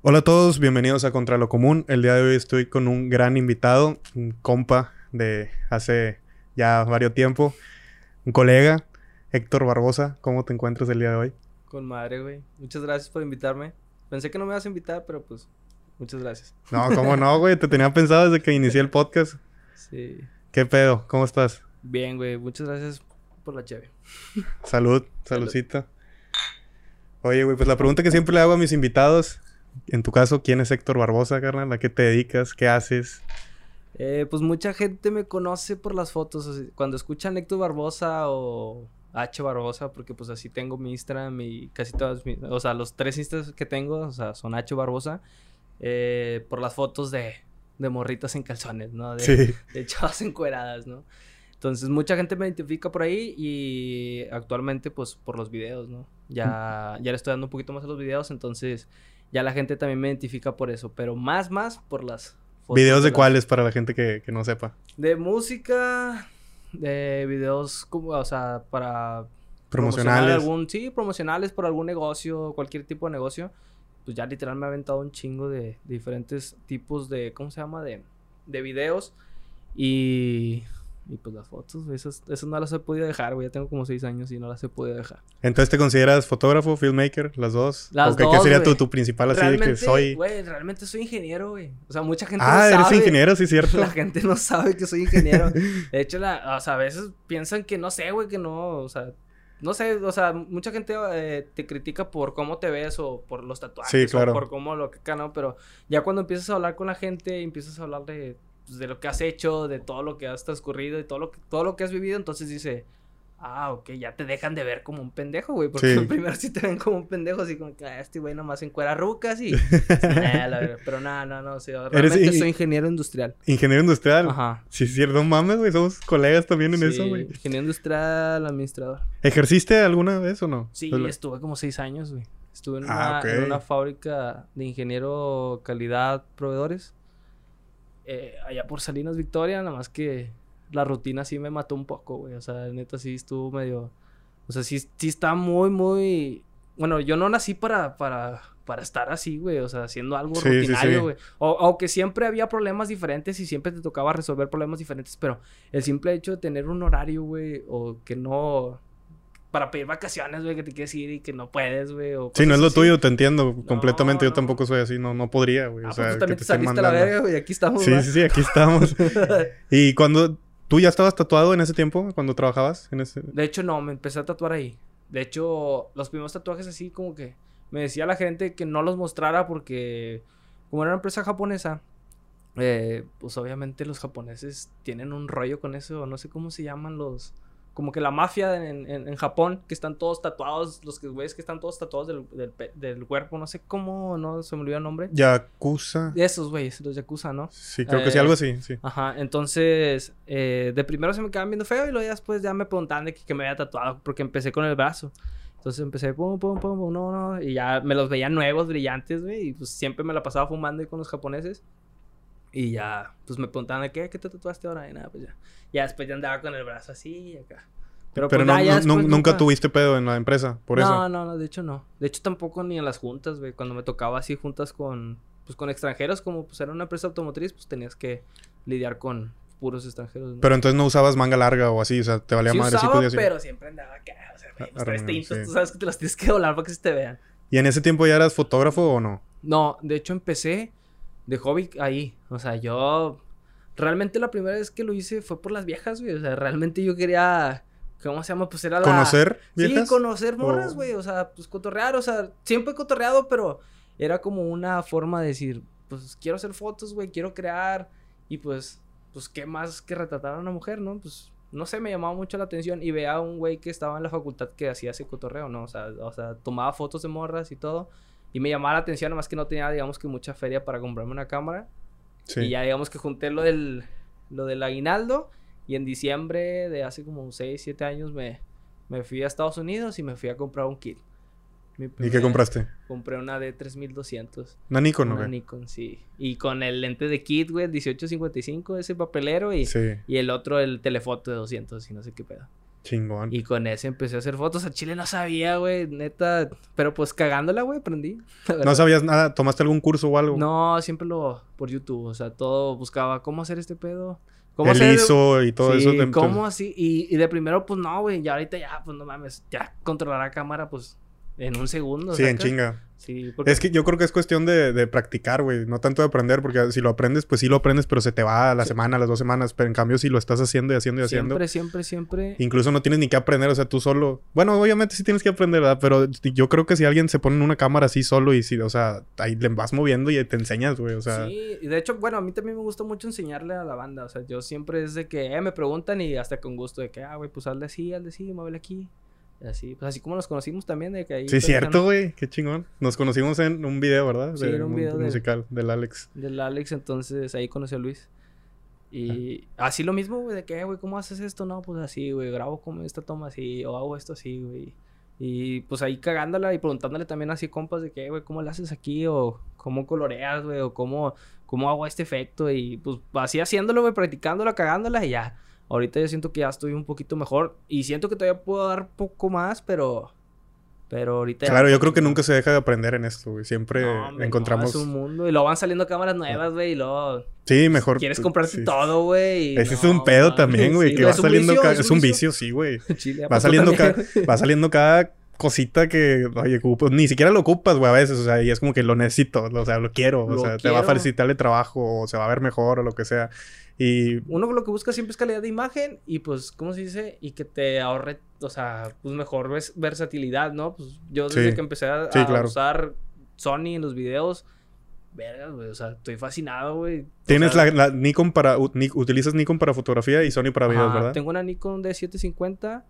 Hola a todos, bienvenidos a Contra lo Común. El día de hoy estoy con un gran invitado, un compa de hace ya varios tiempo, un colega, Héctor Barbosa. ¿Cómo te encuentras el día de hoy? Con madre, güey. Muchas gracias por invitarme. Pensé que no me ibas a invitar, pero pues muchas gracias. No, ¿cómo no, güey? Te tenía pensado desde que inicié el podcast. Sí. ¿Qué pedo? ¿Cómo estás? Bien, güey. Muchas gracias por la cheve. Salud, saludcita. Oye, güey, pues la pregunta que siempre le hago a mis invitados, en tu caso, ¿quién es Héctor Barbosa, carnal? ¿A qué te dedicas? ¿Qué haces? Eh, pues mucha gente me conoce por las fotos. cuando escuchan Héctor Barbosa o H Barbosa, porque pues así tengo mi Instagram y casi todas mis... O sea, los tres Instas que tengo, o sea, son H Barbosa. eh, por las fotos de, de morritas en calzones, ¿no? De, Sí. de chavas encueradas, ¿no? Entonces, mucha gente me identifica por ahí y actualmente, pues, por los videos, ¿no? Ya, ya le estoy dando un poquito más a los videos, entonces ya la gente también me identifica por eso, pero más, más por las fotos. ¿Videos de las- cuáles para la gente que, que no sepa? De música, de videos, como, o sea, para Promocionales. algún, sí, promocionales por algún negocio, cualquier tipo de negocio. Pues ya literal me ha aventado un chingo de, de diferentes tipos de, ¿cómo se llama? De, de videos. Y, y pues las fotos, güey, esas, esas no las he podido dejar, güey. Ya tengo como seis años y no las he podido dejar. Entonces, ¿te consideras fotógrafo, filmmaker, las dos? Las ¿O qué, qué dos, sería tu, tu principal así de realmente, que soy... güey, realmente soy ingeniero, güey. O sea, mucha gente Ah, no eres sabe. ingeniero, sí, cierto. La gente no sabe que soy ingeniero. De hecho, la, o sea, a veces piensan que no sé, güey, que no, o sea, no sé, o sea, mucha gente eh, te critica por cómo te ves o por los tatuajes Sí, claro. o por cómo lo que acá, ¿no? Pero ya cuando empiezas a hablar con la gente, empiezas a hablar de, pues, de lo que has hecho, de todo lo que has transcurrido y todo lo que, todo lo que has vivido, entonces dice, ah, ok, ya te dejan de ver como un pendejo, güey, porque Sí. primero sí te ven como un pendejo, así como que "Ah, este güey nomás encuera rucas y... Eh, la pero no, no, no, sea, realmente in- soy ingeniero industrial. Ingeniero industrial. Ajá. Sí, es cierto. Mames, güey. Somos colegas también en Sí, eso, güey. Ingeniero industrial, administrador. ¿Ejerciste alguna vez o no? Sí, estuve como seis años, güey. Estuve en, Ah, una, en ok. una fábrica de ingeniero calidad proveedores. Eh, allá por Salinas, Victoria, nada más que la rutina sí me mató un poco, güey. O sea, neta sí estuvo medio... O sea, sí, sí está muy, muy... Bueno, yo no nací para, para, para estar así, güey. O sea, haciendo algo Sí, sí, sí. rutinario, güey. O, aunque siempre había problemas diferentes y siempre te tocaba resolver problemas diferentes, pero el simple hecho de tener un horario, güey, o que no... Para pedir vacaciones, güey, que te quieres ir y que no puedes, güey. Sí, no es lo así. tuyo, te entiendo completamente. Yo tampoco soy así, no, no podría, güey. Ah, o pues tú que también te te estén saliste a la verga, güey. Aquí estamos, Sí, sí, sí, aquí estamos. ¿Y cuando tú ya estabas tatuado en ese tiempo, cuando trabajabas en ese? De hecho, no, me empecé a tatuar ahí. De hecho, los primeros tatuajes así como que me decía la gente que no los mostrara porque como era una empresa japonesa, eh, pues obviamente los japoneses tienen un rollo con eso, no sé cómo se llaman los... Como que la mafia en, en- en Japón, que están todos tatuados, los que güeyes que están todos tatuados del, del, del cuerpo, no sé cómo, no se me olvidó el nombre. Yakuza. Esos güeyes, los yakuza, ¿no? Sí, creo que sí, Eh, algo así, sí. Ajá, entonces, eh, de primero se me quedaban viendo feo y luego ya después ya me preguntaban de que, que me había tatuado porque empecé con el brazo. Entonces empecé, pum, pum, pum, pum, no, no, y ya me los veía nuevos, brillantes, güey, y pues siempre me la pasaba fumando ahí con los japoneses. Y ya, pues me preguntaban qué, qué te tatuaste ahora, y nada, pues ya. Ya después ya andaba con el brazo así y acá. Pero, pues, no, ya- ya no- después nunca tuviste pedo en la empresa, por no, eso. no, no, de hecho no. De hecho tampoco ni en las juntas, güey. Cuando me tocaba así juntas con, pues con extranjeros, como pues era una empresa automotriz, pues tenías que lidiar con puros extranjeros. ¿no? Pero entonces no usabas manga larga o así, o sea, te valía sí madre. sí usaba, podías ir. pero siempre andaba acá. O sea, güey, los tres arreglado, tintos, sí. tú sabes que te los tienes que doblar para que se te vean. ¿Y en ese tiempo ya eras fotógrafo o no? No, de hecho empecé de hobby ahí. O sea, yo... Realmente la primera vez que lo hice fue por las viejas, güey. O sea, realmente yo quería... ¿Cómo se llama? Pues era la... ¿Conocer viejas? Sí, conocer morras, O- güey. O sea, pues cotorrear. O sea, siempre he cotorreado, pero era como una forma de decir, pues quiero hacer fotos, güey, quiero crear. Y pues, pues, ¿qué más que retratar a una mujer, no? Pues, no sé, me llamaba mucho la atención. Y veía a un güey que estaba en la facultad que hacía ese cotorreo, ¿no? O sea, o sea, tomaba fotos de morras y todo. Y me llamaba la atención, además que no tenía, digamos que mucha feria para comprarme una cámara. Sí. Y ya digamos que junté lo del, lo del aguinaldo. Y en diciembre de hace como 6, 7 años me, me fui a Estados Unidos y me fui a comprar un kit. ¿Y qué compraste? Compré una D3200. ¿Una Nikon o Una qué? Nikon, sí. Y con el lente de kit, güey, 1855, ese papelero. Y, Sí. y el otro, el telefoto de 200 y no sé qué pedo. Chingón. Y con ese empecé a hacer fotos. A Chile no sabía, güey, neta. Pero pues cagándola, güey, aprendí. ¿No sabías nada? ¿Tomaste algún curso o algo? No, siempre lo por YouTube. O sea, todo buscaba cómo hacer este pedo. ¿Cómo El hacer ISO y todo Sí, eso. de- ¿Cómo así? Y, y de primero, pues no, güey. Ya ahorita ya, pues no mames. Ya controlar la cámara, pues en un segundo. Sí, en chinga. Sí, porque Es que yo creo que es cuestión de, de practicar, güey. No tanto de aprender, porque si lo aprendes, pues sí lo aprendes, pero se te va a la Sí. semana, a las dos semanas. Pero en cambio, si lo estás haciendo y haciendo y haciendo, siempre, siempre, siempre. incluso no tienes ni que aprender, o sea, tú solo. Bueno, obviamente sí tienes que aprender, ¿verdad? Pero yo creo que si alguien se pone en una cámara así solo y si, o sea, ahí le vas moviendo y te enseñas, güey. O sea, Sí, y de hecho, bueno, a mí también me gusta mucho enseñarle a la banda. O sea, yo siempre es de que eh, me preguntan y hasta con gusto de que, ah, güey, pues hazle así, hazle así, muévele aquí. Así, pues así como nos conocimos también, de que ahí. sí, cierto, güey. Qué chingón. Nos conocimos en un video, ¿verdad? Sí, De en un video de- musical del Alex. Del Alex, entonces ahí conocí a Luis. Y así lo mismo, güey, de que, "Eh, güey, ¿cómo haces esto? No, pues así, güey, grabo como esta toma así, o hago esto así, güey. Y pues ahí cagándola y preguntándole también así compas de que, "Eh, güey, ¿cómo le haces aquí? O cómo coloreas, güey, o cómo, cómo hago este efecto. Y pues así haciéndolo, güey, practicándola, cagándola y ya. Ahorita yo siento que ya estoy un poquito mejor y siento que todavía puedo dar poco más, pero... Pero ahorita... Claro, yo creo que nunca se deja de aprender en esto, güey. Siempre No, hombre, no, encontramos. es un mundo. Y luego van saliendo cámaras nuevas, güey, y luego... Sí, mejor. Quieres comprarte sí. todo, güey. Ese es no, un pedo también, güey, sí, que va es saliendo vicio, cada... Es un vicio, sí, güey. Chile, ¿a Va saliendo, ca- va saliendo cada cosita que, oye, ocupo- ni siquiera lo ocupas, güey, a veces, o sea, y es como que lo necesito, o sea, lo quiero, o Lo sea, te va a quiero. facilitar el trabajo, o se va a ver mejor, o lo que sea. Y Uno lo que busca siempre es calidad de imagen y pues, ¿cómo se dice? Y que te ahorre, o sea, pues mejor ves- versatilidad, ¿no? Pues yo desde Sí. que empecé a, Sí, a claro. usar Sony en los videos, verga, güey, o sea, estoy fascinado, güey. Tienes sea, la, la Nikon para, u- ni- utilizas Nikon para fotografía y Sony para videos, ¿verdad? Tengo una Nikon D750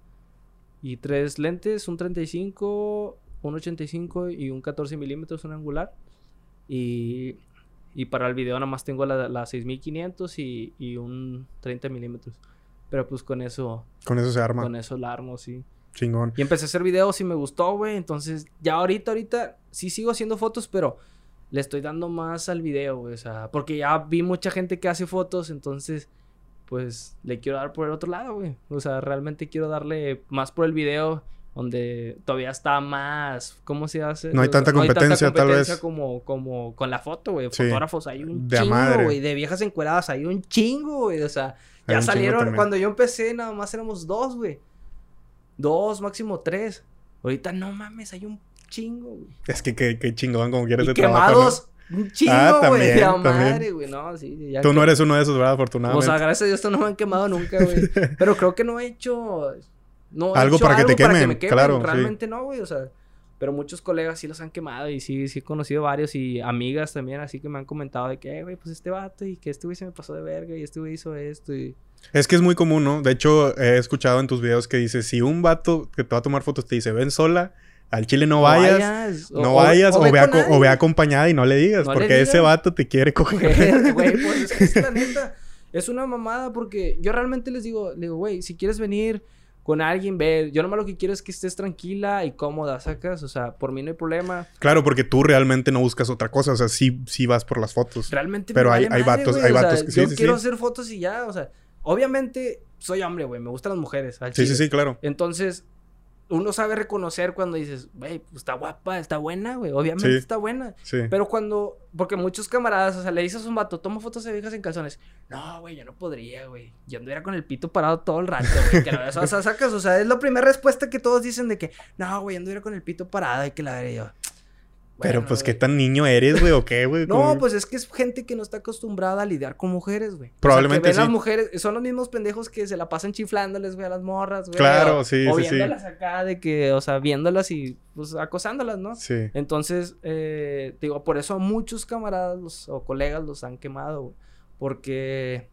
y tres lentes, un 35, un 85 y un 14 milímetros, un angular. Y, y para el video nada más tengo la, la 6500 y, y un 30 milímetros. Pero pues con eso, Con eso se arma, con eso la armo, sí. chingón. Y empecé a hacer videos y me gustó, güey. Entonces, ya ahorita, ahorita, sí sigo haciendo fotos, pero le estoy dando más al video, güey. O sea, porque ya vi mucha gente que hace fotos, entonces, pues, le quiero dar por el otro lado, güey. O sea, realmente quiero darle más por el video, donde todavía está más, ¿cómo se hace? No hay tanta competencia, tal vez. como, como con la foto, güey. Sí. Fotógrafos hay un De chingo, güey. De viejas encueradas hay un chingo, güey. O sea, Hay ya salieron, cuando yo empecé, nada más éramos dos, güey. Dos, máximo tres. Ahorita no mames, hay un chingo, güey. Es que qué qué chingón como quieres Y de trabajo, quemados, un chingo, Ah, güey. de también, a también. madre, güey. No, sí, ya ¿no? Tú no eres uno de esos, ¿verdad? O Afortunadamente. sea, gracias a Dios esto no me han quemado nunca, güey. Pero creo que no he hecho. No Algo para que te quemen, me claro, sí. Realmente no, güey. O sea, pero muchos colegas sí los han quemado y sí, sí he conocido varios y amigas también, así que me han comentado de que, "Eh, güey, pues este vato y que este güey se me pasó de verga y este güey hizo esto y. Es que es muy común, ¿no? De hecho, he escuchado en tus videos que dices, si un vato que te va a tomar fotos te dice, ven sola, al chile no vayas, o- no o- vayas, o, ve ve, o ve acompañada y no le digas, No le porque ese vato te quiere coger. Güey, pues es que es la neta. Es una mamada porque yo realmente les digo, le digo, güey, si quieres venir con alguien, ve. Yo nomás lo que quiero es que estés tranquila y cómoda, sacas. O sea, por mí no hay problema. Claro, porque tú realmente no buscas otra cosa, o sea, sí, sí vas por las fotos. Realmente Pero me hay- vale hay madre, vatos- hay sea, vatos que- sí, yo sí, quiero sí. hacer fotos y ya, o sea, obviamente soy hombre, güey, me gustan las mujeres. al Sí, sí, sí, claro. Entonces, uno sabe reconocer cuando dices, güey, pues está guapa, está buena, güey, obviamente Sí. está buena. Sí. Pero cuando, porque muchos camaradas, o sea, le dices a un vato, toma fotos de viejas en calzones. No, güey, yo no podría, güey. Yo anduviera con el pito parado todo el rato, güey. Que la o sea, sacas, o sea, es la primera respuesta que todos dicen de que, no, güey, anduviera con el pito parado y que la veré yo. Pero Bueno, pues, ¿qué tan niño eres, güey? ¿O qué, güey? No, pues es que es gente que no está acostumbrada a lidiar con mujeres, güey. Probablemente o sea, que sí. las mujeres, son los mismos pendejos que se la pasan chiflándoles, güey, a las morras, güey. Claro, o- sí, O sí, sí. viéndolas acá de que, o sea, viéndolas y, pues, acosándolas, ¿no? Sí. Entonces, eh, te digo, por eso a muchos camaradas los- o colegas los han quemado, güey. Porque,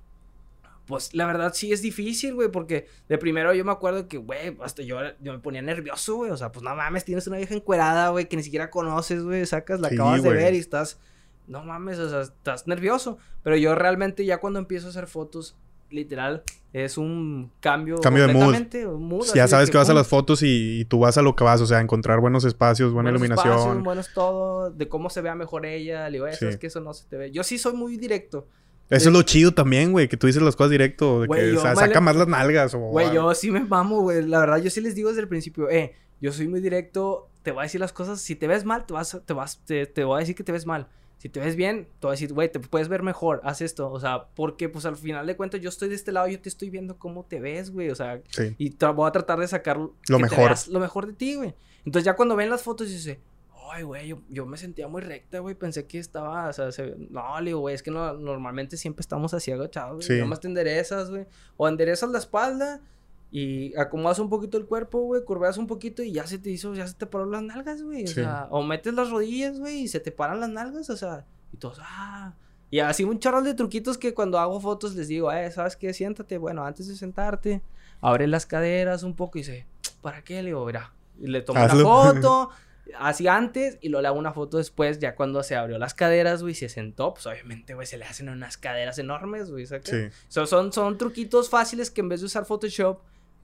pues, la verdad sí es difícil, güey. Porque de primero yo me acuerdo que, güey, hasta yo, yo me ponía nervioso, güey. O sea, pues no mames, tienes una vieja encuerada, güey, que ni siquiera conoces, güey. Sacas, la Sí, acabas de ver y estás, no mames, o sea, estás nervioso. Pero yo realmente ya cuando empiezo a hacer fotos, literal, es un cambio. Cambio de mood. Ya sabes que vas a las fotos y, y tú vas a lo que vas, o sea, encontrar buenos espacios, buena buenos iluminación. espacios, buenos todo, de cómo se vea mejor ella. Le digo, "Oye, Sí. que eso no se te ve. Yo sí soy muy directo. Eso es lo chido también, güey, que tú dices las cosas directo, de Güey, que o sea, saca le- más las nalgas o Güey, yo sí me mamo, güey. La verdad, yo sí les digo desde el principio, eh, yo soy muy directo, te voy a decir las cosas. Si te ves mal, te vas, te vas, te, te voy a decir que te ves mal. Si te ves bien, te voy a decir, güey, te puedes ver mejor, haz esto. O sea, porque pues al final de cuentas yo estoy de este lado, yo te estoy viendo cómo te ves, güey. O sea, Sí. y voy a tratar de sacar Lo mejor. lo mejor de ti, güey. Entonces ya cuando ven las fotos dice, ay, güey, yo, yo me sentía muy recta, güey, pensé que estaba, o sea, se- no, le digo, güey, es que no, normalmente siempre estamos así agachados, güey. Sí. Nada más te enderezas, güey. O enderezas la espalda y acomodas un poquito el cuerpo, güey, curveas un poquito y ya se te hizo, ya se te pararon las nalgas, güey. O Sí. sea, o metes las rodillas, güey, y se te paran las nalgas, o sea, y todos, ah. Y así un chorro de truquitos que cuando hago fotos les digo, eh, ¿sabes qué? Siéntate, bueno, antes de sentarte, abre las caderas un poco y dice, ¿para qué? Le digo, mira, y le tomo Hazlo. una foto, así antes, y luego le hago una foto después, ya cuando se abrió las caderas, güey, y se sentó, pues obviamente, güey, se le hacen unas caderas enormes, güey, ¿sabes? Sí. So, son, son truquitos fáciles que en vez de usar Photoshop,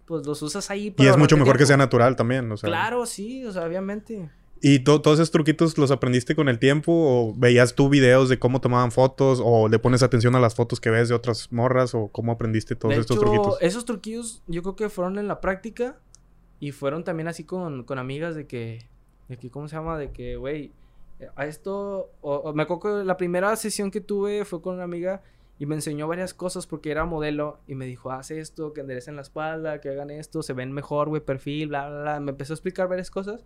pues los usas ahí. Y para es mucho mejor que sea natural también, o sea. Claro, sí, o sea, obviamente. ¿Y to- todos esos truquitos los aprendiste con el tiempo? ¿O veías tú videos de cómo tomaban fotos? ¿O le pones atención a las fotos que ves de otras morras? ¿O cómo aprendiste todos de estos hecho, truquitos? esos truquillos yo creo que fueron en la práctica y fueron también así con, con amigas de que, de que, ¿cómo se llama? De que, güey, eh, a esto, o, o me acuerdo que la primera sesión que tuve fue con una amiga y me enseñó varias cosas porque era modelo y me dijo, haz esto, que enderecen la espalda, que hagan esto, se ven mejor, güey, perfil, bla, bla, bla. Me empezó a explicar varias cosas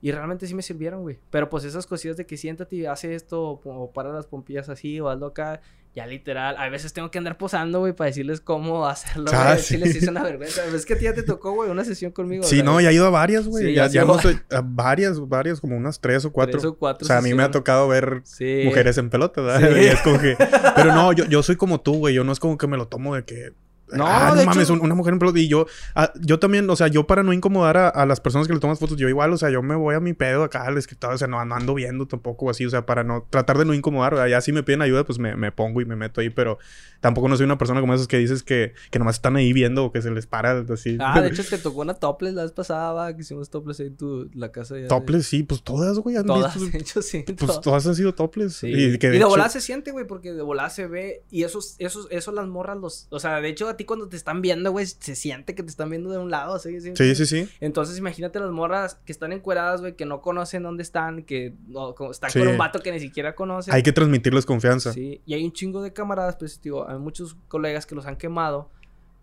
y realmente sí me sirvieron, güey. Pero pues esas cosillas de que siéntate y hace esto, o, o para las pompillas así, o hazlo acá, ya literal. A veces tengo que andar posando, güey, para decirles cómo hacerlo. Ah, Si sí. les hice una vergüenza. Es que a ti ya te tocó, güey, una sesión conmigo. Sí, no, ya he ido a varias, güey. Sí, ya, ya hemos a varias, varias, como unas tres o cuatro. tres o cuatro o sea, a mí me ha sesiones. tocado ver Sí. mujeres en pelota, ¿verdad? Y es como que... Pero no, yo, yo soy como tú, güey. Yo no es como que me lo tomo de que... No, ah, no de mames, hecho- un- una mujer en pelota. Y yo, ah, yo también, o sea, yo para no incomodar a, a las personas que le toman fotos, yo igual, o sea, yo me voy a mi pedo acá al escritorio, o sea, no, no ando viendo tampoco así, o sea, para no tratar de no incomodar, ¿verdad? ya si me piden ayuda, pues me, me pongo y me meto ahí, pero tampoco no soy una persona como esas que dices que, que nomás están ahí viendo o que se les para así. Ah, de hecho te tocó una topless la vez pasada, va, que hicimos topless ahí en tu, la casa. ya de- Topless, sí, pues todas, güey, han Todas, visto- de hecho, sí. Pues todas. todas han sido topless. Sí. Y, que y de de hecho- volada se siente, güey, porque de volada se ve. Y esos, esos, eso las morras los. O sea, de hecho, a ti cuando te están viendo, güey, se siente que te están viendo de un lado, así. ¿sí? Sí, sí, sí. Entonces, imagínate las morras que están encueradas, güey, que no conocen dónde están, que no, están Sí. con un vato que ni siquiera conocen. Hay que transmitirles confianza. Sí, y hay un chingo de camaradas, pues, digo, hay muchos colegas que los han quemado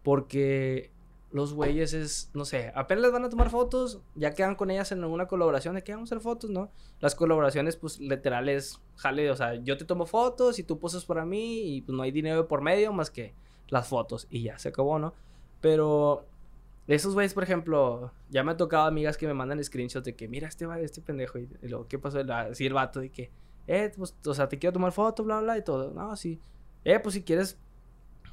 porque los güeyes es, no sé, apenas les van a tomar fotos, ya quedan con ellas en una colaboración de que vamos a hacer fotos, ¿no? Las colaboraciones, pues, literal es, jale, o sea, yo te tomo fotos y tú posas para mí y pues no hay dinero por medio más que las fotos y ya, se acabó, ¿no? Pero esos güeyes, por ejemplo, ya me ha tocado amigas que me mandan screenshots de que, mira, este este pendejo, y, y luego, ¿qué pasó? Así el vato de que, eh, pues, o sea, te quiero tomar foto, bla, bla, y todo. No, sí. Eh, pues si quieres,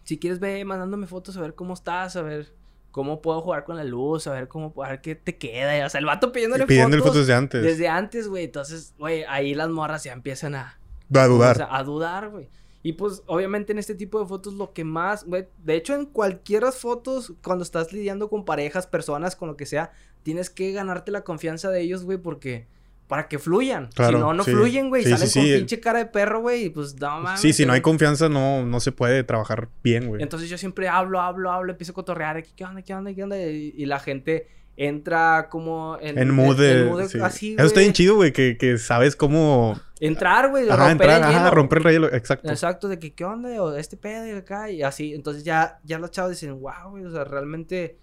si quieres ve mandándome fotos a ver cómo estás, a ver cómo puedo jugar con la luz, a ver cómo, a ver qué te queda. O sea, el vato pidiéndole Pidiendo fotos. fotos de antes. Desde antes, güey. Entonces, güey, ahí las morras ya empiezan a, a dudar. o sea, a dudar, güey. Y pues, obviamente, en este tipo de fotos, lo que más, güey, de hecho, en cualquier fotos, cuando estás lidiando con parejas, personas, con lo que sea, tienes que ganarte la confianza de ellos, güey, porque. Para que fluyan. Claro, si no, no sí. fluyen, güey. Sí, salen sí, con pinche cara de perro, güey. Y pues, no mames. sí, si no hay confianza, no, no se puede trabajar bien, güey. Entonces yo siempre hablo, hablo, hablo, empiezo a cotorrear, ¿qué onda, qué onda, qué onda? Y, y la gente entra como en... En mood de... en mood de- sí. así, Eso está bien chido, güey, que, que sabes cómo... Entrar, güey, romper entrar, el hielo. ajá, romper el hielo, exacto. Exacto, de que, ¿qué onda? O este pedo y acá, y así. Entonces ya, ya los chavos dicen, wow, güey, o sea, realmente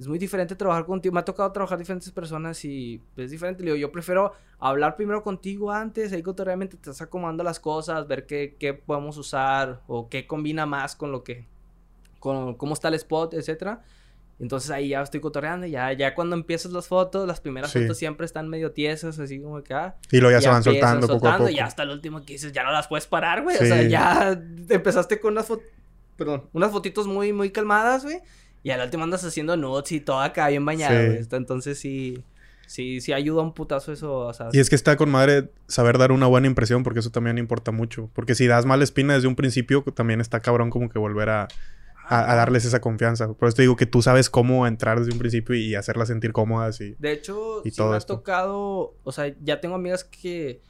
es muy diferente trabajar contigo. Me ha tocado trabajar diferentes personas y es diferente. Le digo, yo prefiero hablar primero contigo antes, ahí cotorreamente te estás acomodando las cosas, ver qué, qué podemos usar o qué combina más con lo que, con cómo está el spot, etcétera. Entonces ahí ya estoy cotorreando, ya, ya cuando empiezas las fotos, las primeras Sí. fotos siempre están medio tiesas, así como que, ah, Y luego ya, se van empiezan soltando, poco a poco. Y hasta el último que dices, ya no las puedes parar, güey. O sea, ya empezaste con unas fotos, perdón, unas fotitos muy, muy calmadas, güey. Y al último andas haciendo nudes y todo acá bien bañado, Sí. güey. Entonces sí, sí, sí ayuda un putazo eso, o sea. Y es que está con madre saber dar una buena impresión, porque eso también importa mucho. Porque si das mala espina desde un principio, también está cabrón como que volver a, a- a darles esa confianza. Por eso te digo que tú sabes cómo entrar desde un principio y hacerlas sentir cómodas y... De hecho, Y sí todo me ha esto. tocado, o sea, ya tengo amigas que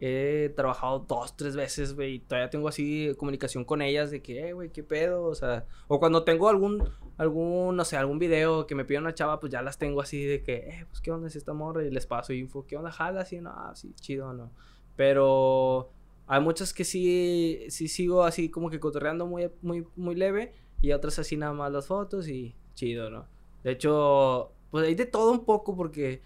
he trabajado dos, tres veces, güey, y todavía tengo así comunicación con ellas de que, eh, güey, qué pedo, o sea, o cuando tengo algún, algún, no sé, algún video que me pide una chava, pues ya las tengo así de que, eh, pues qué onda es esta morra, y les paso info, qué onda, jala, así, no, ah, sí, chido, no, pero hay muchas que sí, sí sigo así como que cotorreando muy, muy, muy leve, y otras así nada más las fotos y chido, ¿no? De hecho, pues hay de todo un poco porque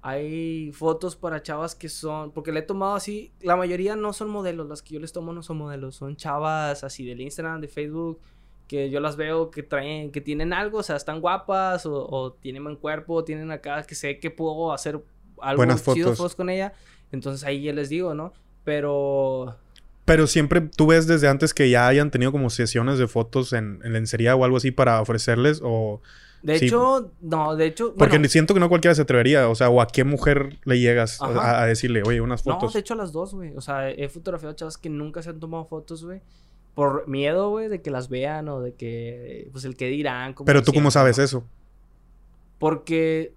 hay fotos para chavas que son, porque le he tomado así, la mayoría no son modelos, las que yo les tomo no son modelos, son chavas así del Instagram, de Facebook, que yo las veo que traen, que tienen algo, o sea, están guapas o, tienen buen cuerpo, tienen acá que sé que puedo hacer algo Buenas chido fotos. fotos con ella, entonces ahí ya les digo, ¿no? Pero Pero siempre tú ves desde antes que ya hayan tenido como sesiones de fotos en, en lencería o algo así para ofrecerles o... de Sí. hecho, no, de hecho, Porque bueno, siento que no cualquiera se atrevería, o sea, o a qué mujer le llegas a, a decirle, oye, unas No, fotos. de hecho a las dos, güey. O sea, he fotografiado chavas que nunca se han tomado fotos, güey. Por miedo, güey, de que las vean o de que, pues, el que dirán. como Pero tú cómo sabes ¿no? eso? Porque,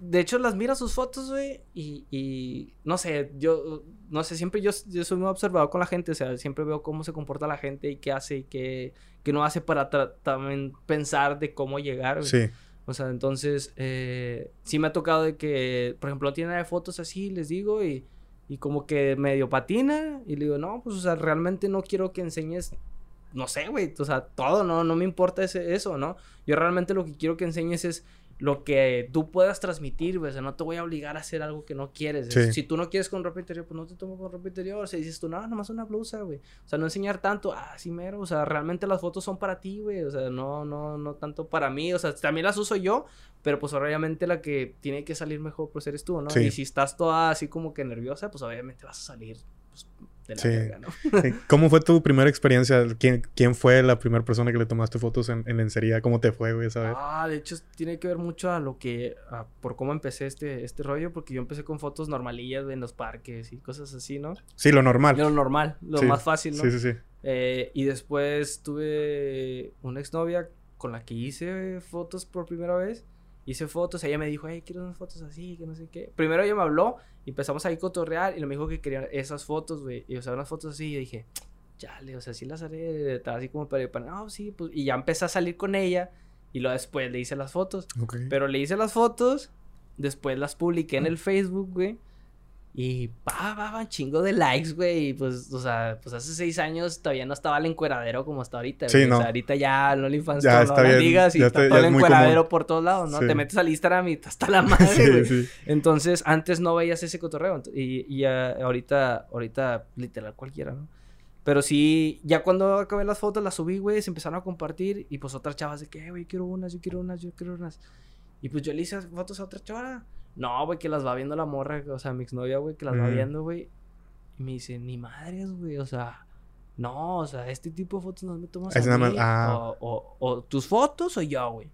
de hecho, las miras sus fotos, güey, y, y, no sé, yo, no sé, siempre yo, yo soy muy observador con la gente, o sea, siempre veo cómo se comporta la gente y qué hace y qué, qué no hace para también pensar de cómo llegar, güey. Sí. O sea, entonces, eh, sí me ha tocado de que, por ejemplo, tiene de fotos así, les digo, y, y como que medio patina, y le digo, no, pues, o sea, realmente no quiero que enseñes, no sé, güey, o sea, todo, no, no me importa ese, eso, ¿no? Yo realmente lo que quiero que enseñes es lo que tú puedas transmitir, güey, o sea, no te voy a obligar a hacer algo que no quieres. Sí. Si tú no quieres con ropa interior, pues no te tomo con ropa interior, o sea, dices tú, no, nomás una blusa, güey. O sea, no enseñar tanto, ah, sí mero, o sea, realmente las fotos son para ti, güey, o sea, no, no, no tanto para mí, o sea, también las uso yo, pero pues obviamente la que tiene que salir mejor pues eres tú, ¿no? Sí. Y si estás toda así como que nerviosa, pues obviamente vas a salir pues, de la Sí. verga, ¿no? Sí. ¿Cómo fue tu primera experiencia? ¿Quién, quién fue la primera persona que le tomaste fotos en, en lencería? ¿Cómo te fue, güey? Ah, de hecho tiene que ver mucho a lo que, a por cómo empecé este, este rollo, porque yo empecé con fotos normalillas en los parques y cosas así, ¿no? Sí, lo normal. Lo normal, lo Sí. más fácil, ¿no? Sí, sí, sí. Eh, y después tuve una exnovia con la que hice fotos por primera vez. Hice fotos, ella me dijo, hey, quiero unas fotos así, que no sé qué. Primero ella me habló y empezamos ahí a cotorrear y me dijo que quería esas fotos, güey. Y o sea, unas fotos así y yo dije, chale, o sea, sí las haré, tal, así como para, para, no, sí, pues. Y ya empecé a salir con ella y luego después le hice las fotos. Pero le hice las fotos, después las publiqué en el Facebook, güey. Y pa, pa, pa, chingo de likes, güey. Y pues, o sea, pues hace seis años todavía no estaba el encueradero como hasta ahorita. Sí, güey. no. O sea, ahorita ya no le infancia Ya no está bien, digas y está está- todo el encueradero común. por todos lados, ¿no? Sí. Te metes al Instagram y está hasta la madre, Sí, güey. sí. Entonces, antes no veías ese cotorreo. Y, y ya ahorita, ahorita, literal, cualquiera, ¿no? Pero sí, ya cuando acabé las fotos, las subí, güey, se empezaron a compartir. Y pues otras chavas de que, "Eh, güey, quiero unas, yo quiero unas, yo quiero unas. Y pues yo le hice fotos a otra chava. No, güey, que las va viendo la morra, o sea, mi exnovia, güey, que las va viendo, güey. Y me dice, ni madres, güey, o sea, no, o sea, este tipo de fotos no me tomas Es a nada más- mí, ah. o, o, o tus fotos o yo, güey.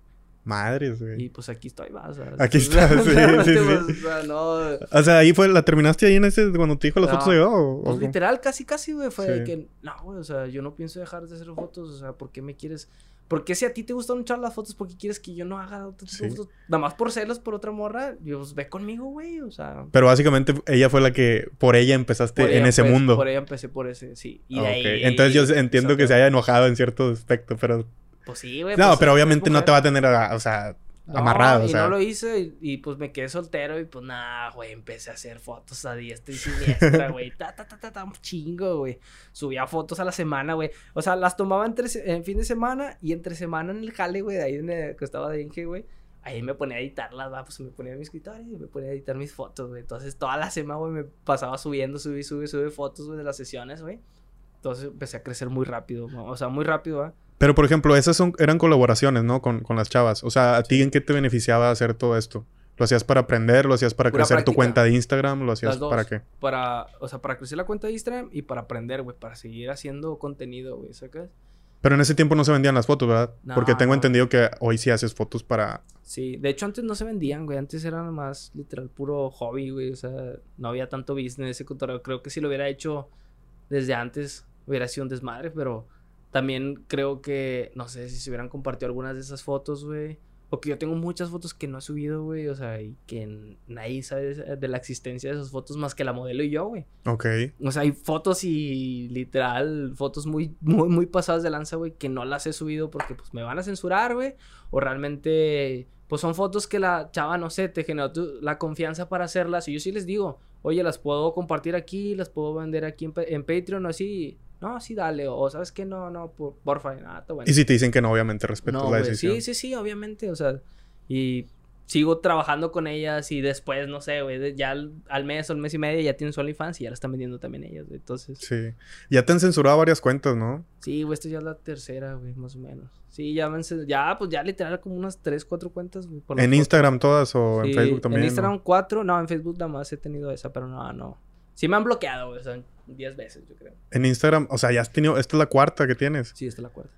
Madres, güey. Y pues aquí estoy, va, o sea. Aquí estás, sí, realmente, sí, sí. pues, o sea, no. O sea, ahí fue, ¿la terminaste ahí en ese, cuando te dijo las No. fotos de yo? ¿O, Pues literal, casi, casi, güey, fue de que, no, güey, o sea, yo no pienso dejar de hacer fotos, o sea, ¿por qué me quieres? ¿Por qué si a ti te gustan mucho las fotos, por qué quieres que yo no haga otro tipo de Sí. fotos? Nada más por celos por otra morra, pues ve conmigo, güey, o sea. Pero básicamente ella fue la que, por ella empezaste por en ese empecé- mundo. Por ella empecé por ese, sí. Y de ahí. Entonces yo entiendo que se haya enojado en cierto aspecto, pero... Pues sí, güey. No, pues, pero obviamente no te va a tener, a- o sea, No, amarrado, o y sea. no lo hice y, y, pues me quedé soltero y pues nada, güey, empecé a hacer fotos a diestra y siniestra, güey. Ta, ta, ta, ta, ta, un chingo, güey. Subía fotos a la semana, güey. O sea, las tomaba entre, en fin de semana y entre semana en el jale, güey, de ahí donde que estaba de Inge, güey. Ahí me ponía a editarlas, va, pues me ponía en mi escritorio y me ponía a editar mis fotos, güey. Entonces toda la semana, güey, me pasaba subiendo, subí, subí, subí fotos, güey, de las sesiones, güey. Entonces empecé a crecer muy rápido, o sea, muy rápido, ¿va? Pero, por ejemplo, esas son, eran colaboraciones, ¿no? Con, con las chavas. O sea, ¿a ti en qué te beneficiaba hacer todo esto? ¿Lo hacías para aprender? ¿Lo hacías para Pura crecer tu cuenta de Instagram? ¿Lo hacías Las dos. para qué? Para, o sea, para crecer la cuenta de Instagram y para aprender, güey, para seguir haciendo contenido, güey, ¿sacas? Pero en ese tiempo no se vendían las fotos, ¿verdad? No, Porque tengo no. entendido que hoy sí haces fotos para... Sí, de hecho antes no se vendían, güey, antes era más literal puro hobby, güey, o sea, no había tanto business ese cotorreo. Creo que si lo hubiera hecho desde antes hubiera sido un desmadre, pero también creo que, no sé, si se hubieran compartido algunas de esas fotos, güey, Porque yo tengo muchas fotos que no he subido, güey. O sea, y que nadie sabe de la existencia de esas fotos más que la modelo y yo, güey. Ok. O sea, hay fotos y literal, fotos muy, muy, muy pasadas de lanza, güey, que no las he subido porque pues me van a censurar, güey. O realmente, pues son fotos que la chava, no sé, te generó la confianza para hacerlas. Y yo sí les digo, oye, las puedo compartir aquí, las puedo vender aquí en, en Patreon o así no, sí, dale, o sabes que no, no, por, porfa, nada, bueno. Y si te dicen que no, obviamente respeto la decisión. Sí, sí, sí, obviamente, o sea, y sigo trabajando con ellas y después, no sé, güey, ya al, mes o al mes y medio ya tienen OnlyFans y ya la están vendiendo también ellas, güey, entonces. Sí. Ya te han censurado varias cuentas, ¿no? Sí, güey, esta ya es la tercera, güey, más o menos. Sí, ya me ya, pues ya literal como unas tres, cuatro cuentas, güey. ¿En Instagram todas o en Facebook también? En Instagram cuatro, no, en Facebook nada más he tenido esa, pero no, no. Sí me han bloqueado, güey, o sea, 10 veces, yo creo. En Instagram, o sea, ya has tenido. Esta es la cuarta que tienes. Sí, esta es la cuarta.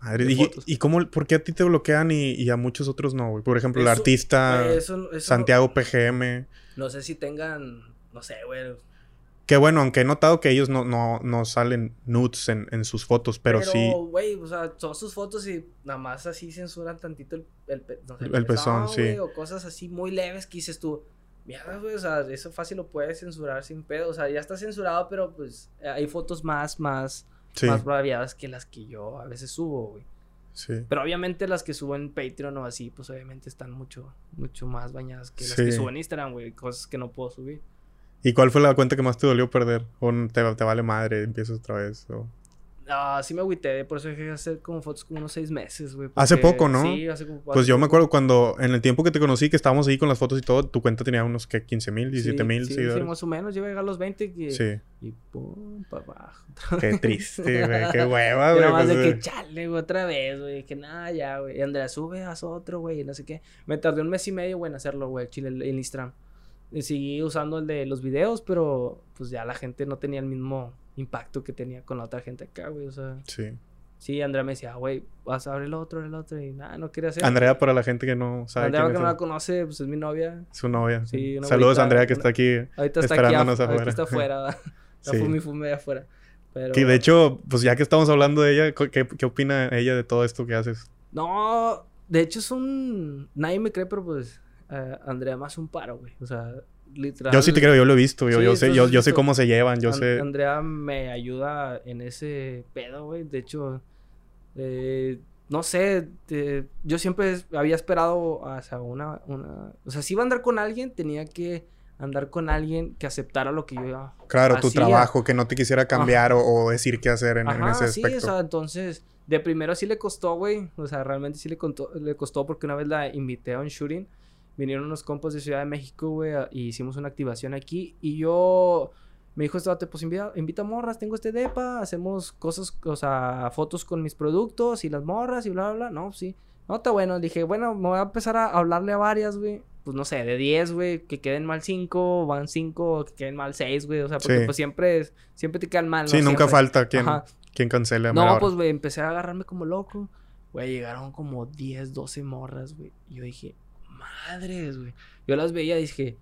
Madre, y, y, cómo, por qué a ti te bloquean y, a muchos otros no, güey? Por ejemplo, el artista Santiago PGM. No sé si tengan, no sé, güey. Que bueno, aunque he notado que ellos no, no, no salen nudes en, en, sus fotos, pero, sí. Pero, güey, o sea, son sus fotos y nada más así censuran tantito el, el, el pezón, sí. o cosas así muy leves que dices tú mierda, güey, o sea, eso fácil lo puedes censurar sin pedo. O sea, ya está censurado, pero pues hay fotos más, más, más variadas que las que yo a veces subo, güey. Sí. Pero obviamente las que subo en Patreon o así, pues obviamente están mucho, mucho más bañadas que las que subo en Instagram, güey. Cosas que no puedo subir. ¿Y cuál fue la cuenta que más te dolió perder? ¿O te, te vale madre, empiezas otra vez? O... Ah, sí me agüité, por eso dejé de hacer como fotos como unos seis meses, güey. Hace poco, ¿no? Sí, hace como Pues yo me acuerdo cuando, en el tiempo que te conocí, que estábamos ahí con las fotos y todo, tu cuenta tenía unos, que 15 mil, 17 mil sí, Sí, más o menos, yo iba a llegar a los 20 y... Sí. Y pum, para abajo. Qué triste, güey, qué hueva, güey. Nada más de pues, que chale, güey, otra vez, güey, que nada, ya, güey. Y Andrea, sube, haz otro, güey, no sé qué. Me tardé un mes y medio, güey, en hacerlo, güey, chile, en Instagram. Y seguí usando el de los videos, pero pues ya la gente no tenía el mismo impacto que tenía con la otra gente acá, güey. O sea. Sí. Sí, Andrea me decía, güey, vas a abrir el otro, el otro. Y nada, no quería hacer. Andrea, para la gente que no sabe. Andrea, que no la conoce, pues es mi novia. Su novia. Sí, Saludos a Andrea, que está aquí ahorita está esperándonos aquí, afuera. Ahorita está afuera. sí. fumi fumi de afuera. Pero... Que de hecho, pues ya que estamos hablando de ella, ¿qué, ¿qué opina ella de todo esto que haces? No, de hecho es un. Nadie me cree, pero pues. Uh, Andrea más un paro, güey. O sea, literal. Yo sí te creo, yo lo he visto, yo, yo sé, yo, yo sé cómo se llevan, yo sé. Andrea me ayuda en ese pedo, güey. De hecho, eh, no sé, yo siempre había esperado o sea, una, una, o sea, si iba a andar con alguien, tenía que andar con alguien que aceptara lo que yo Claro, tu trabajo, que no te quisiera cambiar o, decir qué hacer en, ese aspecto. Sí, o sea, entonces, de primero sí le costó, güey, o sea, realmente sí le, le costó porque una vez la invité a un shooting vinieron unos compas de Ciudad de México, güey, y hicimos una activación aquí. Y yo, me dijo este pues invita, invita morras, tengo este depa, hacemos cosas, o sea, fotos con mis productos y las morras y bla, bla, bla. No, sí. No, está bueno. Dije, bueno, me voy a empezar a hablarle a varias, güey. Pues no sé, de 10, güey, que queden mal 5, van 5, que queden mal 6, güey. O sea, porque pues siempre, siempre te quedan mal. Sí, nunca falta quien, quien cancele. No, pues, güey, empecé a agarrarme como loco. Güey, llegaron como 10, 12 morras, güey. Yo dije, madres, güey. Yo las veía y dije,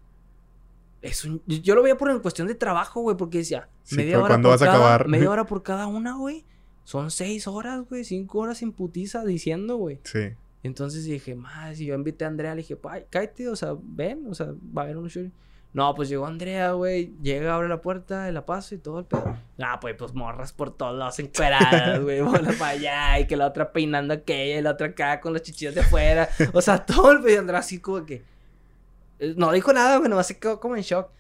es un... yo lo veía por en cuestión de trabajo, güey, porque decía, media hora por cada, media hora por cada una, güey. Son seis horas, güey, cinco horas sin putiza diciendo, güey. Sí. Entonces dije, más, y yo invité a Andrea, le dije, cállate, o sea, ven, o sea, va a haber un show. No, pues llegó Andrea, güey. Llega, abre la puerta, la paso y todo el pedo. Ah, pues, pues morras por todos lados encueradas, güey. Bola para allá. Y que la otra peinando aquella y la otra acá con los chichillos de afuera. O sea, todo el pedo. Andrea así como que. Eh, no dijo nada, güey. Nomás se quedó como en shock.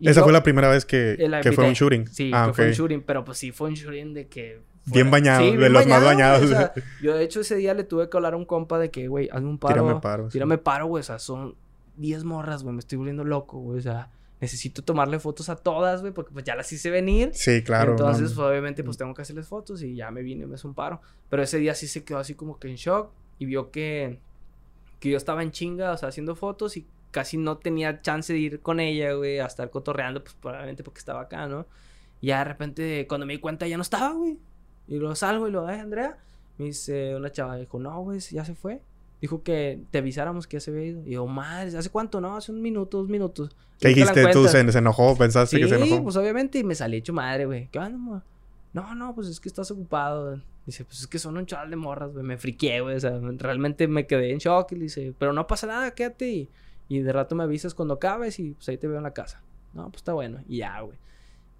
Esa fue la primera vez que, que fue un shooting. Sí, ah, que fue un shooting. Pero pues sí, fue un shooting de que. Bien bañado, de los más bañados. O sea, yo de hecho ese día le tuve que hablar a un compa de que, güey, hazme un paro. Tírame paro. Tírame paro, güey. O sea, son 10 morras, güey, me estoy volviendo loco, güey, o sea, necesito tomarle fotos a todas, güey, porque pues ya las hice venir. Sí, claro. Entonces, pues, obviamente, pues tengo que hacerles fotos y ya me vine, me hizo un paro. Pero ese día sí se quedó así como que en shock y vio que, que yo estaba en chinga, o sea, haciendo fotos y casi no tenía chance de ir con ella, güey, a estar cotorreando, pues probablemente porque estaba acá, ¿no? Y ya de repente, cuando me di cuenta, ya no estaba, güey. Y luego salgo y lo, eh, Andrea. Me dice una chava, dijo, no, güey, ya se fue. Dijo que te avisáramos que ya se había ido. Y yo, madre, ¿hace cuánto? No, hace un minuto, dos minutos. ¿Qué dijiste tú? ¿Se, enojó? ¿Pensaste que se enojó? pues obviamente. Y me salí hecho madre, güey. ¿Qué onda, No, no, pues es que estás ocupado. Dice, pues es que son un chaval de morras, güey. Me friqué, güey. O sea, realmente me quedé en shock. Y le dice, pero no pasa nada, quédate. Y, y de rato me avisas cuando acabes y pues ahí te veo en la casa. No, pues está bueno. Y ya, güey.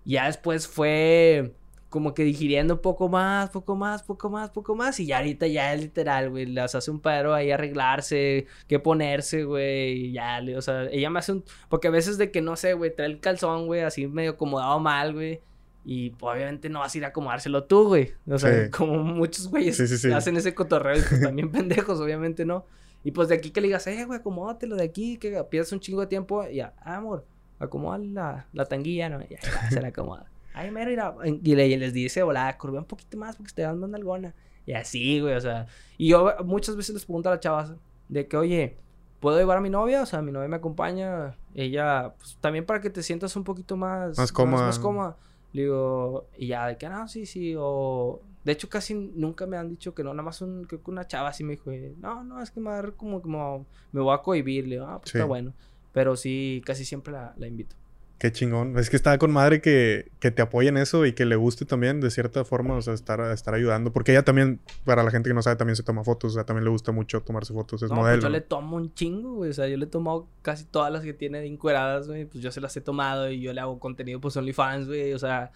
Ya después fue como que digiriendo poco más, poco más, poco más, poco más. Y ya ahorita ya es literal, güey. Las hace un paro ahí arreglarse, qué ponerse, güey. Y ya, o sea, ella me hace un. Porque a veces de que no sé, güey, trae el calzón, güey, así medio acomodado mal, güey. Y pues, obviamente no vas a ir a acomodárselo tú, güey. O sea, como muchos güeyes hacen ese cotorreo y pues también pendejos, obviamente no. Y pues de aquí que le digas, eh, güey, acomódatelo de aquí, que pierdas un chingo de tiempo. Y ya, ah, amor, acomoda la, la tanguilla, ¿no? Ya se la acomoda. Ay, mero, irá. Y, les dice, hola, curva un poquito más porque te dan alguna. Y así, güey, o sea. Y yo muchas veces les pregunto a las chavas de que, oye, ¿puedo llevar a mi novia? O sea, mi novia me acompaña. Ella, pues también para que te sientas un poquito más. Más cómoda. Más, cómoda. Le digo, y ya, de que no, sí, sí. O. De hecho, casi nunca me han dicho que no, nada más un, que una chava así me dijo, no, no, es que me va a dar como, como, me voy a cohibir. Le digo, ah, pues está bueno. Pero sí, casi siempre la, la invito. Qué chingón. Es que está con madre que, que te apoyen eso y que le guste también, de cierta forma, o sea, estar, estar ayudando. Porque ella también, para la gente que no sabe, también se toma fotos. O sea, también le gusta mucho tomarse fotos. Es no, pues modelo. yo le tomo un chingo, güey. O sea, yo le he tomado casi todas las que tiene encueradas, güey. Pues yo se las he tomado y yo le hago contenido, pues OnlyFans, güey. O sea,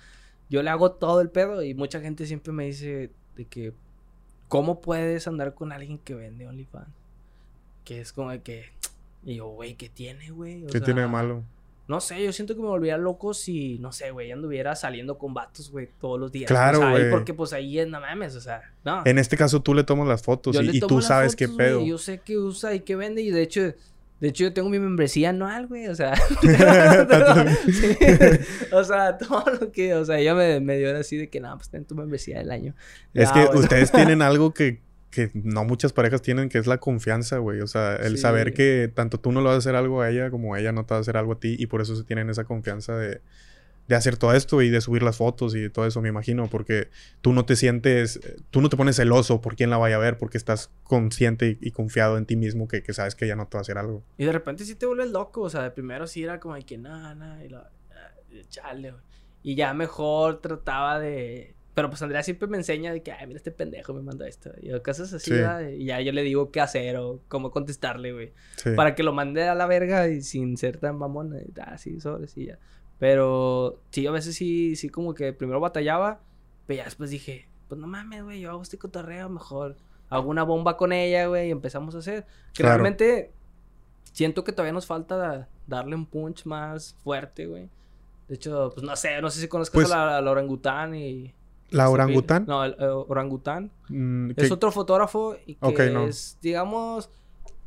yo le hago todo el pedo y mucha gente siempre me dice de que, ¿cómo puedes andar con alguien que vende OnlyFans? Que es como de que, y yo, güey, ¿qué tiene, güey? ¿Qué tiene de malo? No sé, yo siento que me volvería loco si, no sé, güey, anduviera saliendo con vatos, güey, todos los días. Claro, güey. porque pues ahí es, no mames, o sea, no. En este caso tú le tomas las fotos y, tú sabes qué pedo. yo sé qué usa y qué vende y de hecho, de hecho yo tengo mi membresía anual, güey, o sea. o sea, todo lo que, o sea, ella me, me dio así de que, nada, pues ten tu membresía del año. Es que ustedes tienen algo que que no muchas parejas tienen, que es la confianza, güey. O sea, el saber que tanto tú no le vas a hacer algo a ella como ella no te va a hacer algo a ti y por eso se tienen esa confianza de, de hacer todo esto y de subir las fotos y todo eso, me imagino, porque tú no te sientes, tú no te pones celoso por quién la vaya a ver, porque estás consciente y, confiado en ti mismo que, que, sabes que ella no te va a hacer algo. Y de repente sí te vuelves loco, o sea, de primero sí era como de que nada, nada, y lo, chale, Y ya mejor trataba de pero pues Andrea siempre me enseña de que, ay, mira, este pendejo me manda esto. Y cosas así, y ya yo le digo qué hacer o cómo contestarle, güey. Para que lo mande a la verga y sin ser tan mamón. Así, sobre, sí, ya. Pero sí, a veces sí, sí, como que primero batallaba, pero ya después dije, pues no mames, güey, yo hago este cotorreo mejor. Hago una bomba con ella, güey, y empezamos a hacer. Que realmente siento que todavía nos falta darle un punch más fuerte, güey. De hecho, pues no sé, no sé si conozcas pues a, la, la orangután y... ¿La orangután? No, el, orangután. Mm, es otro fotógrafo y que es, digamos,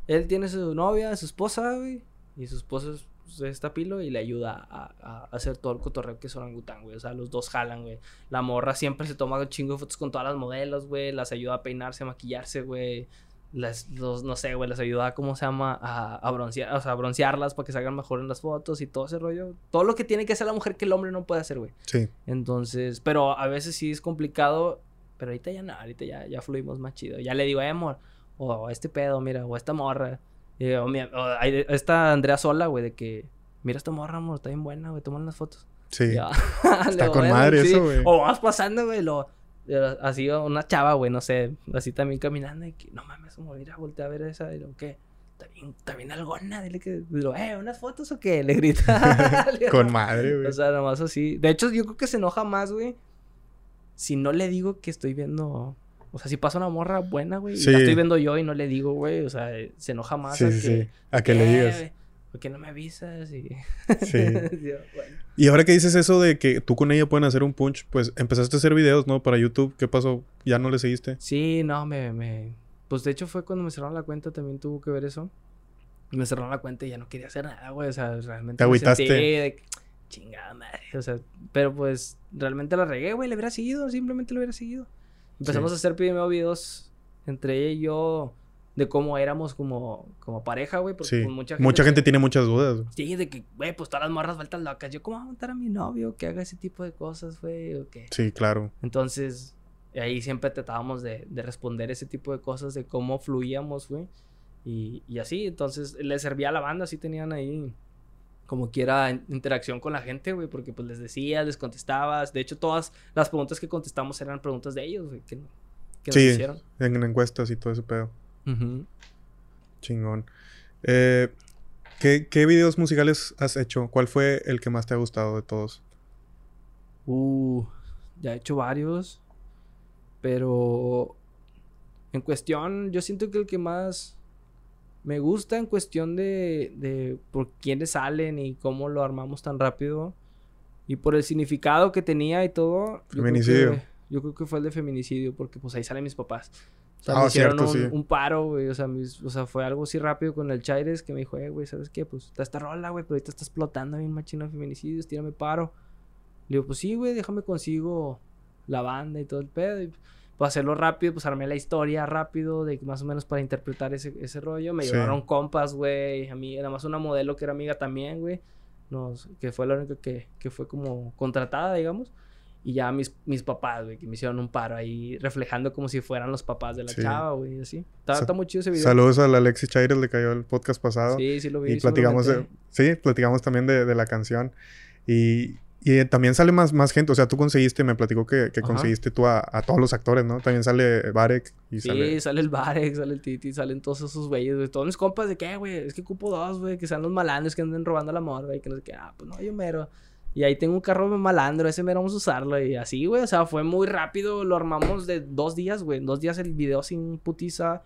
él tiene su novia, su esposa, güey. Y su esposa es, pues, esta pilo y le ayuda a, hacer todo el cotorreo que es orangután, güey. O sea, los dos jalan, güey. La morra siempre se toma un chingo de fotos con todas las modelos, güey. Las ayuda a peinarse, a maquillarse, güey les, los, no sé, güey, les ayuda, ¿cómo se llama? A, a, broncear, o sea, a broncearlas para que salgan mejor en las fotos y todo ese rollo. Todo lo que tiene que hacer la mujer que el hombre no puede hacer, güey. Sí. Entonces, pero a veces sí es complicado, pero ahorita ya no, ahorita ya, ya fluimos más chido. Ya le digo, eh, amor, o este pedo, mira, o esta morra. o, esta Andrea sola, güey, de que, mira esta morra, amor, está bien buena, güey, toman las fotos. Sí. Está con madre eso, güey. O vas pasando, güey, lo Así una chava, güey, no sé, así también caminando y que, no mames, como mira, voltea a ver esa y lo que, está bien, está bien algona, dile que, digo, eh, ¿unas fotos o qué? Le grita. Con madre, güey. O sea, nomás así. De hecho, yo creo que se enoja más, güey, si no le digo que estoy viendo... O sea, si pasa una morra buena, güey, y la estoy viendo yo y no le digo, güey, o sea, se enoja más a que... Sí. A que le digas. ¿Por qué no me avisas? Y... Sí. Y ahora que dices eso de que tú con ella pueden hacer un punch, pues empezaste a hacer videos, ¿no? Para YouTube. ¿Qué pasó? ¿Ya no le seguiste? Sí, no, me, me... Pues de hecho fue cuando me cerraron la cuenta, también tuvo que ver eso. Me cerraron la cuenta y ya no quería hacer nada, güey. O sea, realmente... ¿Te agüitaste? Chingada madre. O sea, pero pues realmente la regué, güey. Le hubiera seguido, simplemente le hubiera segudo. Empezamos a hacer primero videos entre ella y yo de cómo éramos como, como pareja, güey. Porque pues, mucha gente, mucha gente tiene muchas dudas. Sí, de que, güey, pues todas las morras faltan locas. Yo, ¿cómo voy a montar a mi novio que haga ese tipo de cosas, güey? ¿O qué? Sí, claro. Entonces, ahí siempre tratábamos de, de responder ese tipo de cosas, de cómo fluíamos, güey. Y, y así, entonces, le servía a la banda, así tenían ahí como quiera interacción con la gente, güey, porque pues les decías, les contestabas. De hecho, todas las preguntas que contestamos eran preguntas de ellos, güey, que que Sí. nos hicieron. En encuestas y todo ese pedo. Ujú. Chingón. Eh, ¿qué, ¿Qué videos musicales has hecho? ¿Cuál fue el que más te ha gustado de todos? Uh, ya he hecho varios. Pero en cuestión, yo siento que el que más me gusta en cuestión de, de por quiénes salen y cómo lo armamos tan rápido y por el significado que tenía y todo. yo creo Feminicidio. que- Yo creo que fue el de feminicidio porque pues ahí salen mis papás. O sea, Ah, me hicieron cierto, un, sí. un paro, güey. O sea, mis- o sea, fue algo así rápido con el Chaires que me dijo, eh, güey, ¿sabes qué? Pues está esta rola, güey, pero ahorita está explotando bien machino de feminicidios, tírame paro. Le digo, pues sí, güey, déjame consigo la banda y todo el pedo. Y para hacerlo rápido, pues armé la historia rápido, de más o menos para interpretar ese, ese rollo. Me Sí. llevaron compas, güey. A mí, nada más una modelo que era amiga también, güey. Nos, que fue la única que, que fue como contratada, digamos. Y ya mis, mis papás, güey, que me hicieron un paro ahí, reflejando como si fueran los papás de la Sí. chava, güey, así. Está, Sa- está muy chido ese video. Saludos a la Alexis Chaires, le cayó el podcast pasado. Sí, sí lo vi. y platicamos de, sí, platicamos también de, de la canción. Y, y, eh, también sale más, más gente. O sea, tú conseguiste, me platicó que, que conseguiste tú a, a todos los actores, ¿no? También sale Barek y Sí, sale. sale... el Barex, sale el Titi, salen todos esos güeyes, güey. Todos mis compas de que, güey, es que ocupo dos, güey, que sean los malandros que anden robando la morra, güey, que no sé qué. Ah, pues no, yo mero. Y ahí tengo un carro malandro, ese mero vamos a usarlo. Y así, güey, o sea, fue muy rápido. Lo armamos de dos días, güey. En dos días el video sin putiza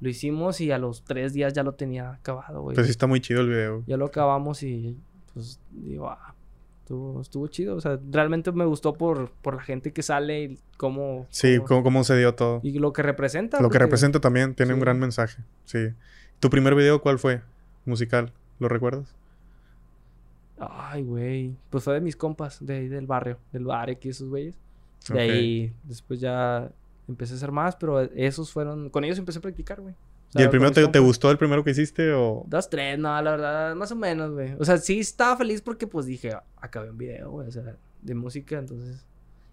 lo hicimos y a los tres días ya lo tenía acabado, güey. Pues sí está muy chido el video. Ya lo acabamos y pues digo, ah, estuvo, estuvo chido. O sea, realmente me gustó por, por la gente que sale y cómo... Sí, cómo- cómo, cómo se dio todo. y lo que representa. Lo que representa también tiene un gran mensaje. Sí. ¿Tu primer video cuál fue? Musical. ¿Lo recuerdas? Ay, güey. Pues fue de mis compas, de ahí del barrio, del Barek y esos güeyes. De ahí, después ya empecé a hacer más, pero esos fueron... Con ellos empecé a practicar, güey. O ¿Y el primero te, gustó el primero que hiciste o...? Dos, tres, no, la verdad, más o menos, güey. O sea, sí estaba feliz porque, pues, dije, acabé un video, güey, o sea, de música, entonces...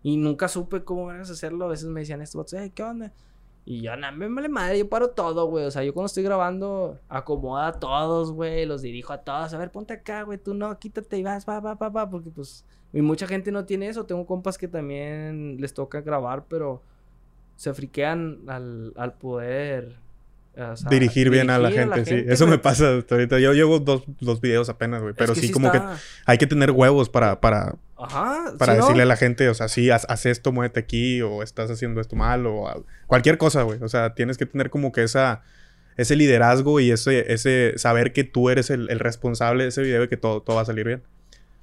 Y nunca supe cómo van a hacerlo. A veces me decían estos, hey, ¿qué onda? Y yo, no, me vale madre, yo paro todo, güey. O sea, yo cuando estoy grabando, acomodo a todos, güey, los dirijo a todos. A ver, ponte acá, güey, tú no, quítate y vas, va, va, va, va, porque, pues... Y mucha gente no tiene eso. Tengo compas que también les toca grabar, pero se friquean al, al poder... o sea, dirigir bien a la gente, sí. Eso güey. me pasa hasta ahorita. Yo llevo dos, dos videos apenas, güey. Es Pero que sí, como que hay que tener huevos para, para, Ajá. para ¿sí, no? decirle a la gente, o sea, sí, haz, haz esto, muévete aquí, o estás haciendo esto mal, o cualquier cosa, güey. O sea, tienes que tener como que esa, ese liderazgo y ese, ese saber que tú eres el, el responsable de ese video y que todo, todo va a salir bien.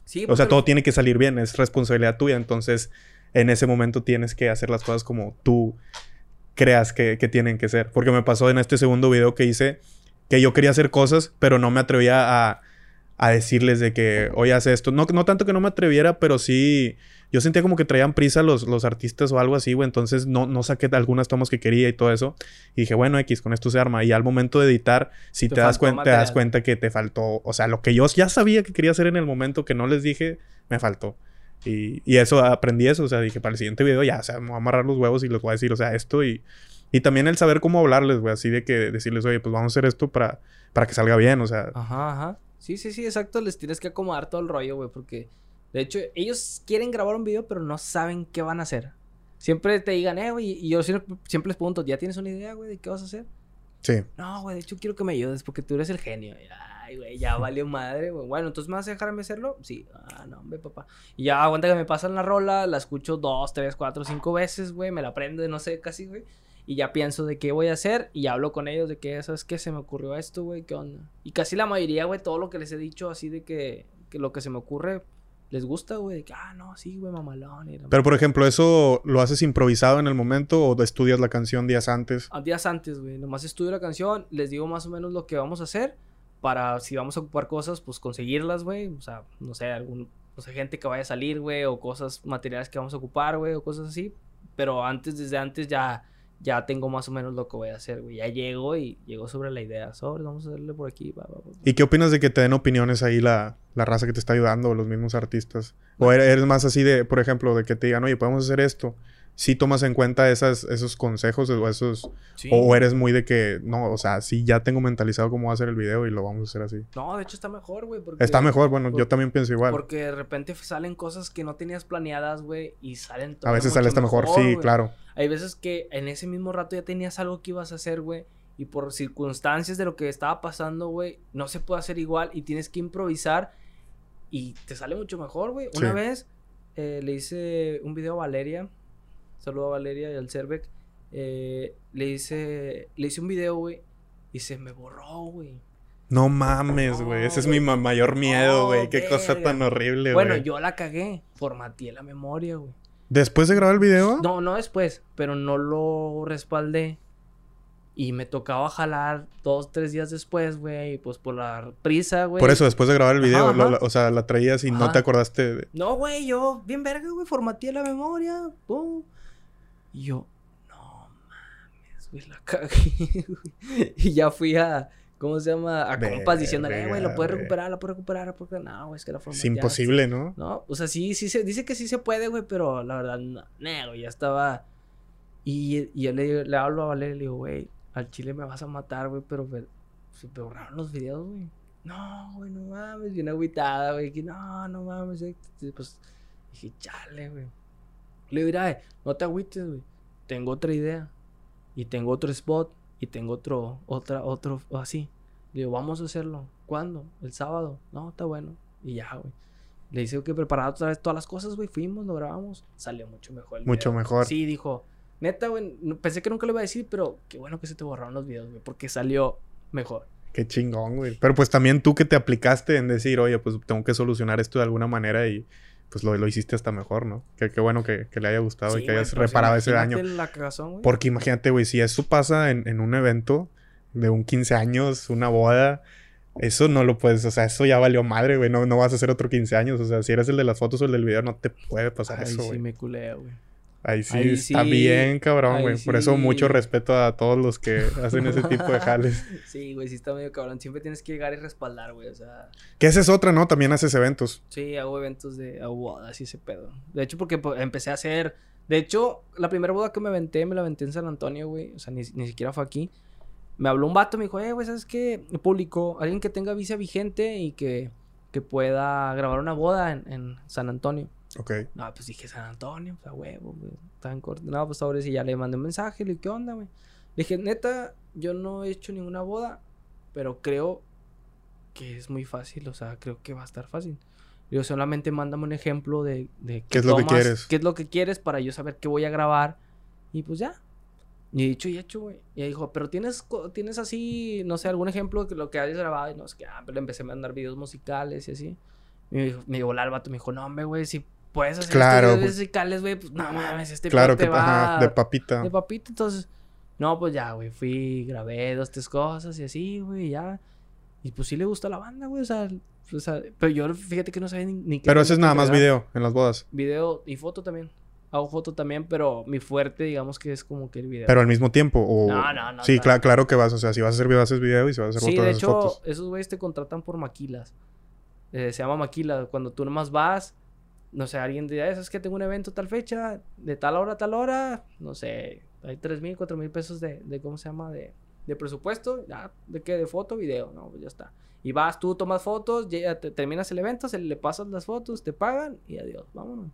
Sí, O sea, porque- todo tiene que salir bien, es responsabilidad tuya. Entonces, en ese momento tienes que hacer las cosas como tú creas que, que tienen que ser. Porque me pasó en este segundo video que hice que yo quería hacer cosas, pero no me atrevía a, a decirles de que, oye, haz esto. No, no tanto que no me atreviera, pero sí... Yo sentía como que traían prisa los, los artistas o algo así, güey. Entonces no, no saqué algunas tomas que quería y todo eso. Y dije, bueno, X, con esto se arma. Y al momento de editar, si Te te, das, faltó cuen- te das cuenta que te faltó. O sea, lo que yo ya sabía que quería hacer en el momento que no les dije, me faltó. Y, y eso, aprendí eso. O sea, dije, para el siguiente video ya, o sea, me voy a amarrar los huevos y les voy a decir, o sea, esto y... Y también el saber cómo hablarles, güey. Así de que decirles, oye, pues vamos a hacer esto para, para que salga bien. O sea, Ajá, ajá. Sí, sí, sí, exacto. Les tienes que acomodar todo el rollo, güey, porque de hecho ellos quieren grabar un video, pero no saben qué van a hacer. Siempre te digan, eh, güey, y yo siempre, siempre les pregunto, ¿ya tienes una idea, güey, de qué vas a hacer? sí. No, güey, de hecho quiero que me ayudes porque tú eres el genio. Ay, güey, ya valió madre, güey. Bueno, entonces me vas a dejarme hacerlo? Sí. Ah, no, hombre, papá. Y ya aguanta que me pasan la rola, la escucho dos, tres, cuatro, cinco veces, güey. Me la aprendo, no sé, casi, güey. Y ya pienso de qué voy a hacer y hablo con ellos de que, ¿sabes qué? Se me ocurrió esto, güey, ¿qué onda? Y casi la mayoría, güey, todo lo que les he dicho así de que, que lo que se me ocurre les gusta, güey. De que, ah, no, sí, güey, mamalón. la Pero, por ejemplo, ¿eso lo haces improvisado en el momento o estudias la canción días antes? a días antes, güey. Nomás estudio la canción, les digo más o menos lo que vamos a hacer para si vamos a ocupar cosas, pues conseguirlas, güey. O sea, no sé, algún, no sé, gente que vaya a salir, güey, o cosas, materiales que vamos a ocupar, güey, o cosas así. Pero antes, desde antes ya, ya tengo más o menos lo que voy a hacer, güey. Ya llego y llego sobre la idea. Sobre, vamos a hacerle por aquí, va, va, va. ¿Y qué opinas de que te den opiniones ahí la, la raza que te está ayudando o los mismos artistas? ¿O eres, eres más así de, por ejemplo, de que te digan, oye, podemos hacer esto? Sí tomas en cuenta esas, esos consejos o esos... Sí. O eres muy de que, no, o sea, sí ya tengo mentalizado cómo va a ser el video y lo vamos a hacer así. No, de hecho está mejor, güey. Está mejor, bueno, yo también pienso igual. Porque de repente salen cosas que no tenías planeadas, güey, y salen A veces sale hasta mejor, sí, güey. claro. Hay veces que en ese mismo rato ya tenías algo que ibas a hacer, güey. Y por circunstancias de lo que estaba pasando, güey, no se puede hacer igual y tienes que improvisar y te sale mucho mejor, güey. Una Sí. vez eh, le hice un video a Valeria. Saludo a Valeria y al Cervec. eh, le hice le hice un video, güey, y se me borró, güey. No mames, No, güey. Ese es mi ma- mayor miedo, No, güey. Qué cosa tan horrible, güey. Bueno, yo la cagué. Formateé la memoria, güey. Después de grabar el video, No, no después, pero no lo respaldé. Y me tocaba jalar dos, tres días después, güey. Y pues por la prisa, güey. por eso, después de grabar el video, Ajá, lo- ajá. lo- o sea, la traías y no te acordaste de... No, güey, yo, bien verga, güey, formateé la memoria. Pum. Y yo, no mames, güey, la cagué, güey. Y ya fui a, ¿cómo se llama? A compas diciéndole, eh, güey, lo puedes recuperar, lo puedes recuperar. Porque no, güey, es que la Es formateaste. imposible, ¿no? No, o sea, sí, sí se dice que sí se puede, güey, pero la verdad, no, no, güey, ya estaba. Y, y yo le, le hablo a Valeria y le digo, güey, al chile me vas a matar, güey, pero se me borraron los videos, güey. No, güey, no mames, bien agüitada, güey, que no, no mames, eh, pues dije, chale, güey. Le digo, mira, no te agüites, güey, tengo otra idea, y tengo otro spot, y tengo otro, otra, otro, así. Le digo, vamos a hacerlo. ¿Cuándo? El sábado. No, está bueno. Y ya, güey. Le hice que preparar otra vez todas las cosas, güey. Fuimos, lo grabamos. Salió mucho mejor. el Mucho video. mejor. Sí, dijo. Neta, güey. Pensé que nunca lo iba a decir, pero qué bueno que se te borraron los videos, güey. Porque salió mejor. Qué chingón, güey. Pero pues también tú que te aplicaste en decir, oye, pues tengo que solucionar esto de alguna manera y pues lo, lo hiciste hasta mejor, ¿no? Qué, qué bueno que, que le haya gustado Sí, y que hayas reparado ese daño. la cagazón, güey. Porque imagínate, güey, si eso pasa en, en un evento de un 15 años, una boda, eso no lo puedes, o sea, eso ya valió madre, güey. No, no vas a hacer otro 15 años. O sea, si eres el de las fotos o el del video, no te puede pasar eso, sí me culeo, güey. Ahí sí ahí está sí- bien, cabrón, güey. Por eso mucho respeto a todos los que hacen ese tipo de jales. Sí, güey, sí está medio cabrón. Siempre tienes que llegar y respaldar, güey. O sea, Que esa es otra, ¿no? También haces eventos. Sí, hago eventos de bodas y ese pedo. De hecho, porque pues, empecé a hacer. De hecho, la primera boda que me aventé, me la aventé en San Antonio, güey. O sea, ni, ni siquiera fue aquí. Me habló un vato, me dijo, eh, güey, ¿sabes qué? Público, alguien que tenga visa vigente y que, que pueda grabar una boda en, en San Antonio. Ok. No, pues dije San Antonio, o sea, huevo, güey. Corto. No, pues ahora sí ya le mandé un mensaje, le dije, ¿qué onda, güey? Le dije, neta, yo no he hecho ninguna boda, pero creo que es muy fácil, o sea, creo que va a estar fácil. Yo solamente mándame un ejemplo de, de ¿Qué es lo que quieres? ¿Qué es lo que quieres para yo saber qué voy a grabar? Y pues ya. Y dicho y hecho, güey. Y dijo, pero tienes, tienes así, no sé, algún ejemplo de lo que hayas grabado. Y no sé qué, ah, pero empecé a mandar videos musicales y así. Y me dijo, me dijo el vato, me dijo, no, hombre, güey, si puedes hacer Claro, estos videos pues. musicales, güey, pues no mames, este Claro que va ajá, de papita. de papita, entonces. No, pues ya, güey, fui, grabé dos, tres cosas y así, güey, ya. Y pues sí le gusta a la banda, güey, o sea, o sea, pero yo fíjate que no sabía ni, ni qué Pero ese es nada más video en las bodas. Video y foto también. Hago foto también, pero mi fuerte, digamos que es como que el video. Pero al mismo tiempo. O... No, no, no, Sí, no. cla- claro que vas. O sea, si vas a hacer video, haces video. Y si vas a hacer Sí, fotos, de hecho, fotos. esos güeyes te contratan por maquilas. Eh, se llama maquila. Cuando tú nomás vas, no sé, alguien dice, es que tengo un evento tal fecha, de tal hora a tal hora, no sé, hay tres mil, cuatro mil pesos de, de, ¿cómo se llama? De, de presupuesto, ya, ¿de qué? De foto, video, no, pues ya está. Y vas, tú tomas fotos, ya te, terminas el evento, se le pasas las fotos, te pagan y adiós, vámonos.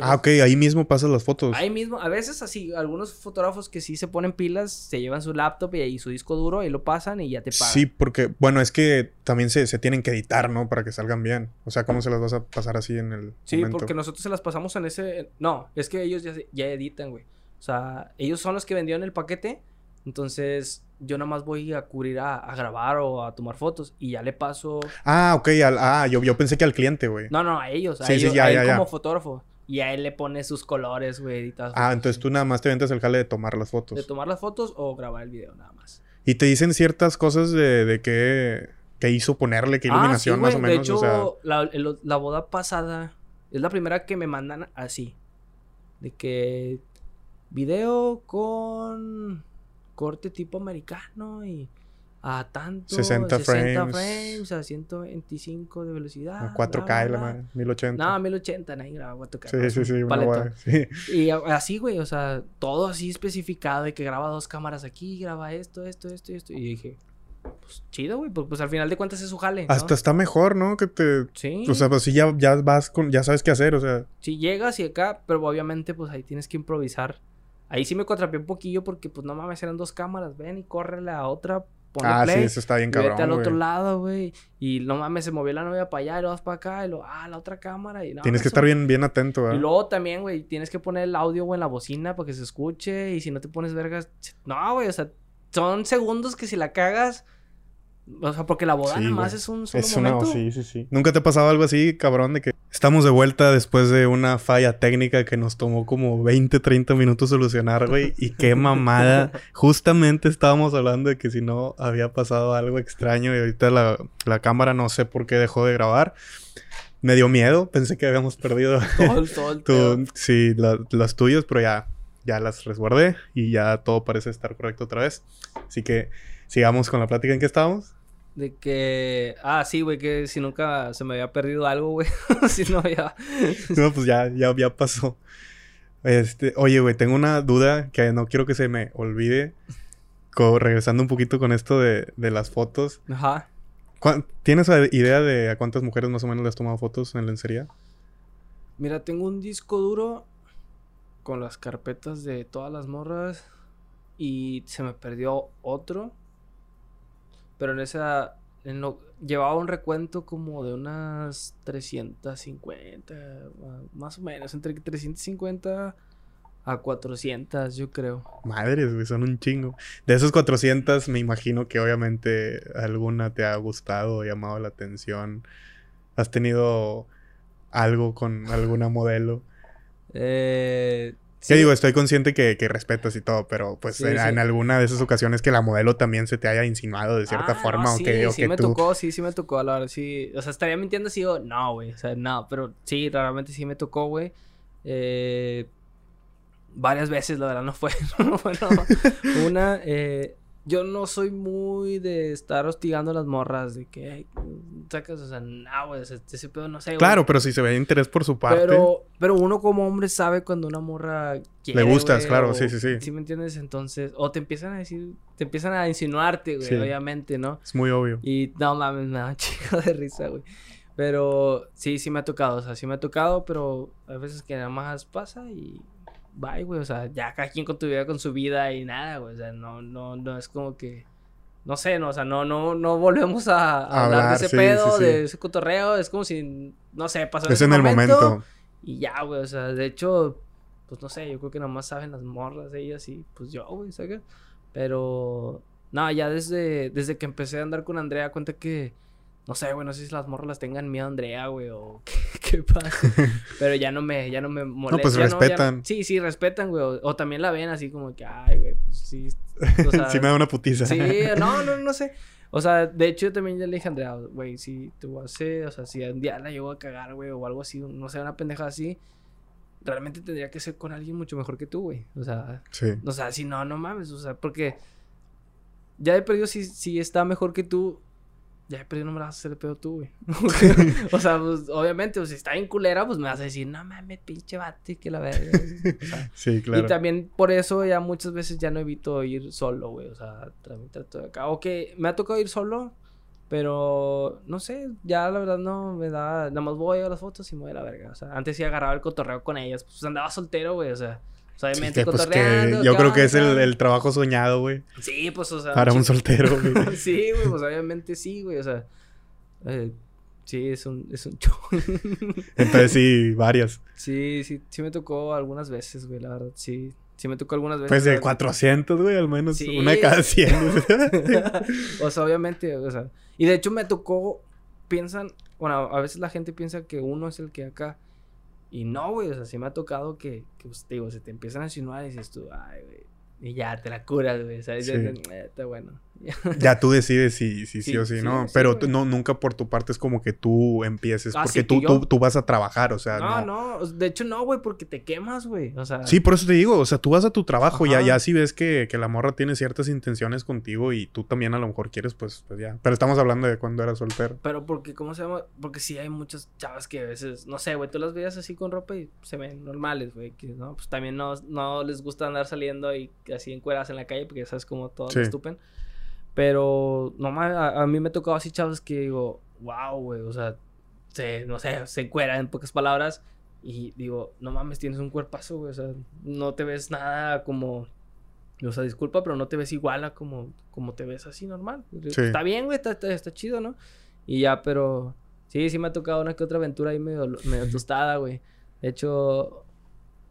Ah, ok. Ahí mismo pasas las fotos. Ahí mismo, a veces así, algunos fotógrafos que sí se ponen pilas, se llevan su laptop y ahí su disco duro y lo pasan y ya te pagan. Sí, porque, bueno, es que también se, se tienen que editar, ¿no? Para que salgan bien. O sea, ¿cómo se las vas a pasar así en el Sí, momento? porque nosotros se las pasamos en ese... No, es que ellos ya, ya editan, güey. O sea, ellos son los que vendieron el paquete. Entonces, yo nada más voy a cubrir a, a grabar o a tomar fotos. Y ya le paso... Ah, ok. al- ah, yo, yo pensé que al cliente, güey. No, no, a ellos. A, Sí, sí, ellos, ya, a él ya, ya. como fotógrafo. Y a él le pone sus colores, güey, editados. Ah, entonces tú nada más te ventas el jale de tomar las fotos. De tomar las fotos o grabar el video, nada más. Y te dicen ciertas cosas de, de qué, qué hizo ponerle, qué Ah, iluminación sí, más o menos. De hecho, o sea, la, la boda pasada es la primera que me mandan así. De que video con corte tipo americano y, a tanto, 60 frames. frames, a 125 de velocidad. A 4K, bla, la madre, 1080. No, 1080, nadie graba 4K. sí, sí, sí, un una guay, sí. Y así, güey, o sea, todo así especificado de que graba dos cámaras aquí, graba esto, esto, esto y esto. Y dije, pues chido, güey, pues, pues al final de cuentas es su jale. ¿no? Hasta está mejor, ¿no? Que te... Sí. O sea, pues sí, ya, ya vas con... Ya sabes qué hacer, o sea... si llegas y acá, pero obviamente, pues ahí tienes que improvisar. Ahí sí me contrapié un poquillo porque, pues no mames, eran dos cámaras. Ven y corre la otra, ponle ah, play. sí, eso está bien y vete cabrón, al otro lado, güey. Y no mames, se movió la novia para allá y luego vas para acá y luego, ah, la otra cámara. Y no, Tienes que estar bien, bien atento, Y ¿verdad? luego también, güey, tienes que poner el audio, güey, en la bocina para que se escuche. Y si no te pones vergas. No, güey, o sea, son segundos que si la cagas. O sea, porque la boda Sí, nada más es un solo Es una... momento. Sí, sí, sí. ¿Nunca te ha pasado algo así, cabrón, de que... Estamos de vuelta después de una falla técnica que nos tomó como 20, 30 minutos solucionar, güey. Y qué mamada. Justamente estábamos hablando de que si no había pasado algo extraño y ahorita la, la cámara no sé por qué dejó de grabar. Me dio miedo. Pensé que habíamos perdido Todo, todo el tu- sí, la- las tuyas, pero ya, ya las resguardé y ya todo parece estar correcto otra vez. Así que sigamos con la plática en que estábamos. De que. Ah, sí, güey, que si nunca se me había perdido algo, güey. si no había. No, pues ya, ya, ya pasó. Este, oye, güey, tengo una duda que no quiero que se me olvide. Co- regresando un poquito con esto de, de las fotos. Ajá. ¿Cuán- ¿Tienes idea de a cuántas mujeres más o menos le has tomado fotos en lencería? Mira, tengo un disco duro con las carpetas de todas las morras. Y se me perdió otro. Pero en esa. en lo- llevaba un recuento como de unas 350. ah, Más o menos. Entre 350 a 400, yo creo. Madres, güey, son un chingo. De esos 400, me imagino que obviamente alguna te ha gustado llamado la atención. ¿Has tenido algo con alguna modelo? Eh. ¿Qué sí, digo? Estoy consciente que, que respetas y todo, pero pues Sí, en, sí. en alguna de esas ocasiones que la modelo también se te haya insinuado de cierta Ah, no, forma sí, o que, o sí que me tú... tocó, sí, sí me tocó, la verdad, sí. O sea, estaría mintiendo si digo, no, güey, o sea, no, pero sí, realmente sí me tocó, güey. Eh, varias veces, la verdad, no fue, no fue, no. Una, eh, yo no soy muy de estar hostigando a las morras, de que, ay, sacas, o sea, no, güey, ese pedo no sé, güey. Claro, pero si se ve interés por su parte. Pero, pero uno como hombre sabe cuando una morra quiere, gustas, güey, claro, o- sí, sí, sí. ¿Sí me entiendes? Entonces, o te empiezan a decir, te empiezan a insinuarte, güey, Sí. obviamente, ¿no? Es muy obvio. Y no mames, me da un chico de risa, güey. Pero sí, sí me ha tocado, o sea, sí me ha tocado, pero hay veces que nada más pasa y bye, güey. O sea, ya cada quien con tu vida, con su vida y nada, güey. O sea, no, no, no es como que. No sé, no, o sea, no, no, no volvemos a, a hablar Hablar, de ese sí, pedo, sí, sí. de ese cotorreo. Es como si, no sé, pasó Es en el momento. Y ya, güey, o sea, de hecho, pues no sé, yo creo que nomás saben las morras ellas y pues yo, güey, ¿sabes? Pero, no, ya desde, desde que empecé a andar con Andrea, cuenta que, no sé, güey, no sé si las morras las tengan miedo a Andrea, güey, o qué, qué pasa. Pero ya no me, ya no me molesta. pues ya ya respetan. sí, sí, respetan, güey, o, o también la ven así como que, ay, güey, pues sí. O sea, sí me da una putiza. Sí, no, no, no sé. O sea, de hecho, yo también ya le dije a Andrea, güey, si te voy a hacer, o sea, si un día la llevo a cagar, güey, o algo así, no sé, una pendeja así, realmente tendría que ser con alguien mucho mejor que tú, güey. O sea, Sí. o sea, si no, no mames, o sea, porque ya he perdido si, si está mejor que tú, ya perdido, no me vas a hacer de pedo tú, güey. o sea, pues, obviamente, pues, si está en culera, pues me vas a decir, no mames, pinche bate, que la verga. O sea, Sí, claro. y también por eso ya muchas veces ya no evito ir solo, güey. O sea, también trato de acá. O que me ha tocado ir solo, pero no sé, ya la verdad no me da. Nada más voy a las fotos y me voy a la verga. O sea, antes sí agarraba el cotorreo con ellas. Pues andaba soltero, güey. O sea, obviamente Sí, pues que yo ¿qué creo que es el, trabajo soñado, güey. Sí, pues, o sea. Para un soltero, güey. sí, güey, pues obviamente sí, güey. O sea, eh, sí, es un, es un show. Entonces sí, varias. sí, sí, sí me tocó algunas veces, güey, la verdad. Sí, sí me tocó algunas veces. Pues de la verdad. 400, güey, al menos. Sí. Una de cada 100. o sea, obviamente, o sea. Y de hecho me tocó, piensan, bueno, a veces la gente piensa que uno es el que acá. Y no, güey, o sea, sí me ha tocado que, que pues, digo, se te empiezan a insinuar y dices tú, ay, güey. Y ya te la curas, güey, ¿sabes? Sí. Ya te- Está bueno. Ya tú decides si sí Sí, o sí, sí, ¿no? Pero tú- no, nunca por tu parte es como que tú empieces, Ah, porque tú, yo- tú, tú vas a trabajar, o sea, no, no. no, de hecho no, güey, porque te quemas, güey. O sea, Sí, por eso te digo, o sea, tú vas a tu trabajo, Ajá. ya si ves que, que la morra tiene ciertas intenciones contigo y tú también a lo mejor quieres, pues, pues ya. Pero estamos hablando de cuando eras soltero. Pero porque, ¿cómo se llama? Porque sí hay muchas chavas que a veces, no sé, güey, tú las veías así con ropa y se ven normales, güey, que no, pues también no, no les gusta andar saliendo y así encueradas en la calle porque sabes como todos Sí. estupen. Pero, no mames, a, a mí me ha tocado así chavas que digo, wow, güey, o sea, se, no sé, se encuera en pocas palabras y digo, no mames, tienes un cuerpazo, güey, o sea, no te ves nada como... O sea, disculpa, pero no te ves igual a como, como te ves así normal. Sí. Está bien, güey, está, está, está chido, ¿no? Y ya, pero sí, sí me ha tocado una que otra aventura ahí medio, medio tostada, güey. De hecho,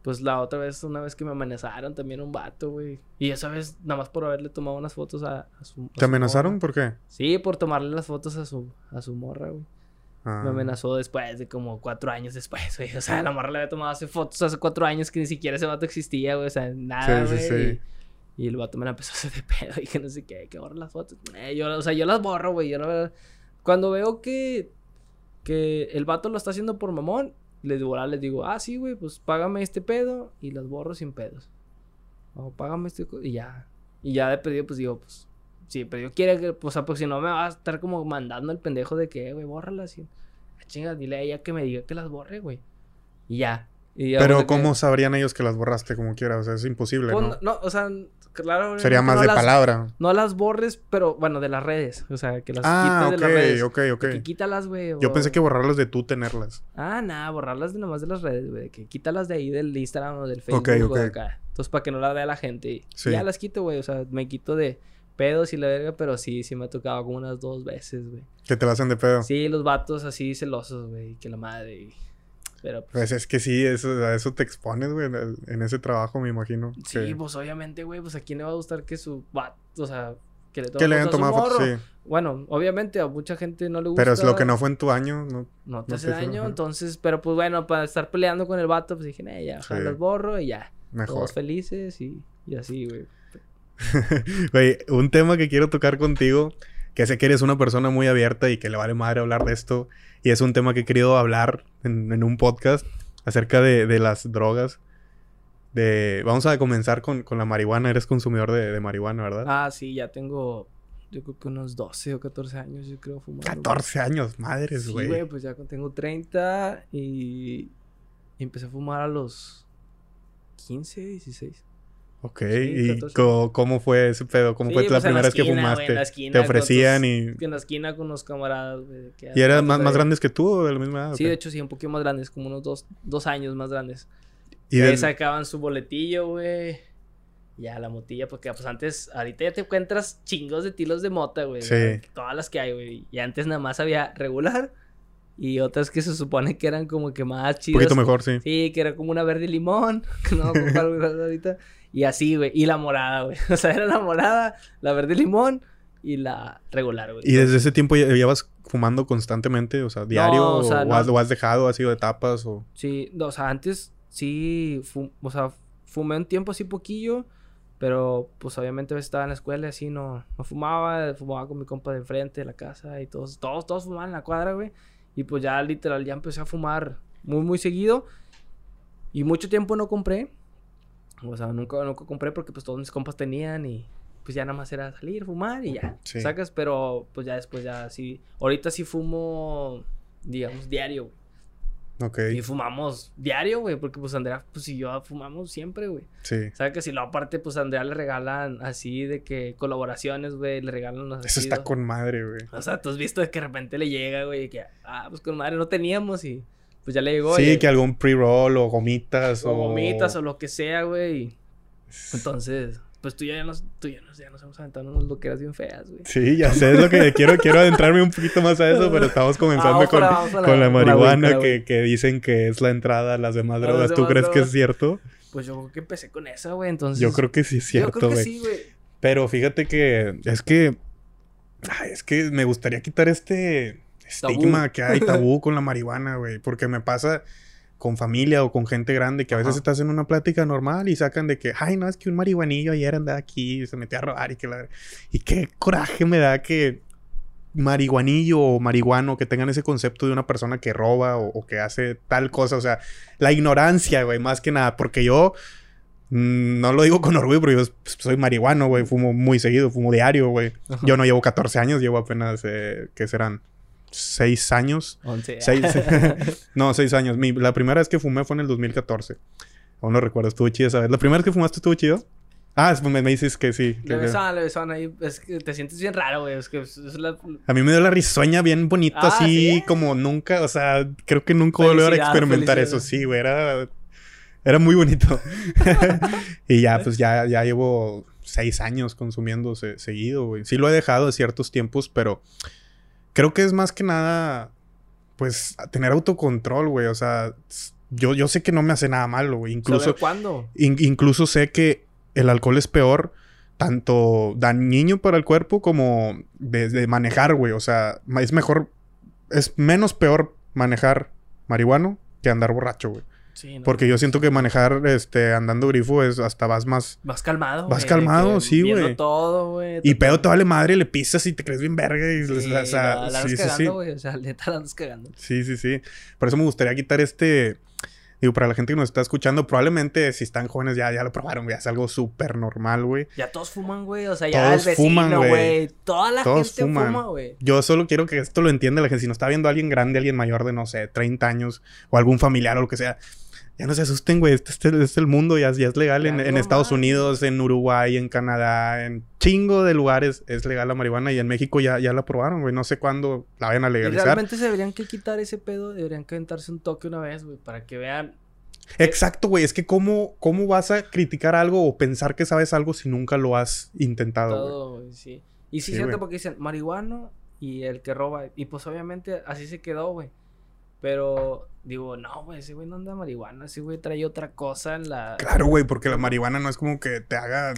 pues la otra vez, una vez que me amenazaron también un vato, güey. Y esa vez, nada más por haberle tomado unas fotos a, a su. a ¿Te su amenazaron? morra. ¿Por qué? Sí, por tomarle las fotos a su, a su morra, güey. Ah. Me amenazó después de como cuatro años después, güey. O sea, la morra le había tomado hace fotos hace cuatro años que ni siquiera ese vato existía, güey. O sea, nada, Sí, güey. sí, sí. Y, y el vato me la empezó a hacer de pedo y que no sé qué, que borra las fotos. Eh, yo, o sea, yo las borro, güey. Yo no... Cuando veo que, que el vato lo está haciendo por mamón, le digo, ah, les digo, ah, sí, güey, pues págame este pedo y las borro sin pedos. O págame este... Y ya. Y ya de pedido, pues digo, pues... Sí, pero yo quiero que... Sea, pues si no me va a estar como mandando el pendejo de que, "Eh, güey, bórralas. Y... Ah, Chinga, dile a ella que me diga que las borre, güey. Y ya. Y Pero que- ¿cómo sabrían ellos que las borraste como quiera? O sea, es imposible, Pues, ¿no? no, o sea, claro. Sería más no de las- palabra. No las borres, pero bueno, de las redes. O sea, que las Ah, de las redes. ok, ok. Que quítalas, güey. Yo pensé que borrarlas de tú tenerlas. Ah, nada, borrarlas de nomás de las redes, güey. Que quítalas de ahí del Instagram o del Facebook Ok, o de acá. Entonces, para que no la vea la gente. Y Sí. ya las quito, güey. O sea, me quito de pedos y la verga, pero sí, sí me ha tocado como unas dos veces, güey. Que te la hacen de pedo. Sí, los vatos así celosos, güey. Que la madre. y- Pero pues. Pues es que sí, eso, a eso te expones, güey, en, ese trabajo, me imagino. Sí, que, pues obviamente, güey. Pues a quién le va a gustar que su vato. O sea, que le que le hayan tomado fotos, sí. Bueno, obviamente a mucha gente no le gusta. Pero es lo que no fue en tu año, ¿no? No te no hace daño, entonces, pero pues bueno, para estar peleando con el vato, pues dije, "Eh, ya, ojalá Sí. los borro y ya. Mejor. Todos felices y, y así, güey. Güey, un tema que quiero tocar contigo, que sé que eres una persona muy abierta y que le vale madre hablar de esto, y es un tema que he querido hablar en, en un podcast acerca de, de las drogas. De, vamos a comenzar con, con la marihuana. Eres consumidor de, de marihuana, ¿verdad? Ah, sí, ya tengo, yo creo que unos 12 o 14 años, yo creo, fumando. güey. 14 años, madres, Sí, güey. güey, pues ya tengo 30 y, y empecé a fumar a los 15, 16. Ok, Sí, ¿y 14. co- cómo fue ese pedo? ¿Cómo Sí, fue la pues, en primera vez que fumaste? en la esquina Te ofrecían tus- y... En la esquina con unos camaradas, güey. que ¿Y eran más, más grandes que tú o de la misma edad? Sí, de hecho, sí, un poquito más grandes, como unos dos, dos años más grandes. Y Y ahí sacaban su boletillo, güey. Ya la motilla, porque pues antes, ahorita ya te encuentras chingos de tilos de mota, güey. Sí. Todas las que hay, güey. Y antes nada más había regular y otras que se supone que eran como que más Un chidas. poquito mejor, sí. Sí, que era como una verde limón, no ahorita. Y así, güey. Y la morada, güey. O sea, era la morada, la verde limón y la regular, güey. ¿Y desde ese tiempo ya llevas fumando constantemente? O sea, diario, o sea, o, no. has, o has dejado, has sido de tapas, o... Sí, no, o sea, antes sí, fu- o sea, fumé un tiempo así poquillo, pero pues obviamente estaba en la escuela y así no, no fumaba, fumaba con mi compa de enfrente de la casa y todos, todos, todos fumaban en la cuadra, güey. Y pues ya literal ya empecé a fumar muy, muy seguido. Y mucho tiempo no compré. O sea, nunca, nunca compré porque pues todos mis compas tenían y pues ya nada más era salir, fumar y ya. Sí. Sacas, pero pues ya después ya sí. Ahorita sí fumo, digamos, diario, güey. Ok, Y fumamos diario, güey, porque pues Andrea, pues y yo fumamos siempre, güey. sí. ¿Sabes que si lo aparte, pues a Andrea le regalan así de que colaboraciones, güey, le regalan los Eso está con madre, güey. O sea, tú has visto de que de repente le llega, güey, que, ah, pues con madre no teníamos y pues ya le llegó. Sí, y- que algún pre-roll o gomitas o... o gomitas o lo que sea, güey. Entonces, pues tú ya nos, tú ya nos, ya nos hemos aventado unas loqueras bien feas, güey. Sí, ya sé, es lo que quiero. Quiero adentrarme un poquito más a eso, pero estamos comenzando con, la con la marihuana que, que dicen que es la entrada a las demás las drogas. ¿Tú demás crees que es cierto? Pues yo creo que empecé con esa, güey, entonces... Yo creo que sí es Yo cierto, creo que güey. sí, güey. Pero fíjate que es que... ay, es que me gustaría quitar este Tabú. estigma que hay tabú con la marihuana, güey. Porque me pasa... con familia o con gente grande que a veces Ajá. estás en una plática normal y sacan de que, ay, no, es que un marihuanillo ayer andaba aquí y se metió a robar y que la... Y qué coraje me da que marihuanillo o marihuano que tengan ese concepto de una persona que roba o, o que hace tal cosa. O sea, la ignorancia, güey, más que nada. Porque yo mm, no lo digo con orgullo, pero yo pues, soy marihuano, güey. Fumo muy seguido, fumo diario, güey. Yo no llevo 14 años, llevo apenas, eh, ¿qué serán? 6 años. 11. Seis, no, 6 años. Mi- la primera vez que fumé fue en el 2014. Aún no recuerdo, estuvo chido esa vez. ¿La primera vez que fumaste estuvo chido? Ah, me, me dices que sí. que- Le besaban, le besaban ahí. Es que te sientes bien raro, güey. Es que es, la... A mí me dio la risueña bien bonito, Ah, así ¿sí? como nunca, o sea, creo que nunca voy a experimentar felicidad. eso, sí, güey, era, era muy bonito. y ya, pues ya, ya llevo seis años consumiendo se- seguido, güey. Sí lo he dejado de ciertos tiempos, pero creo que es más que nada, pues, tener autocontrol, güey, o sea, yo, yo sé que no me hace nada malo, güey, incluso... ¿Saber cuándo? In- incluso sé que el alcohol es peor, tanto dañino para el cuerpo como de, de manejar, güey. O sea, es mejor, es menos peor manejar marihuano que andar borracho, güey. Sí, no, Porque yo siento que manejar este andando grifo es hasta vas más Vas calmado, Vas calmado, que sí, güey. todo, güey. y pedo te vale madre, le pisas y te crees bien verga y Sí, o sea, la, la andas sí, sí, cagando, sí. O sea, neta la andas cagando. Sí, sí, sí. Por eso me gustaría quitar este. Digo, para la gente que nos está escuchando, probablemente si están jóvenes ya, ya lo probaron, güey. Es algo súper normal, güey. Ya todos fuman, güey. O sea, ya Todos el fuman, vecino, güey. güey. Toda la Todos gente fuman. fuma, güey. Yo solo quiero que esto lo entienda la gente. Si nos está viendo alguien grande, alguien mayor de, no sé, 30 años, o algún familiar o lo que sea, ya no se asusten, güey. Este, este- este es el mundo, ya, ya es legal en, Estados. Unidos, en Uruguay, en Canadá, en chingo de lugares es legal la marihuana y en México ya, ya la aprobaron, güey. No sé cuándo la vayan a Y legalizar. realmente se deberían que quitar ese pedo. Deberían que aventarse un toque una vez, güey. Para que vean. Exacto, güey. Es que cómo, cómo vas a criticar algo o pensar que sabes algo si nunca lo has intentado, sí. Y sí, Sí, cierto porque dicen marihuano y el que roba. Y pues obviamente así se quedó, güey. Pero digo, no, güey, ese güey no anda marihuana. Ese güey trae otra cosa en la. Claro, güey, porque la marihuana no es como que te haga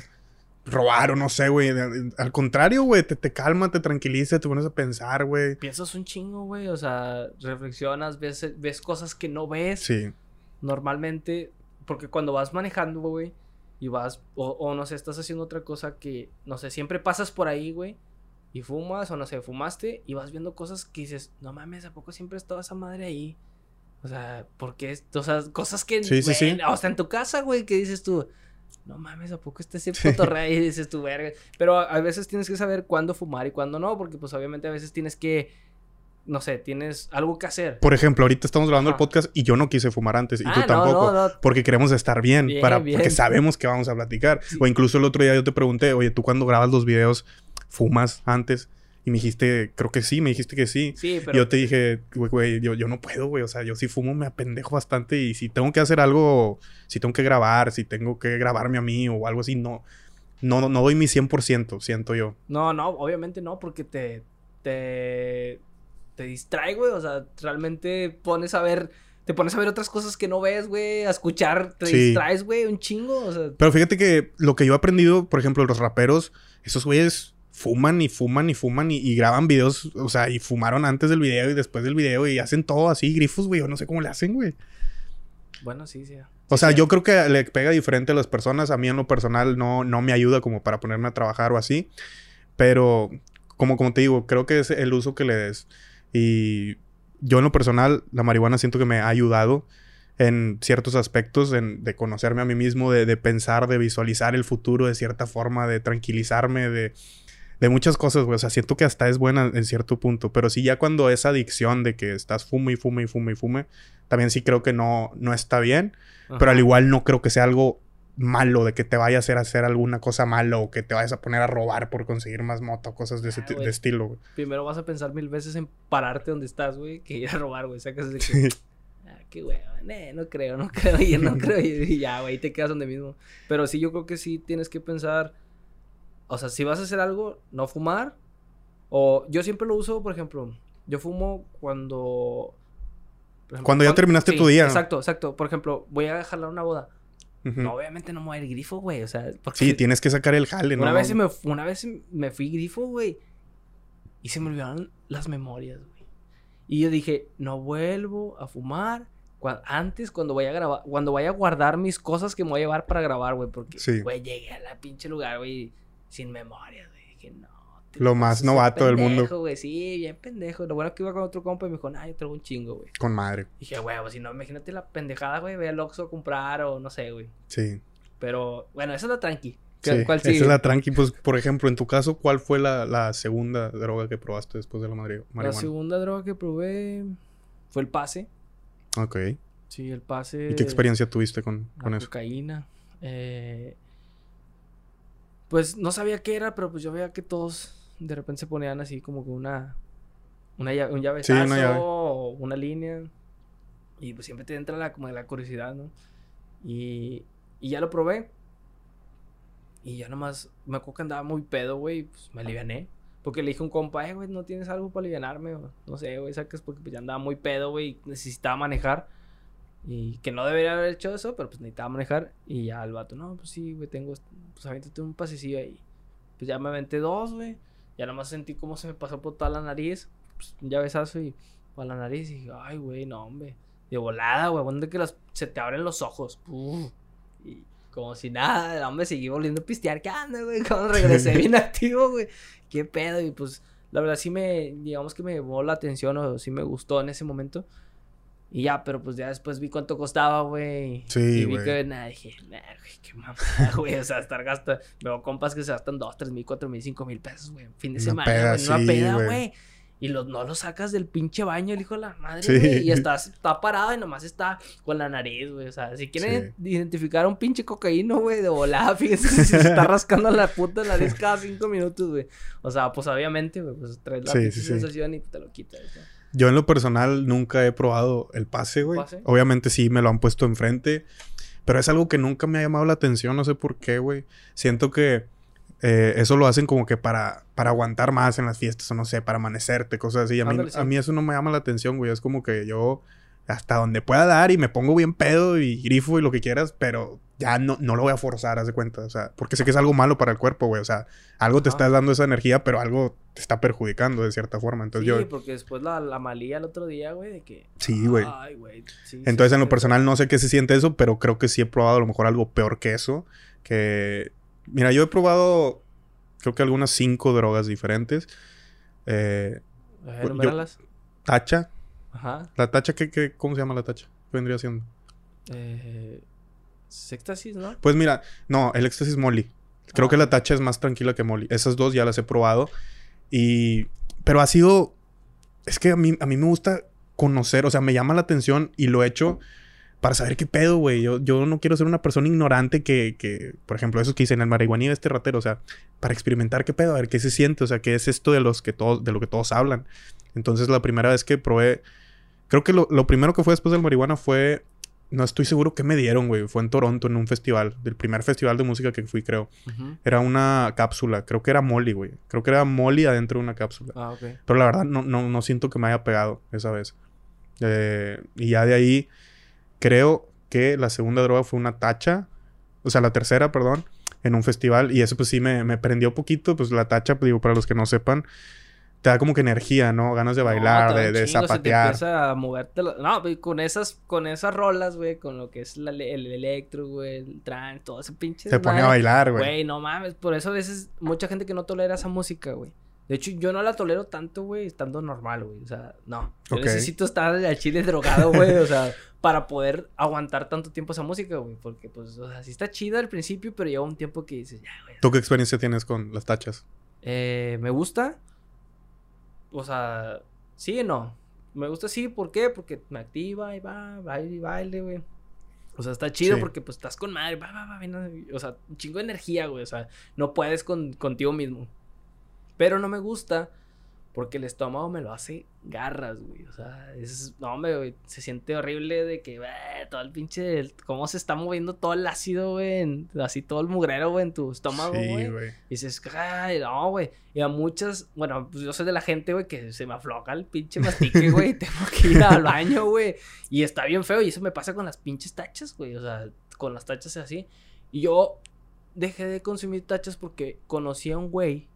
robar o no sé, güey. Al contrario, güey, te, te calma, te tranquiliza, te pones a pensar, güey. Piensas un chingo, güey. O sea, reflexionas, ves, ves cosas que no ves. Sí. Normalmente, porque cuando vas manejando, güey, y vas, o, o no sé, estás haciendo otra cosa que, no sé, siempre pasas por ahí, güey, y fumas, o no sé, fumaste, y vas viendo cosas que dices, no mames, ¿a poco siempre estaba esa madre ahí? O sea, porque, es- o sea, cosas que, Sí, sí, sí. güey, hasta en tu casa, güey, que dices tú, no mames, ¿a poco está ese cotorreo? Y dices tú, verga. Pero a, a veces tienes que saber cuándo fumar y cuándo no, porque pues obviamente a veces tienes que, no sé, tienes algo que hacer. Por ejemplo, ahorita estamos grabando el podcast y yo no quise fumar antes y Ah, tú no, tampoco. no, no. Porque queremos estar bien, Bien, para, bien. porque sabemos que vamos a platicar. O incluso el otro día yo te pregunté, oye, ¿tú cuando grabas los videos fumas antes? Y me dijiste, creo que sí, me dijiste que sí. Sí, Y pero... Yo te dije, güey, güey, yo, yo no puedo, güey. O sea, yo si fumo me apendejo bastante. Y si tengo que hacer algo, si tengo que grabar, si tengo que grabarme a mí o algo así, no, no, no doy mi 100%, siento yo. No, no, obviamente no, porque te, te, te distrae, güey. O sea, realmente pones a ver, te pones a ver otras cosas que no ves, güey. A escuchar, te Sí. distraes, güey, un chingo. O sea, Pero fíjate que lo que yo he aprendido, por ejemplo, los raperos, esos güeyes fuman y fuman y fuman y, y graban videos, o sea, y fumaron antes del video y después del video y hacen todo así, grifos, güey. Yo no sé cómo le hacen, güey. bueno, sí, sí. O Sí, sea, sí. yo creo que le pega diferente a las personas. A mí en lo personal no, no me ayuda como para ponerme a trabajar o así. Pero, como, como te digo, creo que es el uso que le des. Y yo en lo personal, la marihuana siento que me ha ayudado en ciertos aspectos, en, de conocerme a mí mismo, de, de pensar, de visualizar el futuro de cierta forma, de tranquilizarme, de, de muchas cosas, güey. O sea, siento que hasta es buena en cierto punto. Pero sí, ya cuando esa adicción de que estás fume y fume y fume y fume, también sí creo que no, no está bien. Pero al igual no creo que sea algo malo, de que te vayas a hacer, hacer alguna cosa malo o que te vayas a poner a robar por conseguir más moto, cosas de ese Ah, de estilo, güey. Primero vas a pensar mil veces en pararte donde estás, güey, que ir a robar, güey. Sacas de que. ah, qué güey. no creo, no creo, y no creo. Y ya, güey, te quedas donde mismo. Pero sí, yo creo que sí tienes que pensar. O sea, si vas a hacer algo, no fumar. O yo siempre lo uso, por ejemplo, yo fumo cuando. ejemplo, Cuando ya terminaste tu día. Exacto, exacto. Por ejemplo, voy a jalar una boda. Ujú. No, obviamente no me voy grifo, güey. O sea, porque Sí, tienes que sacar el jale, ¿no? una, vez me, una vez me fui grifo, güey. Y se me olvidaron las memorias, güey. Y yo dije, no vuelvo a fumar antes, cuando vaya a grabar, cuando vaya a guardar mis cosas que me voy a llevar para grabar, güey. Porque, Sí. güey, llegué a la pinche lugar, güey, sin memoria, güey. Dije, no. te Lo más novato del mundo. pendejo, güey. Sí, bien pendejo. Lo bueno es que iba con otro compa y me dijo, nah, yo traigo un chingo, güey. Con madre. Dije, güey, pues si no, imagínate la pendejada, güey, ve al Oxxo a comprar o no sé, güey. Sí. Pero, bueno, esa es la tranqui. Sí, ¿Cuál esa sigue? es la tranqui. Pues, por ejemplo, en tu caso, ¿cuál fue la, la segunda droga que probaste después de la madri- La marihuana? segunda droga que probé fue el pase. Ok. Sí, el pase. ¿Y qué experiencia tuviste con, La con eso? cocaína. Eh, pues no sabía qué era, pero pues yo veía que todos de repente se ponían así como que una, una llave, un llavezazo una llave. o una línea. Y pues siempre te entra la, como la curiosidad, ¿no? Y, y ya lo probé. Y ya nomás me acuerdo que andaba muy pedo, güey. Pues me aliviané. Porque le dije a un compa, eh, güey, ¿no tienes algo para alivianarme? No sé, güey, sacas porque pues, ya andaba muy pedo, güey. Necesitaba manejar. Y que no debería haber hecho eso, pero pues necesitaba manejar. Y ya el vato, no, pues sí, güey, tengo. Pues avéntate un pasecillo ahí. Pues ya me aventé dos, güey. Ya nomás sentí cómo se me pasó por toda la nariz. Pues un llavezazo y para la nariz. Y dije, ay, güey, no, hombre. De volada, güey. ¿Dónde que las, se te abren los ojos? Y como si nada, el hombre seguí volviendo a pistear. ¿Qué anda, güey? Cuando regresé bien activo, güey. ¿Qué pedo? Y pues, la verdad sí me, digamos que me llamó la atención o sí me gustó en ese momento. Y ya, pero pues ya después vi cuánto costaba, güey. Sí, Y vi güey. que, nada, dije, nah, güey, qué mamada, güey. O sea, estar gastando. Veo compas que se gastan 2, 3 mil, 4 mil, 5 mil pesos, güey. Fin de Una semana, peda, güey. Una sí, peda, güey. güey. Y los, no lo sacas del pinche baño, el hijo de la madre, Sí. güey. Y estás, está parado y nomás está con la nariz, güey. O sea, si quieren identificar a un pinche cocaíno, güey, de volada, fíjense si se está rascando la puta nariz cada 5 minutos, güey. O sea, pues obviamente, güey, pues traes la sensación y te lo quitas, ¿no? Yo en lo personal nunca he probado el pase, güey. ¿Pase? Obviamente sí me lo han puesto enfrente. Pero es algo que nunca me ha llamado la atención, no sé por qué, güey. Siento que eh, eso lo hacen como que para, para aguantar más en las fiestas, o no sé, para amanecerte, cosas así. A mí, a mí eso no me llama la atención, güey. Es como que yo hasta donde pueda dar y me pongo bien pedo y grifo y lo que quieras, pero ya no, no lo voy a forzar, haz de cuenta. O sea, porque sé que es algo malo para el cuerpo, güey. O sea, algo te Ajá. estás dando esa energía, pero algo te está perjudicando de cierta forma. Entonces Sí, yo... porque después la, la malía el otro día, güey, de que... Sí, güey. Ay, güey. sí, Entonces, sí, en lo personal, no sé qué se siente eso, pero creo que sí he probado a lo mejor algo peor que eso. Que. Mira, yo he probado. Creo que algunas cinco drogas diferentes. Eh, yo- tacha. Ajá. La tacha, ¿qué, qué, ¿cómo se llama la tacha? ¿Qué vendría siendo? Eh, éxtasis, ¿no? Pues mira, no, el éxtasis Molly. Creo Ah, que la ok. tacha es más tranquila que Molly. Esas dos ya las he probado. Y. Pero ha sido. Es que a mí, a mí me gusta conocer, o sea, me llama la atención y lo he hecho para saber qué pedo, güey. Yo, yo no quiero ser una persona ignorante que, que, por ejemplo, eso que dicen el marihuaní de este ratero, o sea, para experimentar qué pedo, a ver qué se siente, o sea, qué es esto de los que todos, de lo que todos hablan. Entonces, la primera vez que probé, creo que lo, lo primero que fue después del marihuana fue, no estoy seguro qué me dieron, güey. Fue en Toronto, en un festival, del primer festival de música que fui, creo. Era una cápsula, creo que era Molly, güey. Creo que era Molly adentro de una cápsula. Ah, ok. Pero la verdad no, no, no siento que me haya pegado esa vez. Eh, y ya de ahí creo que la segunda droga fue una tacha. O sea, la tercera, perdón. En un festival. Y eso pues sí me, me prendió poquito. Pues la tacha, digo, para los que no sepan. Te da como que energía, ¿no? Ganas de bailar, No, de, de chingo, se te zapatear. empieza a moverte. No, güey, con esas, con esas rolas, güey, con lo que es la- el electro, güey, el trance, todo ese pinche. Se pone a bailar, güey. Güey, no mames, por eso a veces mucha gente que no tolera esa música, güey. De hecho, yo no la tolero tanto, güey, estando normal, güey. O sea, no. Yo necesito estar al chile drogado, güey. O sea, para poder aguantar tanto tiempo esa música, güey. Porque, pues, o sea, sí está chida al principio, pero llega un tiempo que dices, ya, güey. ¿Tú qué experiencia tienes con las tachas? Eh, me gusta. O sea, sí y no. Me gusta sí, ¿por qué? Porque me activa y va, baile y baile, güey. O sea, está chido Sí. porque pues estás con madre, va, va, va, ven, o sea, un chingo de energía, güey. O sea, no puedes con, contigo mismo. Pero no me gusta porque el estómago me lo hace garras, güey. O sea, es, no, hombre, güey, se siente horrible de que, todo el pinche, cómo se está moviendo todo el ácido, güey, en- así todo el mugrero, güey, en tu estómago, Sí, güey. güey. Y dices, ay, no, güey. Y a muchas, bueno, pues yo soy de la gente, güey, que se me afloja el pinche mastique, güey. y Tengo que ir al baño, güey. Y está bien feo. Y eso me pasa con las pinches tachas, güey. O sea, con las tachas así. Y yo dejé de consumir tachas porque conocí a un güey.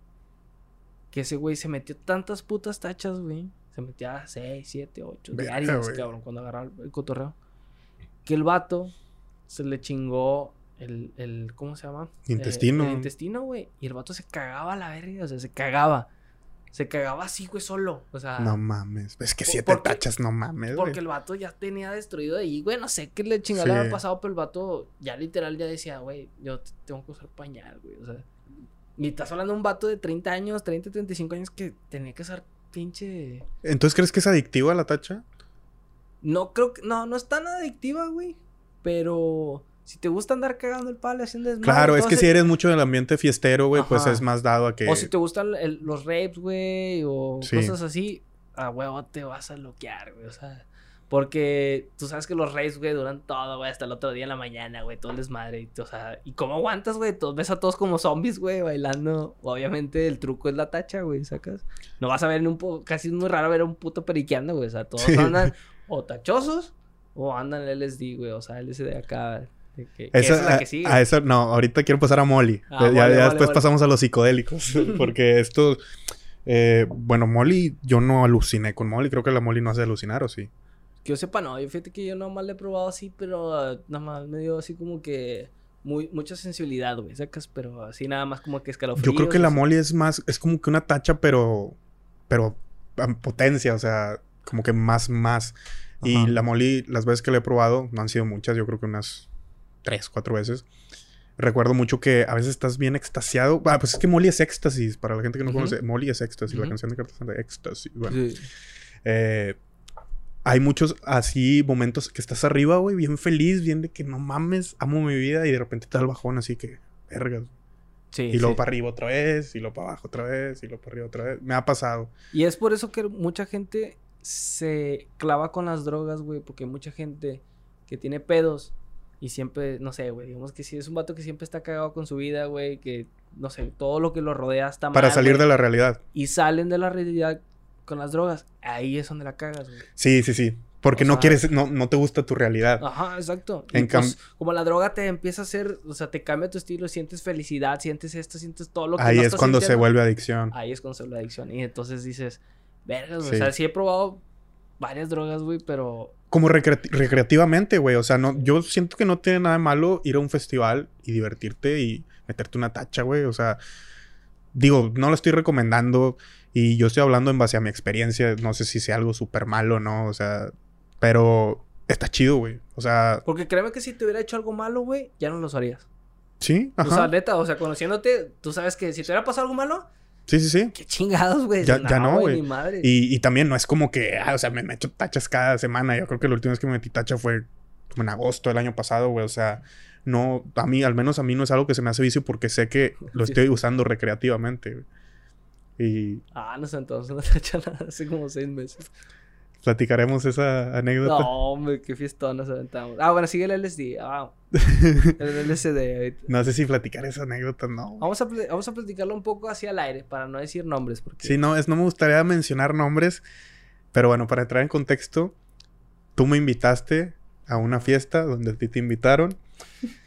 Que ese güey se metió tantas putas tachas, güey. Se metía 6, 7, 8 Verga, diarias, güey. cabrón, cuando agarraba el cotorreo. que el vato se le chingó el, el ¿cómo se llama? Intestino. Eh, el intestino, güey. Y el vato se cagaba a la verga, o sea, se cagaba. Se cagaba así, güey, solo. O sea, No mames. Es que siete porque- tachas, no mames, güey. porque el vato ya tenía destruido ahí, güey. No sé qué le chingada le Sí. había pasado, pero el vato ya literal ya decía, güey, yo tengo que usar pañal, güey. O sea, y estás hablando de un vato de 30 años, 30, 35 años que tenía que usar pinche. Entonces, ¿crees que es adictiva la tacha? No creo que. No, no es tan adictiva, güey. Pero si te gusta andar cagando el palo haciendo desmadre. Claro, es que si eres mucho del ambiente fiestero, güey, pues es más dado a que... O si te gustan el- los rapes, güey, o Sí. cosas así, a huevo te vas a bloquear, güey, o sea. Porque tú sabes que los rapes, güey, duran todo, güey, hasta el otro día en la mañana, güey, todo el desmadre. y, o sea, ¿y cómo aguantas, güey? Todos ves a todos como zombies, güey, bailando. Obviamente el truco es la tacha, güey, sacas. No vas a ver en un po casi es muy raro ver a un puto periqueando, güey, o sea, todos Sí. andan o tachosos o andan LSD, güey, o sea, LSD acá. de que- que Esa, esa es la que sigue. a esa- no, ahorita quiero pasar a Molly. Ah, ya vale, ya vale, después vale. pasamos a los psicodélicos. porque esto... eh, bueno, Molly, yo no aluciné con Molly. Creo que la Molly no hace alucinar, ¿o sí? Que yo sepa, no. Yo fíjate que yo nomás le he probado así, pero ah, nada más me dio así como que muy, mucha sensibilidad, güey, sacas, pero así nada más como que escalofríos. Yo creo que la. Molly es más... Es como que una tacha, pero... Pero... en potencia, o sea... Como que más, más. Y Ajá. la Molly, las veces que la he probado, no han sido muchas. Yo creo que unas... Tres, cuatro veces. Recuerdo mucho que a veces estás bien extasiado. Ah, pues es que Molly es éxtasis. Para la gente que no Ujú. conoce, Molly es éxtasis. La Ujú. canción de Cartas de éxtasis. Bueno, Sí. eh, hay muchos así momentos que estás arriba, güey, bien feliz, bien de que no mames, amo mi vida y de repente te da el bajón así que, vergas. Sí, y luego sí. para arriba otra vez, y luego para abajo otra vez, y luego para arriba otra vez. Me ha pasado. Y es por eso que mucha gente se clava con las drogas, güey, porque mucha gente que tiene pedos y siempre, no sé, güey, digamos que si es un vato que siempre está cagado con su vida, güey, que, no sé, todo lo que lo rodea está Para mal, salir güey, de la realidad. Y salen de la realidad con las drogas, ahí es donde la cagas, güey. Sí, sí, sí. Porque O no sea- quieres, no, no te gusta tu realidad. Ajá, exacto. En pues, como la droga te empieza a hacer, o sea, te cambia tu estilo, sientes felicidad, sientes esto, sientes todo lo que Ahí no es estás cuando se vuelve adicción. Ahí es cuando se vuelve adicción. Y entonces dices, vergas, Sí. o sea, sí he probado varias drogas, güey, pero Como recreati- recreativamente, güey. O sea, no, yo siento que no tiene nada de malo ir a un festival y divertirte y meterte una tacha, güey. O sea, digo, no lo estoy recomendando y yo estoy hablando en base a mi experiencia. No sé si sea algo súper malo o no, o sea, pero está chido, güey. O sea, porque créeme que si te hubiera hecho algo malo, güey, ya no lo harías. sí, O sea, ajá. neta, o sea, conociéndote, tú sabes que si te hubiera pasado algo malo, Sí, sí, sí. qué chingados, güey. Ya- ya no, güey. Y, y también no es como que, ah, o sea, me meto tachas cada semana. Yo creo que la última vez que me metí tacha fue como en agosto del año pasado, güey. O sea, no, a mí, al menos a mí no es algo que se me hace vicio porque sé que lo estoy usando recreativamente. güey. Y Ah, no sé, entonces no te he hecho nada hace como seis meses. platicaremos esa anécdota. No, hombre, qué fiestón nos aventamos. Ah, bueno, sigue el LSD. Ah, el LSD. No sé si platicar esa anécdota, no. Vamos a, vamos a platicarlo un poco hacia el aire para no decir nombres. Porque... Sí, no, es, no me gustaría mencionar nombres. Pero bueno, para entrar en contexto, tú me invitaste a una fiesta donde a ti te invitaron.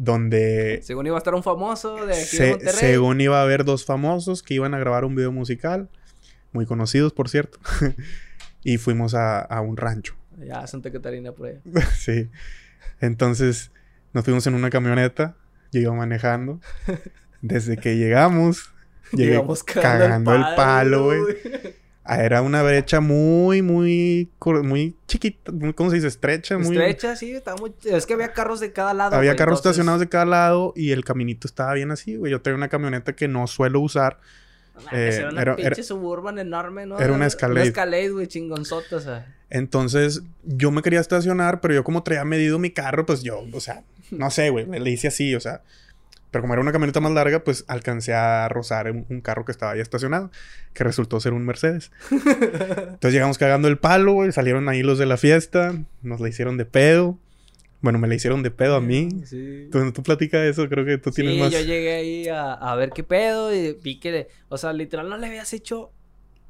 Donde Según iba a estar un famoso de aquí de Se- Monterrey. según iba a haber dos famosos que iban a grabar un video musical, muy conocidos por cierto, y fuimos a, a un rancho. Ya, Santa Catarina por allá. sí. Entonces nos fuimos en una camioneta, yo iba manejando. Desde que llegamos, llegué Llegamos cagando el palo, güey. Ah, Era una brecha muy, muy, muy chiquita, muy, ¿cómo se dice? Estrecha, muy... Estrecha, sí, estaba muy... Es que había carros de cada lado, Había güey, carros entonces- estacionados de cada lado y el caminito estaba bien así, güey. Yo tenía una camioneta que no suelo usar. Eh, era una era- pinche era- Suburban enorme, ¿no? era una Escalade. Una Escalade, güey, chingonzota, o sea. Entonces, yo me quería estacionar, pero yo como traía medido mi carro, pues yo, o sea, no sé, güey, le hice así, o sea. Pero como era una camioneta más larga, pues alcancé a rozar un, un carro que estaba ahí estacionado, que resultó ser un Mercedes. Entonces llegamos cagando el palo, güey, salieron ahí los de la fiesta, nos la hicieron de pedo. Bueno, me la hicieron de pedo a mí. Sí. Tú, tú platicas eso, creo que tú tienes sí, más... yo llegué ahí a, a ver qué pedo y vi que, o sea, literal no le habías hecho,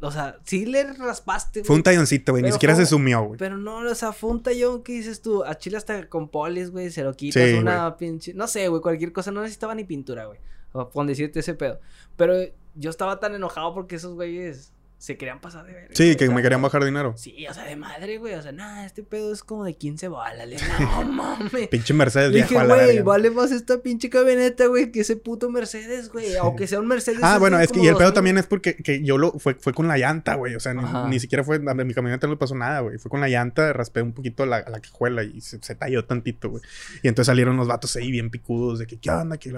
o sea, sí le raspaste, Fue un talloncito, güey, ni siquiera fue- se sumió, güey. pero no, o sea, fue un tallón que dices tú, a Chile hasta con polis, güey, se lo quitas, Sí, una pinche, no sé, güey, cualquier cosa, no necesitaba ni pintura, güey, o con decirte ese pedo, pero yo estaba tan enojado porque esos güeyes, se querían pasar de verga. Sí, güey, que o sea, me querían bajar dinero. Sí, o sea, de madre, güey. O sea, nada, este pedo es como de 15 balas. No mames. Pinche Mercedes Le dije, güey, verga. vale más esta pinche camioneta, güey, que ese puto Mercedes, güey. Aunque sea un Mercedes. Ah, bueno, es que y el pedo 2000. también es porque que yo lo fue, fue con la llanta, güey. O sea, ni, ni siquiera fue. A mi camioneta no le pasó nada, güey. Fue con la llanta, raspé un poquito la, la cajuela y se, se talló tantito, güey. Y entonces salieron los vatos ahí bien picudos de que, ¿qué onda? ¿Qué?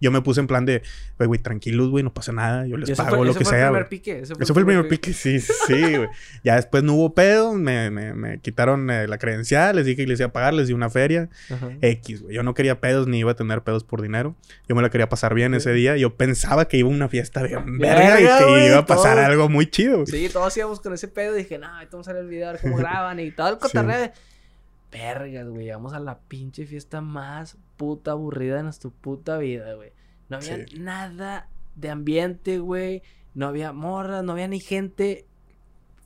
Yo me puse en plan de, güey, güey, tranquilos, güey, no pasa nada. Yo les pago fue- lo que fue el sea, primer güey. pique. Ese Eso fue el primer pique, sí, sí, sí, güey. Ya después no hubo pedo, me, me, me quitaron eh, la credencial, les dije que les iba a pagar, les di una feria. Ajá. X, güey. Yo no quería pedos ni iba a tener pedos por dinero. Yo me la quería pasar bien ese día. Yo pensaba que iba a una fiesta de verga y que iba a pasar todo. algo muy chido. güey. Sí, todos íbamos con ese pedo. Dije, no, ahorita vamos a ver el video, a ver cómo graban y todo el cotorreo. Vergas, güey. Llegamos a la pinche fiesta más puta aburrida de nuestra puta vida, güey. No había Sí. nada de ambiente, güey. No había morras, no había ni gente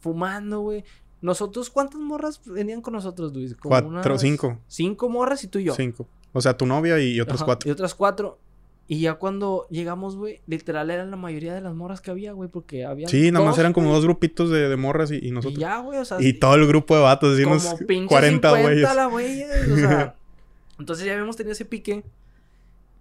fumando, güey. Nosotros, ¿cuántas morras venían con nosotros, Luis? Como Cuatro, unas cinco. Cinco morras y tú y yo. Cinco. O sea, tu novia y otros Ajá, cuatro. Y otras cuatro. Y ya cuando llegamos, güey, literal eran la mayoría de las morras que había, güey, porque había. Sí, nada más eran como dos grupitos de, de morras y, y Y nosotros. Y, ya, güey, o sea. todo el grupo de vatos, así como unos pinche 40 50 güeyes. la güey, o sea. entonces ya habíamos tenido ese pique.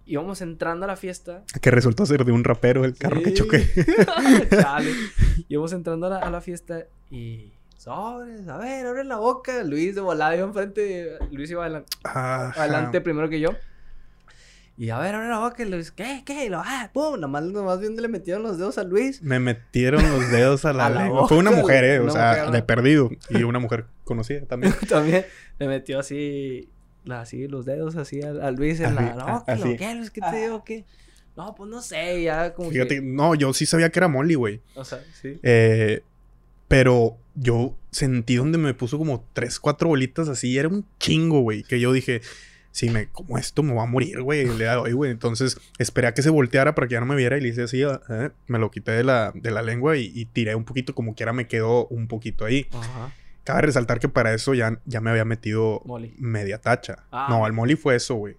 Íbamos entrando a la fiesta. Que resultó ser de un rapero el carro que choqué. Chale. Íbamos entrando a la, a la fiesta y. Sobres, a ver, abre la boca. Luis de volada iba enfrente. Luis iba adelante. Adelante primero que yo. Y a ver, abre la boca, y Luis, ¿qué? ¿Qué? Y lo, ah, pum, nomás, nomás viendo le metieron los dedos a Luis. Me metieron los dedos a la, A la lengua. Fue una mujer, eh. O sea, de perdido. Y una mujer conocida también. También le metió así, así los dedos así a, a Luis en la, Así, la boca. y lo. ¿Qué, Luis? ¿Qué te digo? ¿Qué? No, pues no sé, ya como Fíjate, que... no, yo sí sabía que era Molly, güey. O sea, sí. Eh, pero yo sentí donde me puso como tres, cuatro bolitas así. Era un chingo, güey. Que yo dije, si me como esto, me va a morir, güey. De hoy, güey. Entonces esperé a que se volteara para que ya no me viera y le hice así. eh, me lo quité de la, de la lengua y, y tiré un poquito, como quiera me quedó un poquito ahí. Ajá. Cabe resaltar que para eso ya, ya me había metido Molly. media tacha. Ah. No, al Molly fue eso, güey.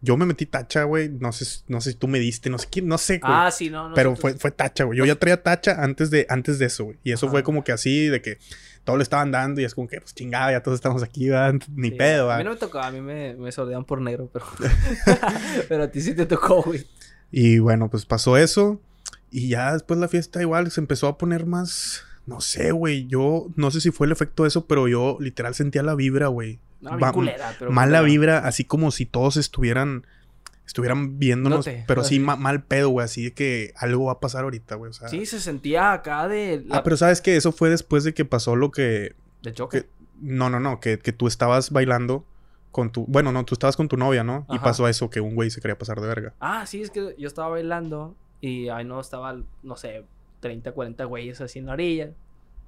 Yo me metí tacha, güey. No sé, no sé si tú me diste, no sé quién, no sé, güey. Ah, sí, no, no. Pero fue, fue tacha, güey. Yo ya traía tacha antes de, antes de eso, güey. Y eso Ajá. fue como que así, de que todos le estaban dando y es como que, pues chingada, ya todos estamos aquí, ¿verdad? Ni pedo, A ¿verdad? mí no me tocó, a mí me, me sordean por negro, pero... pero a ti sí te tocó, güey. Y bueno, pues pasó eso. Y ya después la fiesta igual se empezó a poner más. No sé, güey. Yo no sé si fue el efecto de eso, pero yo literal sentía la vibra, güey. No, culera, pero... Mala culera. vibra, así como si todos estuvieran. Estuvieran viéndonos, Note, pero sí así. ma- mal pedo, güey. Así de que algo va a pasar ahorita, güey. O sea. Sí, se sentía acá de... la- Ah, pero sabes que eso fue después de que pasó lo que. De choque. que- no, no, no. Que, que tú estabas bailando con tu. Bueno, no, tú estabas con tu novia, ¿no? Y pasó eso, que un güey se quería pasar de verga. Ah, sí, es que yo estaba bailando y ahí no estaba, no sé, 30, 40 güeyes así en la orilla.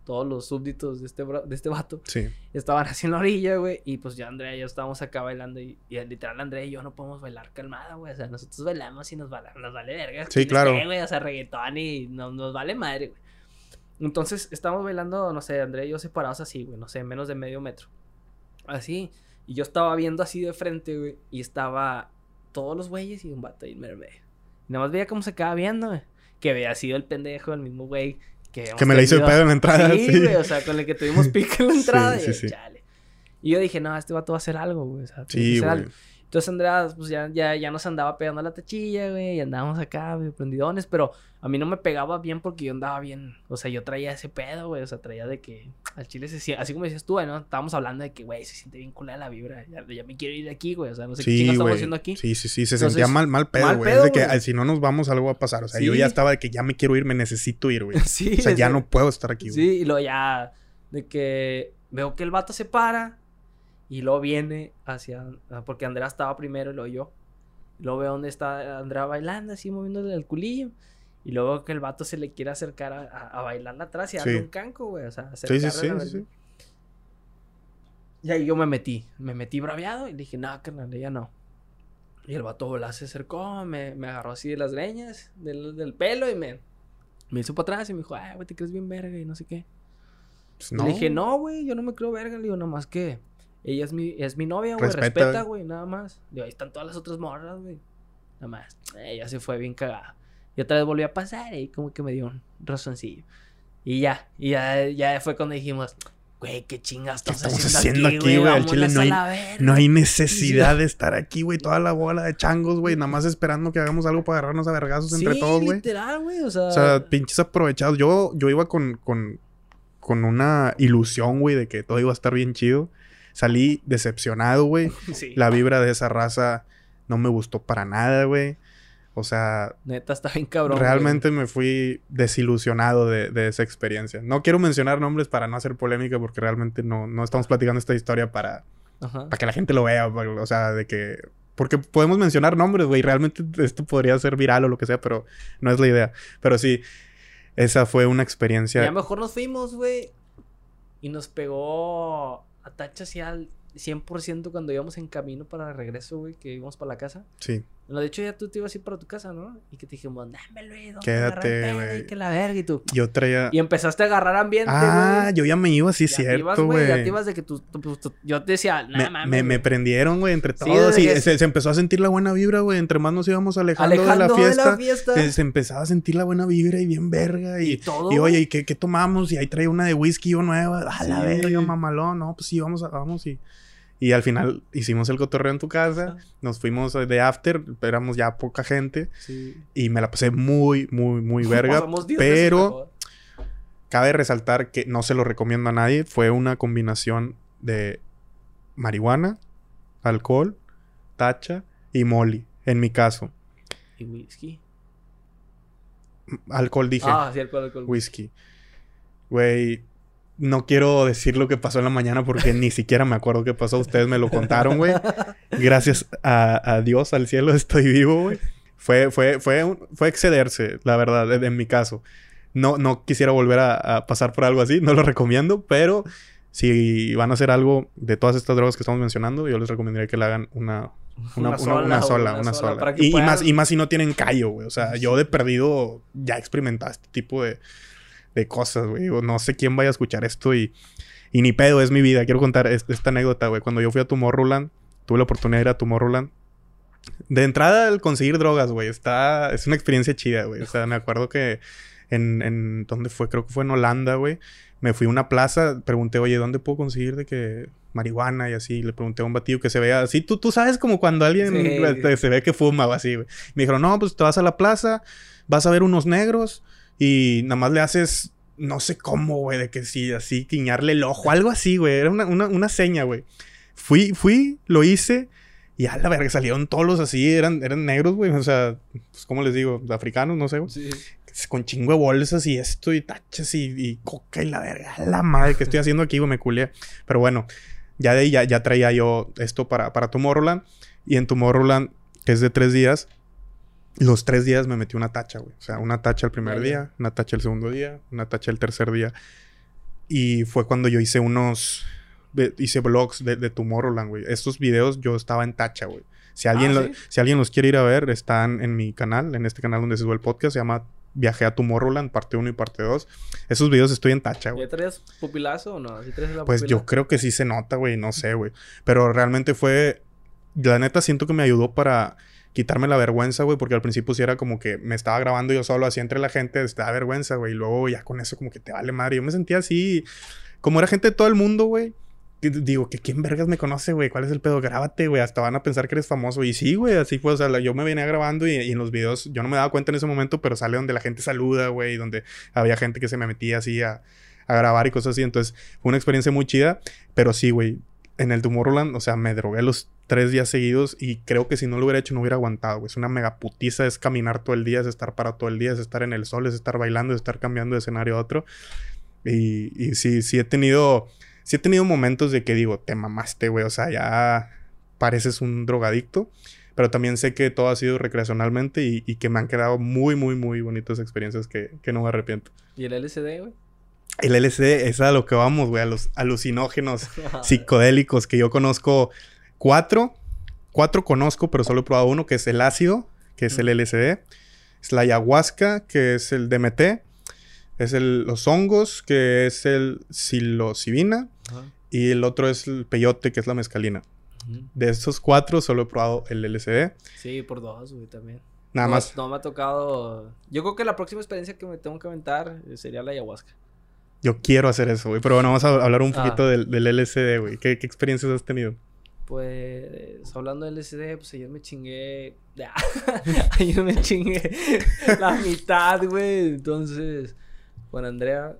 Todos los súbditos de este, de este vato Sí. estaban así en la orilla, güey. Y pues yo, Andrea y yo estábamos acá bailando. Y, y literal, Andrea y yo no podemos bailar calmada, güey. O sea, nosotros bailamos y nos, vale- nos vale verga. Sí, claro. güey, o sea, reggaetón y no- nos vale madre, güey. Entonces estábamos bailando, no sé, Andrea y yo separados así, güey. No sé, menos de medio metro. Así. Y yo estaba viendo así de frente, güey. Y estaba todos los güeyes y un vato ahí en medio. Y nada más veía cómo se quedaba viendo, güey. Que había sido el pendejo, el mismo güey. Que, Que me le hizo el pedo en la entrada. Sí, sí. güey, o sea, con el que tuvimos pique en la entrada. sí, y, sí. chale. y yo dije, no, este vato va a hacer algo, güey. O sea, Sí, güey. Entonces Andrea, pues ya, ya, ya nos andaba pegando la tachilla, güey, y andábamos acá, güey, prendidones, pero a mí no me pegaba bien porque yo andaba bien, o sea, yo traía ese pedo, güey, o sea, traía de que al chile se siente, así como decías tú, güey, ¿no? Estábamos hablando de que, güey, se siente bien culera la vibra, ya, ya me quiero ir de aquí, güey, o sea, no sé qué chingados estamos haciendo aquí. Sí, sí, sí. Se Entonces, sentía mal, mal pedo, güey. Es de que si no nos vamos, algo va a pasar. O sea, yo ya estaba de que ya me quiero ir, me necesito ir, güey. sí, O sea, ya no puedo estar aquí, güey. Sí, y luego ya, de que veo que el vato se para y luego viene hacia, ah, porque Andrea estaba primero y luego yo. Y luego veo dónde está Andrea bailando, así moviéndole el culillo. Y luego que el vato se le quiere acercar a, a, a bailarla atrás y darle Sí. un canco, güey. O sea, Sí, sí, sí, la sí. Y ahí yo me metí, me metí braviado y dije, no, carnal, ya no. Y el vato volá, se acercó, me, me agarró así de las greñas, del, del pelo y me, me hizo para atrás y me dijo, ay, güey, te crees bien verga y no sé qué. Pues, Y Le dije, no, güey, yo no me creo verga. Le digo, nomás que ella es mi, es mi novia, güey. Respeta, güey. nada más. Digo, ahí están todas las otras morras, güey. Nada más. Ella se fue bien cagada. Y otra vez volvió a pasar y como que me dio un razoncillo. Y ya, y ya, ya fue cuando dijimos, güey, qué chingas ¿Qué estamos, haciendo aquí, güey? Al chile no hay, no hay necesidad de estar aquí, güey. Toda la bola de changos, güey. Nada más esperando que hagamos algo para agarrarnos a vergazos entre Sí, todos, güey. literal, güey, o sea... O sea, pinches aprovechados. Yo, yo iba con, con, con una ilusión, güey, de que todo iba a estar bien chido. Salí decepcionado, güey. sí. La vibra de esa raza no me gustó para nada, güey. O sea, Neta, está bien cabrón. güey. realmente me fui desilusionado de, de esa experiencia. No quiero mencionar nombres para no hacer polémica porque realmente no, no estamos platicando esta historia para, Ajá. para que la gente lo vea. O sea, de que... Porque podemos mencionar nombres, güey. Realmente esto podría ser viral o lo que sea, pero no es la idea. Pero sí, esa fue una experiencia... Ya mejor nos fuimos, güey. Y nos pegó a tacha hacia al 100% cuando íbamos en camino para regreso, güey, que íbamos para la casa. Sí. No, de hecho, ya tú te ibas a ir para tu casa, ¿no? Y que te dijimos, güey. ¿dónde Quédate, güey. Que la verga, y tú. Yo traía... Y empezaste a agarrar ambiente. Ah, yo ya me iba, sí, Ya cierto, güey. Ya te ibas de que tú, tú- tú- tú- yo te decía, Me, nada mames. me, me güey". prendieron, güey, entre Sí, todos. desde y que- se, se empezó a sentir la buena vibra, güey. Entre más nos íbamos alejando, Alejando de la fiesta. fiesta. Se, se empezaba a sentir la buena vibra y bien verga. Y, Y todo, y, oye. ¿y qué, qué tomamos? Y ahí trae una de whisky yo nueva. A la Sí. verga, mamalón. No, pues sí, vamos, a- vamos. Y, y al final hicimos el cotorreo en tu casa. Nos fuimos de after. Éramos ya poca gente. Sí. Y me la pasé muy, muy, muy verga. Pasamos 10 veces pero cabe resaltar que no se lo recomiendo a nadie. Fue una combinación de marihuana, alcohol, tacha y molly. En mi caso. Y whisky. Alcohol dije. Ah, sí, alcohol, alcohol. Whisky. Güey, no quiero decir lo que pasó en la mañana porque ni siquiera me acuerdo qué pasó. Ustedes me lo contaron, güey. Gracias a, a Dios, al cielo, estoy vivo, güey. Fue, fue, fue, fue excederse, la verdad, en, mi caso. No, no quisiera volver a, a pasar por algo así, no lo recomiendo, pero si van a hacer algo de todas estas drogas que estamos mencionando, yo les recomendaría que le hagan una, una, una- una sola, una sola. Y, más, y más si no tienen callo, güey. O sea, yo de perdido ya he experimentado este tipo de, de cosas, güey. No sé quién vaya a escuchar esto y, y ni pedo, es mi vida. Quiero contar es- esta anécdota, güey. Cuando yo fui a Tomorrowland, tuve la oportunidad de ir a Tomorrowland. De entrada, el conseguir drogas, güey, está... Es una experiencia chida, güey. O sea, me acuerdo que en... en ¿Dónde fue? Creo que fue en Holanda, güey. Me fui a una plaza, pregunté, oye, ¿dónde puedo conseguir de que marihuana y así? Le pregunté a un batido que se vea así. Tú, tú sabes como cuando alguien Sí. se ve que fuma o así, güey. Me dijeron, no, pues te vas a la plaza, vas a ver unos negros y nada más le haces, no sé cómo, güey, de que sí, así, quiñarle el ojo, algo así, güey. Era una, una, una seña, güey. Fui, fui, lo hice y a la verga salieron todos los así, eran, eran negros, güey. O sea, pues, ¿cómo les digo? Africanos, no sé, güey Sí. con chingo de bolsas y esto y tachas y, y coca y la verga. La madre que estoy haciendo aquí, güey, me culé. Pero bueno, ya de ahí ya, ya traía yo esto para, para Tomorrowland. Y en Tomorrowland, que es de tres días, los tres días me metí una tacha, güey. O sea, una tacha el primer Vaya. día, una tacha el segundo día, una tacha el tercer día. Y fue cuando yo hice unos... de- hice vlogs de, de Tomorrowland, güey. Estos videos yo estaba en tacha, güey. Si alguien, Ah, lo- ¿sí? si alguien los quiere ir a ver, están en mi canal, en este canal donde se sube el podcast. Se llama Viajé a Tomorrowland, parte 1 y parte 2. Esos videos estoy en tacha, güey. ¿Ya traías pupilazo o no? ¿Sí traes la Pues pupila? yo creo que sí se nota, güey, no sé, güey. Pero realmente fue, la neta siento que me ayudó para quitarme la vergüenza, güey, porque al principio sí era como que me estaba grabando yo solo así entre la gente, te da vergüenza, güey, y luego ya con eso como que te vale madre. Yo me sentía así, como era gente de todo el mundo, güey. Digo, que quién vergas me conoce, güey. ¿Cuál es el pedo? Grábate, güey. Hasta van a pensar que eres famoso. Y sí, güey. Así fue. O sea, yo me venía grabando y, en los videos yo no me daba cuenta en ese momento, pero sale donde la gente saluda, güey. Donde había gente que se me metía así a, a grabar y cosas así. Entonces, fue una experiencia muy chida. Pero sí, güey. En el Tomorrowland, o sea, me drogué los tres días seguidos y creo que si no lo hubiera hecho no hubiera aguantado, güey. Es una mega putiza, es caminar todo el día, es estar para todo el día, es estar en el sol, es estar bailando, es estar cambiando de escenario a otro. Y, y sí, sí he tenido, sí he tenido momentos de que digo, te mamaste, güey. O sea, ya pareces un drogadicto. Pero también sé que todo ha sido recreacionalmente y, y que me han quedado muy, muy, muy bonitas experiencias que, que no me arrepiento. ¿Y el LCD, güey? El LSD es a lo que vamos, güey, a los alucinógenos psicodélicos que yo conozco cuatro. Cuatro conozco, pero solo he probado uno, que es el ácido, que es el LSD. Es la ayahuasca, que es el DMT. Es el, los hongos, que es el psilocibina. Ajá. Y el otro es el peyote, que es la mezcalina. De estos cuatro solo he probado el LSD. Sí, por dos, güey, también. Nada No, más. No me ha tocado. Yo creo que la próxima experiencia que me tengo que aventar eh, sería la ayahuasca. Yo quiero hacer eso, güey. Pero bueno, vamos a hablar un Ah. poquito del, del LSD, güey. ¿Qué, ¿Qué experiencias has tenido? Pues hablando del LSD, pues ayer me chingué. ayer me chingué la mitad, güey. Entonces, con Andrea,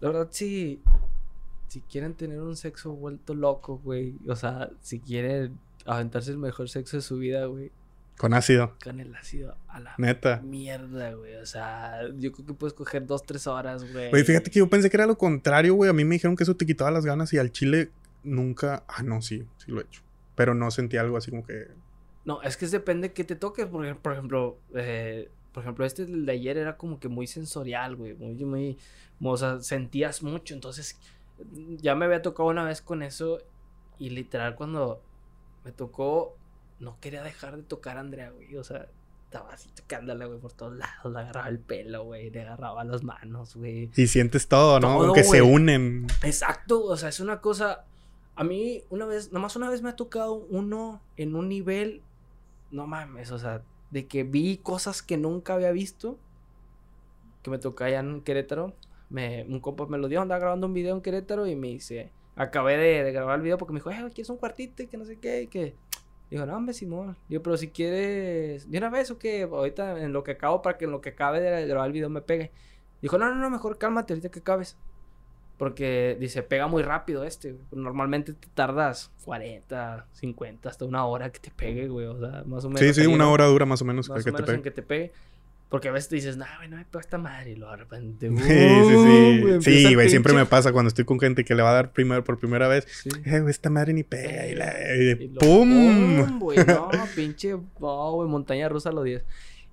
la verdad sí. Si quieren tener un sexo vuelto loco, güey. O sea, si quieren aventarse el mejor sexo de su vida, güey. Con ácido. Con el ácido a la Neta. mierda, güey. O sea, yo creo que puedes coger dos, tres horas, güey. Güey, fíjate que yo pensé que era lo contrario, güey. A mí me dijeron que eso te quitaba las ganas y al chile nunca. Ah, no, sí, sí lo he hecho. Pero no sentí algo así como que. No, es que depende que te toques. Porque, por ejemplo, eh, por ejemplo, este el de ayer era como que muy sensorial, güey. Muy, muy. O sea, sentías mucho. Entonces, ya me había tocado una vez con eso. Y literal, cuando me tocó, no quería dejar de tocar a Andrea, güey. O sea, estaba así tocándola, güey, por todos lados. Le agarraba el pelo, güey. Le agarraba las manos, güey. Y sientes todo, ¿no? Todo, Aunque se unen. Exacto, o sea, es una cosa. A mí, una vez, nomás una vez me ha tocado uno en un nivel. No mames, o sea, de que vi cosas que nunca había visto. Que me tocó allá en Querétaro. Me, un compa me lo dio, andaba grabando un video en Querétaro y me dice. Acabé de, de grabar el video porque me dijo, eh, ¿quieres un cuartito? Y que no sé qué, y que. Digo, no, hombre, Simón. Digo, pero si quieres. ¿De una vez o qué? Ahorita en lo que acabo, para que en lo que acabe de grabar el video me pegue. Dijo, no, no, no, mejor cálmate ahorita que acabes. Porque dice, pega muy rápido este. Normalmente te tardas 40, 50, hasta una hora que te pegue, güey. O sea, más o menos. Sí, sí, una hora dura más o menos Más que o te menos pegue. en que te pegue. Porque a veces te dices, nah, güey, no me pega esta madre. Y luego de repente. Sí, ¡uh! sí, sí. güey, Sí, empieza el güey, siempre me pasa cuando estoy con gente que le va a dar primero por primera vez. Sí. Eh, güey, esta madre ni pega. Y, la, y de Y lo- ¡Pum! güey, no, pinche. No, güey, montaña rusa a los 10.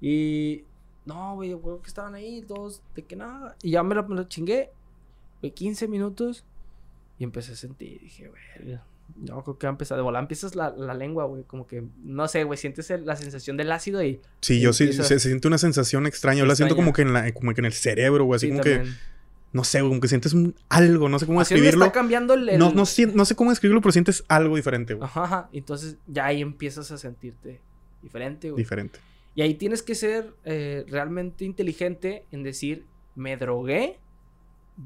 Y. No, güey, güey, que estaban ahí, dos, de que nada. Y ya me lo, me lo chingué. Güey, 15 minutos. Y empecé a sentir. Dije, güey. No, creo que va a empezar. De volar empiezas la, la lengua, güey. Como que, no sé, güey, sientes el- la sensación del ácido y. Sí, yo sí, se, se siente una sensación extraña. Yo la siento como que, en la, como que en el cerebro, güey. Así sí, como que, no sé, güey, como que sientes un, algo. No sé cómo Así escribirlo. está cambiando el. el- No, no, no sé cómo escribirlo, pero sientes algo diferente, güey. Ajá, ajá. Entonces ya ahí empiezas a sentirte diferente, güey. Diferente. Y ahí tienes que ser eh, realmente inteligente en decir, me drogué,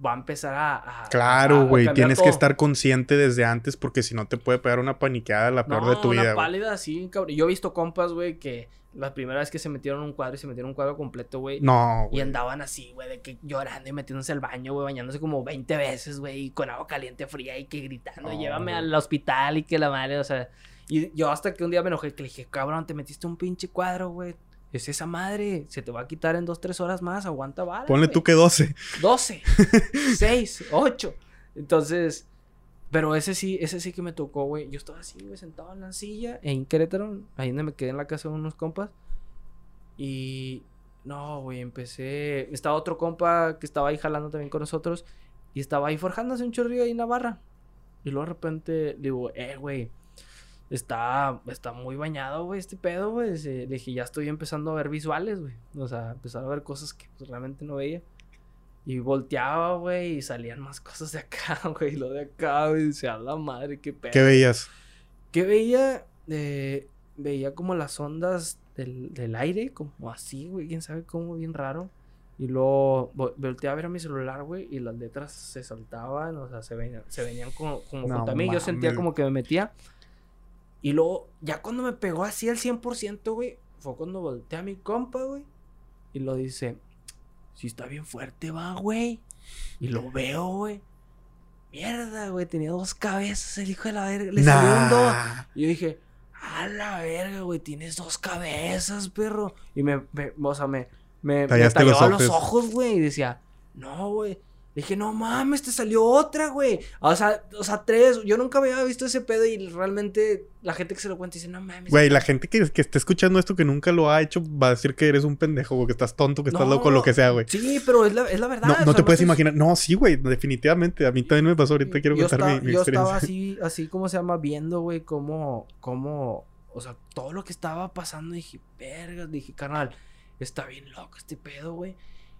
va a empezar a... a- Claro, güey. Tienes que estar consciente desde antes porque si no te puede pegar una paniqueada la peor no, de tu una vida, güey. pálida así, cabrón. Yo he visto compas, güey, que la primera vez que se metieron un cuadro y se metieron un cuadro completo, güey. No, Y andaban así, güey, de que llorando y metiéndose al baño, güey, bañándose como 20 veces, güey, y con agua caliente fría y que gritando, llévame güey. al hospital y que la madre, o sea. Y yo hasta que un día me enojé, que le dije, cabrón, te metiste un pinche cuadro, güey. Es esa madre, se te va a quitar en dos, tres horas más, aguanta vara. Ponle güey". tú que 12. 12, 6, 8. Entonces, pero ese sí, ese sí que me tocó, güey. Yo estaba así, güey, sentado en la silla en Querétaro, ahí donde me quedé en la casa de unos compas. Y no, güey, empecé. Estaba otro compa que estaba ahí jalando también con nosotros. Y estaba ahí forjándose un chorrillo ahí en la barra. Y luego de repente digo, eh, güey. Está, está muy bañado, güey, este pedo, güey. Le dije, ya estoy empezando a ver visuales, güey. O sea, empezar a ver cosas que pues, realmente no veía. Y volteaba, güey, y salían más cosas de acá, güey. y Lo de acá, güey. Dice, a la madre, qué pedo. ¿Qué veías? ¿Qué veía? Eh, veía como las ondas del, del aire, como así, güey, quién sabe cómo, bien raro. Y luego vo- volteé a ver a mi celular, güey, y las letras se saltaban, o sea, se venían, se venían como, como No junto a mí. Yo sentía como que me metía. Y luego, ya cuando me pegó así al 100%, güey, fue cuando volteé a mi compa, güey, y lo dice, si está bien fuerte, va, güey. Y lo veo, güey. Mierda, güey, tenía dos cabezas el hijo de la verga. Le salió un dos. Nah. Y yo dije, a la verga, güey, tienes dos cabezas, perro. Y me, me o sea, me, me, me los ojos, güey. Y decía, no, güey. Le dije, no mames, te salió otra, güey. O sea, o sea, tres. Yo nunca había visto ese pedo y realmente la gente que se lo cuenta dice, no mames. Güey, la gente que, que esté escuchando esto que nunca lo ha hecho va a decir que eres un pendejo, güey, que estás tonto, que estás No, loco, lo que sea, güey. Sí, pero es la, es la verdad. No, no sea, te puedes es- imaginar. No, sí, güey, definitivamente. A mí también me pasó. Ahorita quiero yo contar estaba, mi, mi yo experiencia. estaba así, así como se llama, viendo, güey, cómo, cómo, o sea, todo lo que estaba pasando, dije, vergas, dije, carnal, está bien loco este pedo, güey.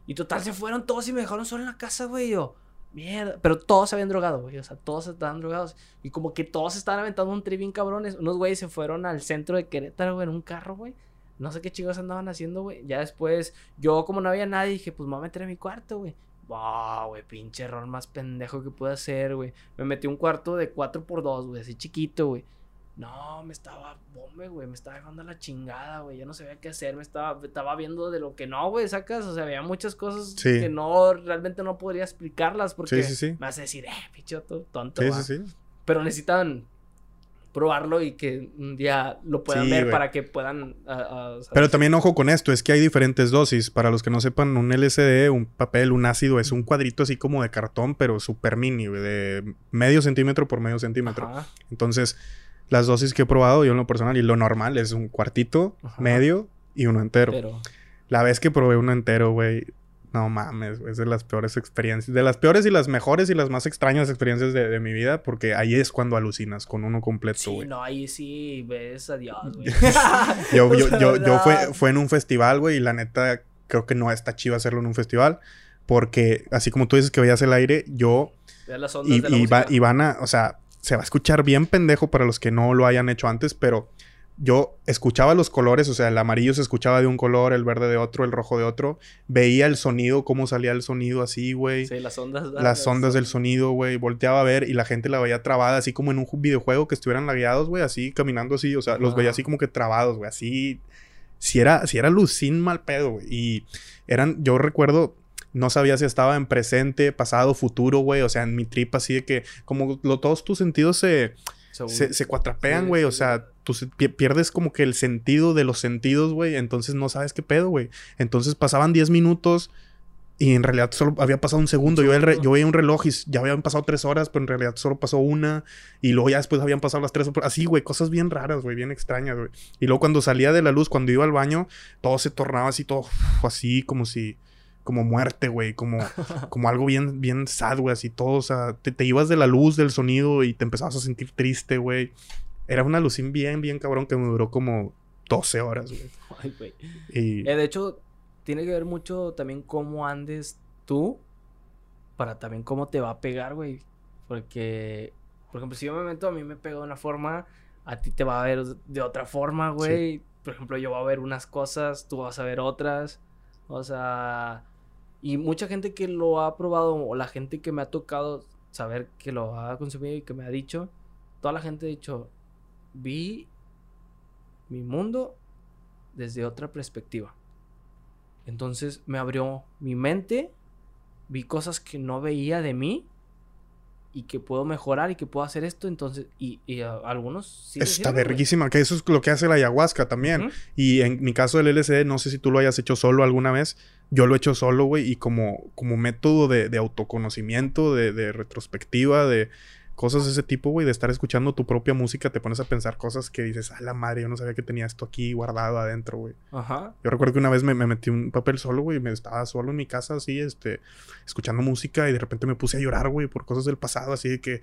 Y total, se fueron todos y me dejaron solo en la casa, güey, yo, mierda, pero todos se habían drogado, güey, o sea, todos estaban drogados. Y como que todos estaban aventando un tri cabrones, unos güeyes se fueron al centro de Querétaro, güey, en un carro, güey. No sé qué chicos andaban haciendo, güey. Ya después, yo como no había nadie, dije, pues me voy a meter a mi cuarto, güey. Ah, güey, pinche error más pendejo que pude hacer, güey. Me metí un cuarto de 4x2, güey, así chiquito, güey. No, me estaba bombe, güey. Me estaba dejando la chingada, güey. Ya no sabía qué hacer. Me estaba, estaba viendo de lo que no, güey, sacas. O sea, había muchas cosas que no, realmente no podría explicarlas porque sí, me vas a decir, eh, pinche tonto. Sí, sí, sí. Pero necesitan probarlo y que un día lo puedan ver para que puedan... Pero también ojo con esto, es que hay diferentes dosis. Para los que no sepan, un LCD, un papel, un ácido, es un cuadrito así como de cartón, pero súper mini, de medio centímetro por medio centímetro. Entonces, las dosis que he probado yo en lo personal y lo normal es un cuartito, medio y uno entero. La vez que probé uno entero, güey, no mames, es de las peores experiencias. De las peores y las mejores y las más extrañas experiencias de, mi vida. Porque ahí es cuando alucinas con uno completo, güey. Sí, no, ahí sí ves a Dios, güey. yo, yo, yo, yo fue, fue en un festival, güey. Y la neta, creo que no está chido hacerlo en un festival. Porque así como tú dices que veías el aire, yo... y, y van a... O sea, se va a escuchar bien pendejo para los que no lo hayan hecho antes. Pero yo escuchaba los colores, o sea, el amarillo se escuchaba de un color, el verde de otro, el rojo de otro. Veía el sonido, cómo salía el sonido así, güey. Sí, las ondas. Las ondas del sonido, güey. Volteaba a ver y la gente la veía trabada, así como en un videojuego que estuvieran lagueados, güey, así caminando así. O sea, los veía así como que trabados, güey. Así. Si era, si era lucín mal pedo, güey. Y eran, yo recuerdo, no sabía si estaba en presente, pasado, futuro, güey. O sea, en mi trip así de que, como todos tus sentidos se se, se cuatrapean, güey. o sea, tú pierdes como que el sentido de los sentidos, güey. Entonces no sabes qué pedo, güey. Entonces pasaban 10 minutos y en realidad solo había pasado un segundo. Yo, yo veía un reloj y ya habían pasado tres horas, pero en realidad solo pasó una. Y luego ya después habían pasado las tres. Así, güey, cosas bien raras, güey, bien extrañas, güey. Y luego cuando salía de la luz, cuando iba al baño, todo se tornaba así, todo así, como si como muerte, güey, como, como algo bien, bien sad, güey, así todo, o sea, te, ibas de la luz, del sonido y te empezabas a sentir triste, güey. Era una lucín bien, bien cabrón que me duró como 12 horas, güey. Ay, güey. Y... Eh, de hecho, tiene que ver mucho también cómo andes tú para también cómo te va a pegar, güey. Porque, por ejemplo, si yo me meto, a mí me pega de una forma, a ti te va a ver de otra forma, güey. Por ejemplo, yo voy a ver unas cosas, tú vas a ver otras. O sea, y mucha gente que lo ha probado o la gente que me ha tocado saber que lo ha consumido y que me ha dicho, toda la gente ha dicho, vi mi mundo desde otra perspectiva. Entonces me abrió mi mente, vi cosas que no veía de mí y que puedo mejorar y que puedo hacer esto, entonces, y, algunos sí. Está verguísima, que eso es lo que hace la ayahuasca también. Y en mi caso del LSD, no sé si tú lo hayas hecho solo alguna vez, yo lo he hecho solo, güey, y como, como método de, autoconocimiento, de, de, retrospectiva, de cosas de ese tipo, güey, de estar escuchando tu propia música, te pones a pensar cosas que dices, a la madre, yo no sabía que tenía esto aquí guardado adentro, güey. Ajá. Yo recuerdo que una vez me, metí un papel solo, güey, me estaba solo en mi casa, así, este, escuchando música y de repente me puse a llorar, güey, por cosas del pasado, así de que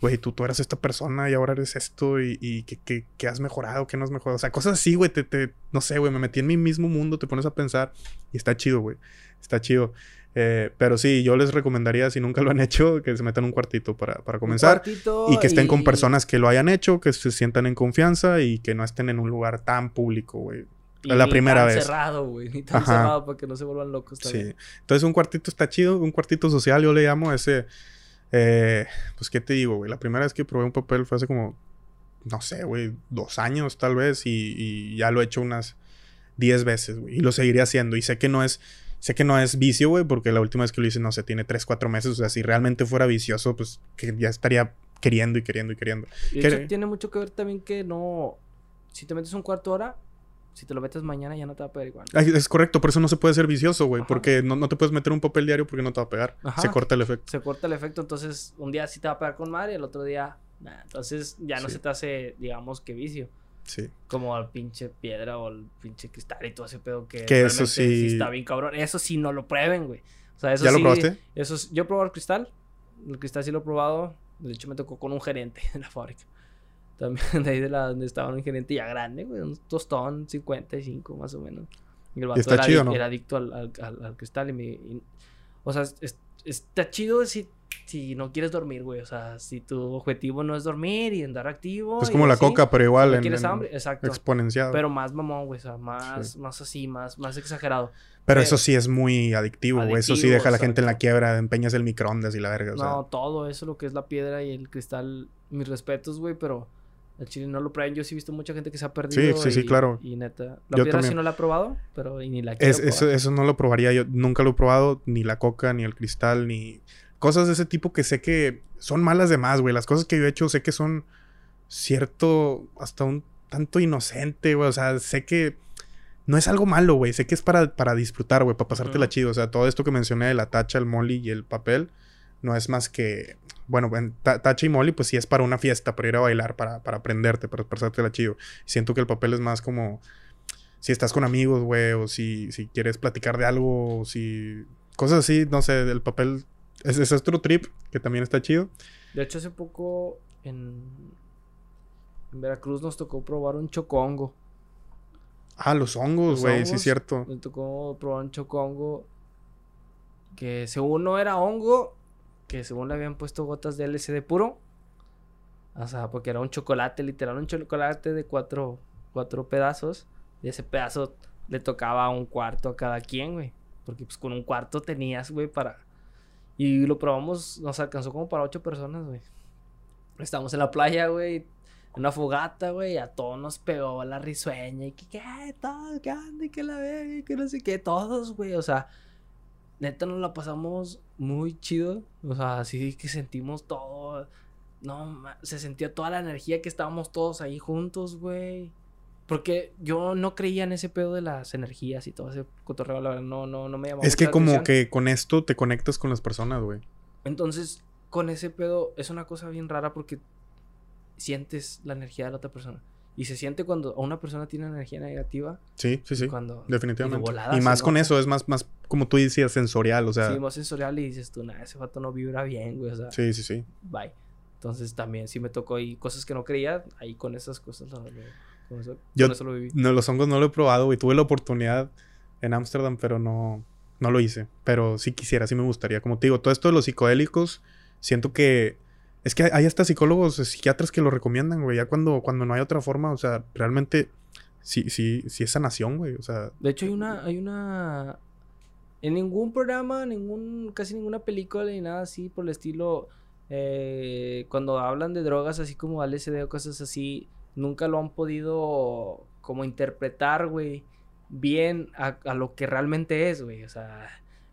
güey, tú, tú eras esta persona y ahora eres esto y, y que, has mejorado, que no has mejorado. O sea, cosas así, güey, te, te, no sé, güey, me metí en mi mismo mundo, te pones a pensar y está chido, güey. Está chido. Eh, pero sí, yo les recomendaría, si nunca lo han hecho, que se metan un cuartito para, para comenzar. y que estén con personas que lo hayan hecho, que se sientan en confianza y que no estén en un lugar tan público, güey. La primera tan vez. cerrado, güey. Ni tan cerrado para que no se vuelvan locos. Sí. Entonces, un cuartito está chido, un cuartito social, yo le llamo ese eh, pues, ¿qué te digo, güey? La primera vez que probé un papel fue hace como, no sé, güey, dos años tal vez y, ya lo he hecho unas diez veces, güey. Y lo seguiré haciendo. Y sé que no es, sé que no es vicio, güey, porque la última vez que lo hice, no sé, tiene tres, cuatro meses. O sea, si realmente fuera vicioso, pues que ya estaría queriendo y queriendo y queriendo. Y tiene mucho que ver también que no, si te metes un cuarto hora, si te lo metes mañana ya no te va a pegar igual. es correcto, por eso no se puede ser vicioso, güey. Porque no, no, te puedes meter un papel diario porque no te va a pegar. Se corta el efecto. Se corta el efecto, entonces un día sí te va a pegar con madre y el otro día, nada. Entonces ya no se te hace, digamos, que vicio. Sí. Como al pinche piedra o al pinche cristal y todo ese pedo que, que eso sí... está bien cabrón. Eso sí no lo prueben, güey. O sea, eso ¿Ya lo probaste? Eso, yo he probado el cristal. El cristal sí lo he probado. De hecho, me tocó con un gerente en la fábrica. También de ahí de la donde estaba un gerente ya grande, güey, un tostón 55 más o menos. Y el era, era adicto al, al, al, cristal y me... o sea, está chido si si no quieres dormir, güey. O sea, si tu objetivo no es dormir y andar activo. Es y como la así, coca, pero igual no en, quieres hambre, exacto. exponenciado. Pero, Pero más mamón, güey. O sea, más, más así, más, más exagerado. eso sí es muy adictivo, güey. Eso sí deja a la gente en la quiebra, empeñas el microondas y la verga. O sea, no, todo eso, lo que es la piedra y el cristal, mis respetos, güey, pero el chile no lo prueben. Yo sí he visto mucha gente que se ha perdido. sí, sí, y- claro. Y neta, la Yo piedra sí no la he probado, pero y ni la quiero Es- eso, probar. eso no lo probaría yo. Nunca lo he probado. Ni la coca, ni el cristal, ni... Cosas de ese tipo que sé que son malas de más, güey. Las cosas que yo he hecho sé que son cierto... Hasta un tanto inocente, güey. O sea, sé que... No es algo malo, güey. Sé que es para, para disfrutar, güey. Para pasártela Ujú. chido. O sea, todo esto que mencioné de la tacha, el molly y el papel... No es más que... Bueno, en ta- tacha y molly, pues sí es para una fiesta, para ir a bailar, para, para aprenderte, para pasártela chido. Siento que el papel es más como si estás con amigos, güey, o si, si quieres platicar de algo, o si... Cosas así, no sé, el papel... Es, es otro trip que también está chido. De hecho, hace poco en, en Veracruz nos tocó probar un chocongo. Ah, los hongos, güey, sí es cierto. Me tocó probar un chocongo que según no era hongo, que según le habían puesto gotas de LSD puro. O sea, porque era un chocolate, literal, un chocolate de cuatro, cuatro pedazos. Y ese pedazo le tocaba un cuarto a cada quien, güey. Porque pues con un cuarto tenías, güey, para... Y lo probamos, nos alcanzó como para ocho personas, güey. Estábamos en la playa, güey. En una fogata, güey. A todos nos pegó la risueña. Y que, ¿qué? Todos, ¿qué onda? Y que la ve, que no sé qué. Todos, güey. O sea, neta nos la pasamos muy chido. O sea, así que sentimos todo. No, se sentía toda la energía que estábamos todos ahí juntos, güey. Porque yo no creía en ese pedo de las energías y todo ese cotorreo, la verdad, no, no, no me llamaba Es que como atención. que con esto te conectas con las personas, güey. Entonces, con ese pedo es una cosa bien rara porque sientes la energía de la otra persona. Y se siente cuando una persona tiene energía negativa. Sí, sí, sí. Cuando, Definitivamente. y de volada Y más con eso, es más, más, como tú decías, sensorial, o sea. sí, más sensorial y dices tú, nah, ese vato no vibra bien, güey. O sea, sí, sí, sí. bye. Entonces también sí me tocó y cosas que no creía, ahí con esas cosas con eso, Yo- con eso lo viví. No, los hongos no lo he probado, güey. Tuve la oportunidad en Ámsterdam, pero no, no lo hice. Pero sí quisiera, sí me gustaría. Como te digo, todo esto de los psicodélicos, siento que... Es que hay hasta psicólogos, psiquiatras que lo recomiendan, güey. Ya cuando, cuando no hay otra forma, o sea, realmente... Sí, sí, sí es sanación, güey. O sea, De hecho, hay una, hay una. En ningún programa, ningún, casi ninguna película ni nada así por el estilo. eh, cuando hablan de drogas así como LSD o cosas así, nunca lo han podido como interpretar, güey, bien a, a lo que realmente es, güey. O sea,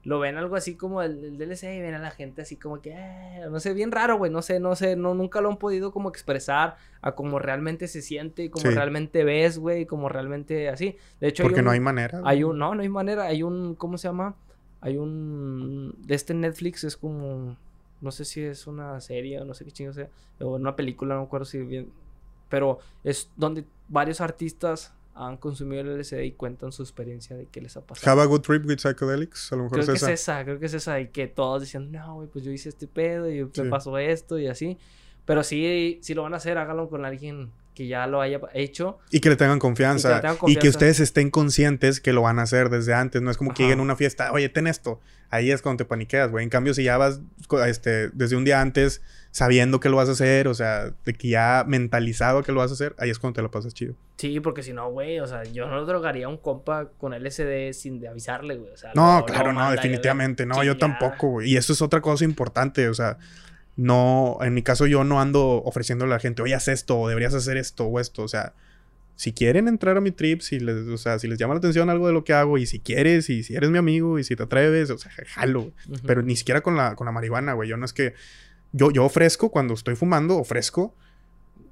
lo ven algo así como el, el DLC y ven a la gente así como que, "Eh", no sé, bien raro, güey. No sé, no sé, no, nunca lo han podido como expresar a como realmente se siente, como Sí. realmente ves, güey, como realmente así. De hecho, porque hay un, no hay manera. hay un, no, no hay manera. Hay un, ¿cómo se llama? Hay un, de este Netflix es como, no sé si es una serie o no sé qué chingo sea, o una película, no me acuerdo si bien, pero es donde varios artistas han consumido el LSD y cuentan su experiencia de qué les ha pasado. Have a good trip with psychedelics. A lo mejor Creo que es es esa. esa, creo que es esa, y que todos dicen, no, güey, pues yo hice este pedo y Sí. me pasó esto y así. Pero sí, si lo van a hacer, háganlo con alguien que ya lo haya hecho. Y que le tengan confianza. Y que Y ustedes estén conscientes que lo van a hacer desde antes. No es como que lleguen a una fiesta, oye, ten esto. Ahí es cuando te paniqueas, güey. En cambio, si ya vas este, desde un día antes sabiendo que lo vas a hacer, o sea, de que ya mentalizado que lo vas a hacer, ahí es cuando te lo pasas chido. Sí, porque si no, güey, o sea, yo no drogaría a un compa con LSD sin de avisarle, güey. O sea, No, lo- claro, lo no, definitivamente. No, yo tampoco, güey. Y eso es otra cosa importante, o sea, no, en mi caso yo no ando ofreciéndole a la gente, oye, haz esto, o deberías hacer esto, o esto, o sea, si quieren entrar a mi trip, si les, o sea, si les llama la atención algo de lo que hago, y si quieres, y si eres mi amigo, y si te atreves, o sea, jalo. Pero ni siquiera con la, con la marihuana, güey. Yo no es que. Yo, yo ofrezco cuando estoy fumando, ofrezco.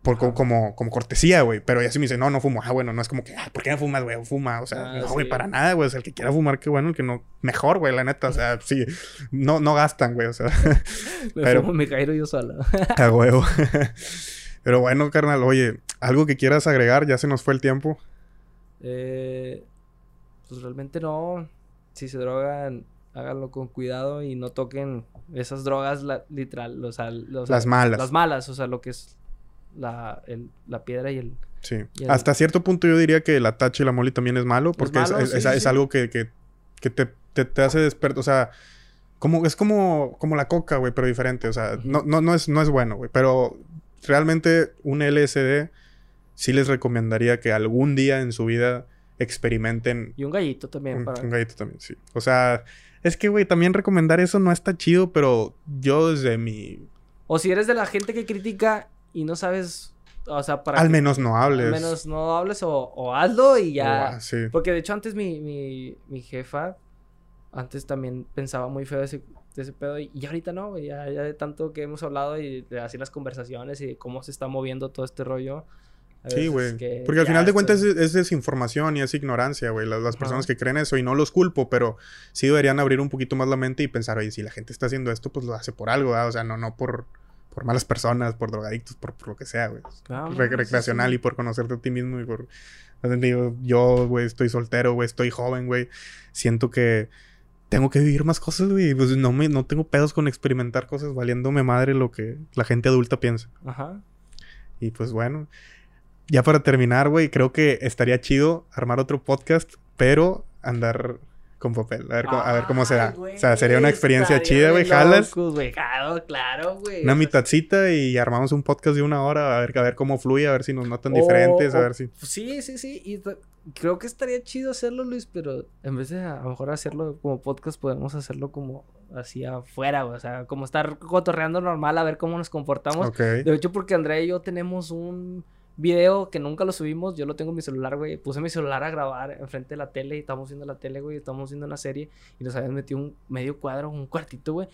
Por, como, como cortesía, güey. Pero ya si me dice, no, no fumo. Ah, bueno, no es como que, ah, ¿por qué no fumas, güey? Fuma. O sea, Ah, no, güey, sí. para nada, güey. O sea, el que quiera fumar, qué bueno. El que no, mejor, güey, la neta. O sea, sí. No, no gastan, güey. O sea, Me pero- fumo Cairo yo sola. a huevo. Pero bueno, carnal, oye, algo que quieras agregar, ya se nos fue el tiempo. Eh, pues realmente no. Si se drogan, háganlo con cuidado y no toquen esas drogas la- literal. O sea, los- Las malas. Las malas, o sea, lo que es la, el- la piedra y el... Sí. Y el- Hasta cierto punto yo diría que la tacha y la moli también es malo. Porque es, malo, es- sí, es- sí, es sí. algo que, que- que te, te- te hace despertar. O sea, Como, es como, como la coca, güey, pero diferente. O sea, no, no, no, es, no es bueno, güey. Pero realmente un LSD sí les recomendaría que algún día en su vida experimenten. Y un gallito también. Un, para... un gallito también, sí. O sea, es que, güey, también recomendar eso no está chido, pero yo desde mi... O si eres de la gente que critica y no sabes... O sea, para... Al que- menos no hables. Al menos no hables o, o hazlo y ya... Ah, sí. Porque de hecho antes mi, mi, mi jefa, antes también pensaba muy feo de ese, de ese pedo y, y ahorita no, ya, ya de tanto que hemos hablado y de así las conversaciones y de cómo se está moviendo todo este rollo. Sí, güey. que Porque al final de cuentas es, es desinformación y es ignorancia, güey. Las, las personas que creen eso y no los culpo, pero sí deberían abrir un poquito más la mente y pensar, oye, si la gente está haciendo esto, pues lo hace por algo, ¿verdad? O sea, no, no por, por malas personas, por drogadictos, por, por lo que sea, güey. Ah, Re- recreacional sí. y por conocerte a ti mismo y por... Yo, güey, estoy soltero, güey, estoy joven, güey. Siento que tengo que vivir más cosas, güey. Pues no, me, no tengo pedos con experimentar cosas valiéndome madre lo que la gente adulta piensa. Ajá. Y pues bueno, ya para terminar, güey, creo que estaría chido armar otro podcast, pero andar con papel. A ver, cómo- a ver cómo se da. O sea, sería una experiencia chida, güey. Jalas güey. Claro, claro, güey. una mitadcita y armamos un podcast de una hora a ver, a ver cómo fluye, a ver si nos notan diferentes, a ver si... Sí, sí, sí. Y creo que estaría chido hacerlo, Luis, pero en vez de a lo mejor hacerlo como podcast, podemos hacerlo como así afuera, güey. O sea, como estar cotorreando normal a ver cómo nos comportamos. Ok. De hecho, porque Andrea y yo tenemos un video que nunca lo subimos. Yo lo tengo en mi celular, güey. Puse mi celular a grabar enfrente de la tele y estamos viendo la tele, güey. Estamos viendo una serie y nos habían metido un medio cuadro, un cuartito, güey.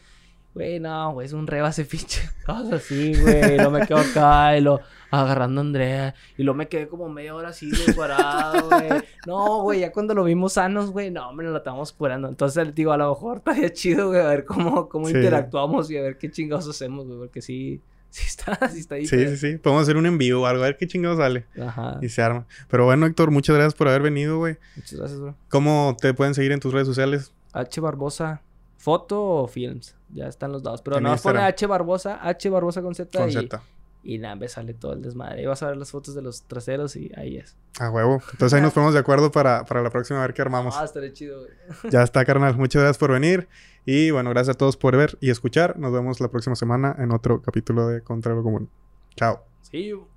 Güey, no, güey, es un reba ese pinche. Cosas así, güey. Y lo me quedo acá y lo agarrando a Andrea. Y lo me quedé como media hora así, güey, parado, güey. No, güey, ya cuando lo vimos sanos, güey, no, me lo estábamos curando. Entonces, digo, a lo mejor estaría chido, güey, a ver cómo, cómo Sí. interactuamos y a ver qué chingados hacemos, güey. Porque sí, sí está, sí está Sí, diferente. sí, sí. Podemos hacer un en vivo o algo, a ver qué chingado sale. Ajá. Y se arma. Pero bueno, Héctor, muchas gracias por haber venido, güey. Muchas gracias, bro. ¿Cómo te pueden seguir en tus redes sociales? H Barbosa, foto o films. Ya están los dados. Pero no pone. H Barbosa, H Barbosa con Z. Con y, Z. y nada, me sale todo el desmadre. Ahí vas a ver las fotos de los traseros y ahí es. A huevo. Entonces ahí nos ponemos de acuerdo para, para la próxima a ver qué armamos. Ah, estaría chido, güey. Ya está, carnal. Muchas gracias por venir. Y bueno, gracias a todos por ver y escuchar. Nos vemos la próxima semana en otro capítulo de Contra lo Común. Chao. See you.